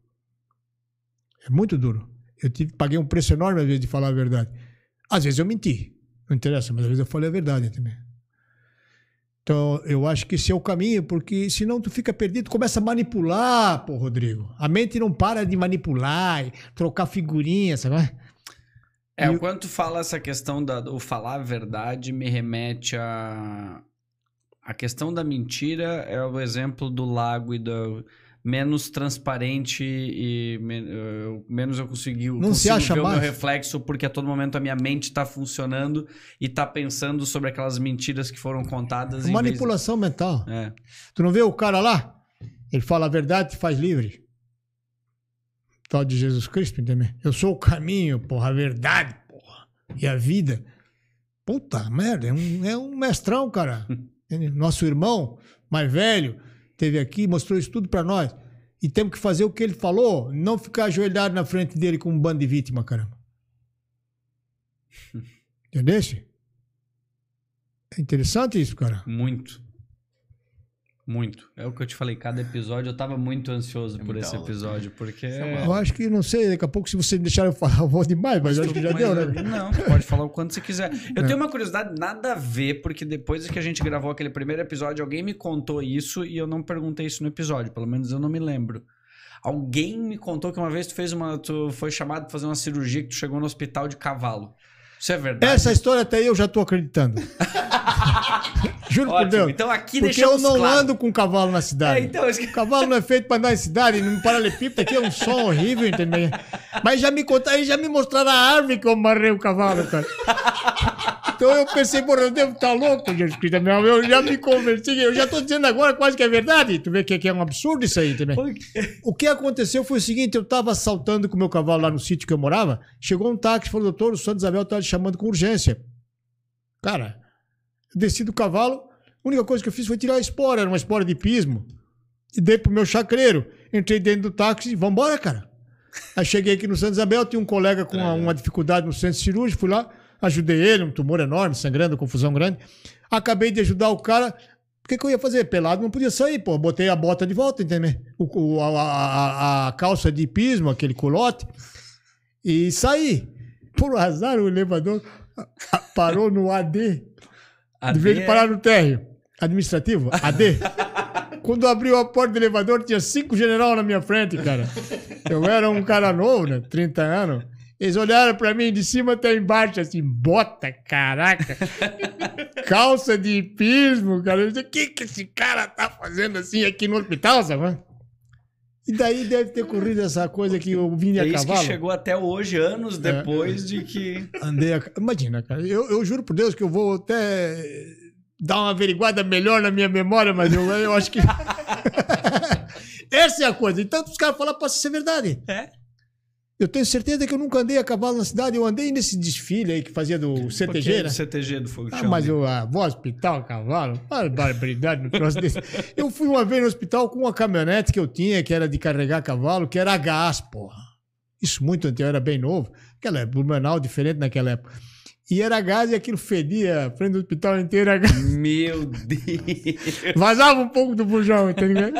É muito duro. Eu tive, paguei um preço enorme, às vezes, de falar a verdade. Às vezes eu menti. Não interessa, mas às vezes eu falei a verdade também. Então, eu acho que esse é o caminho, porque senão tu fica perdido, começa a manipular, pô, Rodrigo. A mente não para de manipular, e trocar figurinhas, sabe? É, E o- quando tu fala essa questão do falar a verdade, me remete a. A questão da mentira é o exemplo do lago e do menos transparente e men- eu- menos eu consegui Não se acha ver o meu mais? reflexo porque a todo momento a minha mente está funcionando e está pensando sobre aquelas mentiras que foram contadas. vez- Manipulação mental. É. Tu não vê o cara lá? Ele fala a verdade e te faz livre. Tal de Jesus Cristo, entendeu? Eu sou o caminho, porra, a verdade, porra. E a vida. Puta merda, é um, é um mestrão, cara. [LAUGHS] Nosso irmão mais velho teve aqui, mostrou isso tudo pra nós. E temos que fazer o que ele falou, não ficar ajoelhado na frente dele com um bando de vítima, caramba. [LAUGHS] Entendeste? É interessante isso, cara. Muito. Muito. É o que eu te falei, cada episódio eu tava muito ansioso por muita esse aula. episódio, porque. Eu acho que, não sei, daqui a pouco, se você deixar eu falar, [LAUGHS] eu vou demais, mas eu acho que já Mas, deu, né? Não, pode falar o quanto você quiser. Eu É. tenho uma curiosidade nada a ver, porque depois que a gente gravou aquele primeiro episódio, alguém me contou isso e eu não perguntei isso no episódio, pelo menos eu não me lembro. Alguém me contou que uma vez tu fez uma. Tu foi chamado pra fazer uma cirurgia que tu chegou no hospital de cavalo. Isso é verdade? Essa história até eu já tô acreditando. [LAUGHS] Juro por Ótimo. Deus. Então aqui Porque eu não claro. ando com cavalo na É, cidade. então, isso que- O cavalo não é feito pra andar em cidade, num paralelepípedo aqui é um som horrível, entendeu? Mas já me contaram, já me mostraram a árvore que eu amarrei o cavalo, cara. [LAUGHS] Então eu pensei, porra, eu devo estar louco, Jesus Cristo. Eu já me converti, eu já tô dizendo agora quase que é verdade. Tu vê que que é um absurdo isso aí também. O que aconteceu foi o seguinte: eu tava saltando com o meu cavalo lá no sítio que eu morava. Chegou um táxi e falou: Doutor, o Santo Isabel tá te chamando com urgência. Cara, desci do cavalo. A única coisa que eu fiz foi tirar a espora, era uma espora de pismo. E dei pro meu chacreiro. Entrei dentro do táxi e vambora, cara. Aí cheguei aqui no Santo Isabel, tinha um colega com uma, uma dificuldade no centro cirúrgico, fui lá, ajudei ele, um tumor enorme, sangrando, confusão grande. Acabei de ajudar o cara. O que, que eu ia fazer? Pelado não podia sair, pô. Botei a bota de volta, entendeu? O, a, a- a calça de pismo, aquele colote, e saí. Por azar, o elevador parou no AD. A [LAUGHS] De vez de D é- parar no térreo administrativo, AD. Quando abriu a porta do elevador, tinha cinco general na minha frente, cara. Eu era um cara novo, né? 30 anos. Eles olharam pra mim de cima até embaixo, assim, bota, caraca. [LAUGHS] Calça de pismo, cara. O que, que esse cara tá fazendo assim aqui no hospital, sabe? E daí deve ter corrido essa coisa que eu vim É a isso que cavalo. chegou até hoje, anos depois de que. Andei a... Imagina, cara. Eu, eu juro por Deus que eu vou até dar uma averiguada melhor na minha memória, mas eu, eu acho que. [LAUGHS] [LAUGHS] Essa é a coisa. E tanto os caras falam, pode ser verdade. É? Eu tenho certeza que eu nunca andei a cavalo na cidade. Eu andei nesse desfile aí que fazia do CTG, né? Do CTG do Fogo de Ah, Chão. mas eu ah, vou ao hospital, a cavalo, barbaridade no troço desse. [LAUGHS] Eu fui uma vez no hospital com uma caminhonete que eu tinha, que era de carregar cavalo, que era a gás, porra. Isso muito antes, eu era bem novo. Aquela época, Blumenau, diferente naquela época. E era gás e aquilo fedia a frente do hospital inteiro. a gás. Meu Deus. Vazava um pouco do bujão, entendeu?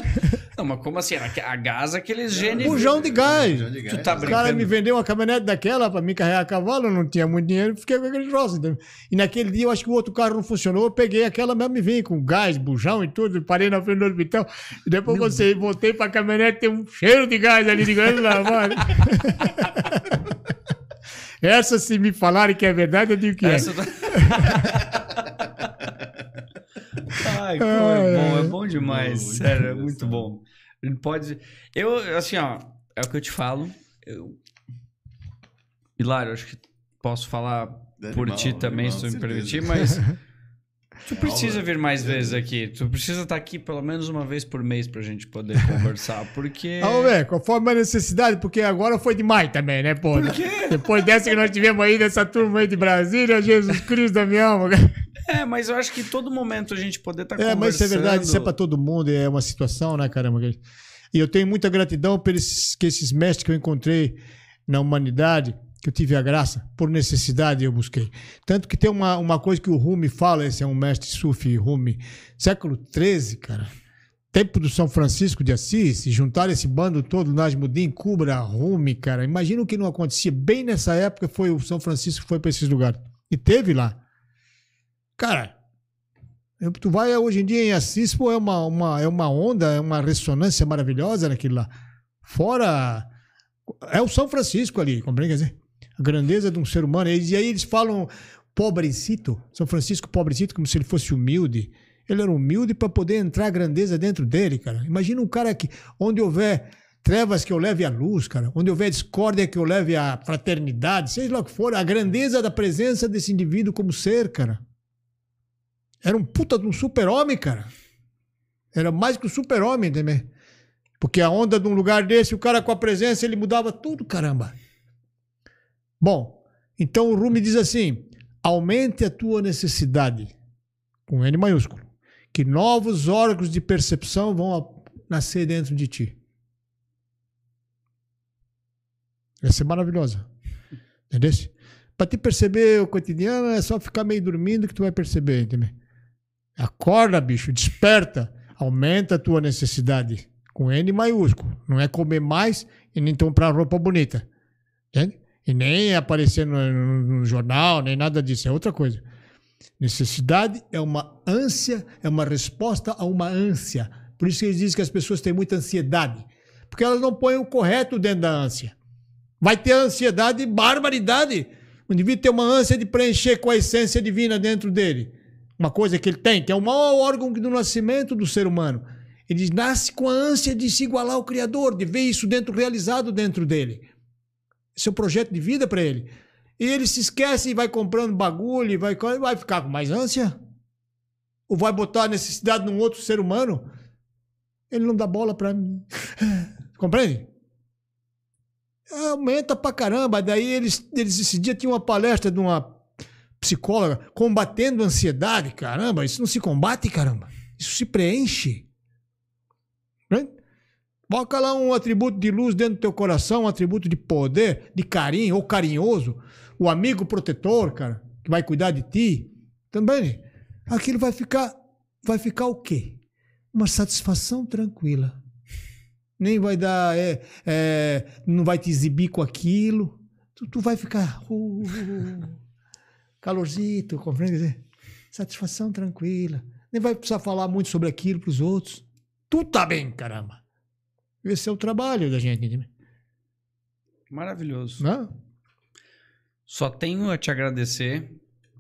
Não, mas como assim? A gás é aqueles genes. Bujão de gás. Bujão de Tu gás. tá O cara brincando? me vendeu uma caminhonete daquela pra me carregar a cavalo, eu não tinha muito dinheiro, fiquei com aquele troço. entendeu? E naquele dia eu acho que o outro carro não funcionou, eu peguei aquela mesmo e vim com gás, bujão e tudo, parei na frente do hospital. E depois quando você voltei pra caminhonete, tem um cheiro de gás ali de gás lá, mano. [LAUGHS] Essa, se me falarem que é verdade, eu digo que Essa [LAUGHS] é. tá- Ai, como é bom, é bom demais. Muito sério, é muito bom. Pode. Eu, assim, ó, é o que eu te falo. Eu... Hilário, acho que posso falar por Animal, ti também, animal, se tu me permitir, mas. [LAUGHS] Tu precisa vir mais vezes aqui. Tu precisa estar aqui pelo menos uma vez por mês pra gente poder [LAUGHS] conversar, porque. Vamos ver, conforme a necessidade, porque agora foi demais também, né, pô? Depois dessa que nós tivemos aí, dessa turma aí de Brasília, Jesus Cristo da minha alma. É, mas eu acho que todo momento a gente poder estar É, conversando. mas isso é verdade, isso é pra todo mundo, é uma situação, né, caramba? E eu tenho muita gratidão por esses, que esses mestres que eu encontrei na humanidade, que eu tive a graça, por necessidade eu busquei. Tanto que tem uma, uma coisa que o Rumi fala, esse é um mestre Sufi, Rumi, século XIII, cara. Tempo do São Francisco de Assis, se juntaram esse bando todo, Najmuddin, Kubra, Rumi, cara. Imagina o que não acontecia. Bem nessa época foi o São Francisco foi para esses lugares. E teve lá. Cara, Tu vai hoje em dia em Assis, pô, é uma, uma, é uma onda, é uma ressonância maravilhosa naquilo lá. Fora. É o São Francisco ali, compreende? Quer dizer, a grandeza de um ser humano. E aí eles falam pobrecito, São Francisco pobrecito, como se ele fosse humilde. Ele era humilde para poder entrar a grandeza dentro dele, cara. Imagina um cara que, onde houver trevas, que eu leve a luz, cara. Onde houver discórdia, que eu leve a fraternidade, seja lá o que for, a grandeza da presença desse indivíduo como ser, cara. Era um puta de um super-homem, cara. Era mais que um super-homem também. Porque a onda de um lugar desse, o cara com a presença, ele mudava tudo, caramba. Bom, então o Rumi diz assim: aumente a tua necessidade, com N maiúsculo, que novos órgãos de percepção vão nascer dentro de ti. Essa é maravilhosa. [LAUGHS] Entendeu? Para te perceber o cotidiano é só ficar meio dormindo que tu vai perceber, entendeu? Acorda, bicho, desperta, aumenta a tua necessidade com N maiúsculo. Não é comer mais e nem comprar roupa bonita. Entende? E nem aparecer no, no, no, jornal, nem nada disso. É outra coisa. Necessidade é uma ânsia, é uma resposta a uma ânsia. Por isso que eles dizem que as pessoas têm muita ansiedade. Porque elas não põem o correto dentro da ânsia. Vai ter ansiedade e barbaridade. O indivíduo tem uma ânsia de preencher com a essência divina dentro dele. Uma coisa que ele tem, que é o maior órgão do nascimento do ser humano. Ele nasce com a ânsia de se igualar ao Criador, de ver isso dentro realizado dentro dele. O projeto de vida para ele. E ele se esquece e vai comprando bagulho, e vai, vai ficar com mais ânsia? Ou vai botar a necessidade num outro ser humano? Ele não dá bola para mim. [LAUGHS] Compreende? Aumenta pra caramba. Daí eles, eles esse dia tinham uma palestra de uma psicóloga combatendo a ansiedade. Caramba, isso não se combate, caramba. Isso se preenche. Boca lá um atributo de luz dentro do teu coração, um atributo de poder, de carinho ou carinhoso, o amigo protetor, cara, que vai cuidar de ti. Também, aquilo vai ficar, vai ficar o quê? Uma satisfação tranquila. Nem vai dar, é, é, não vai te exibir com aquilo. Tu, tu vai ficar uh, calorzito, compreende? Satisfação tranquila. Nem vai precisar falar muito sobre aquilo para os outros. Tu tá bem, caramba. Esse é o trabalho da gente. Maravilhoso. Não? Só tenho a te agradecer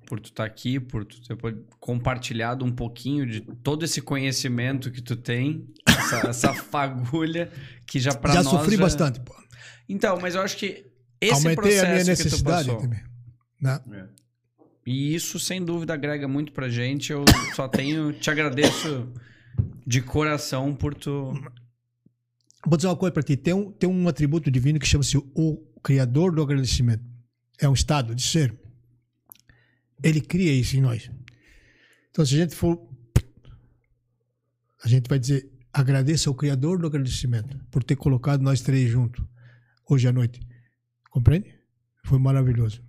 por tu estar tá aqui, por tu ter compartilhado um pouquinho de todo esse conhecimento que tu tem, essa, [LAUGHS] essa fagulha que já para nós já sofri bastante, pô. Então, mas eu acho que esse Aumentei processo a minha necessidade que tu passou, também. Né? É. E isso, sem dúvida, agrega muito pra gente. Eu só tenho. Te agradeço de coração por tu. Vou dizer uma coisa para ti. Tem um, tem um atributo divino que chama-se o Criador do agradecimento. É um estado de ser. Ele cria isso em nós. Então, se a gente for. A gente vai dizer: agradeça ao Criador do agradecimento por ter colocado nós três juntos hoje à noite. Compreende? Foi maravilhoso.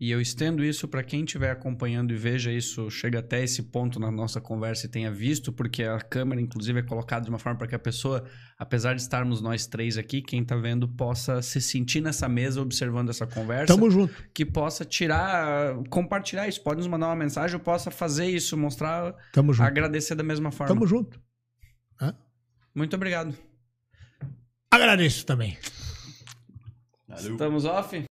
E eu estendo isso para quem estiver acompanhando e veja isso, chega até esse ponto na nossa conversa e tenha visto, porque a câmera, inclusive, é colocada de uma forma para que a pessoa, apesar de estarmos nós três aqui, quem está vendo possa se sentir nessa mesa observando essa conversa. Tamo junto. Que possa tirar, compartilhar isso. Pode nos mandar uma mensagem, eu possa fazer isso, mostrar, Tamo junto. agradecer da mesma forma. Tamo junto. Hã? Muito obrigado. Agradeço também. Valeu. Estamos off?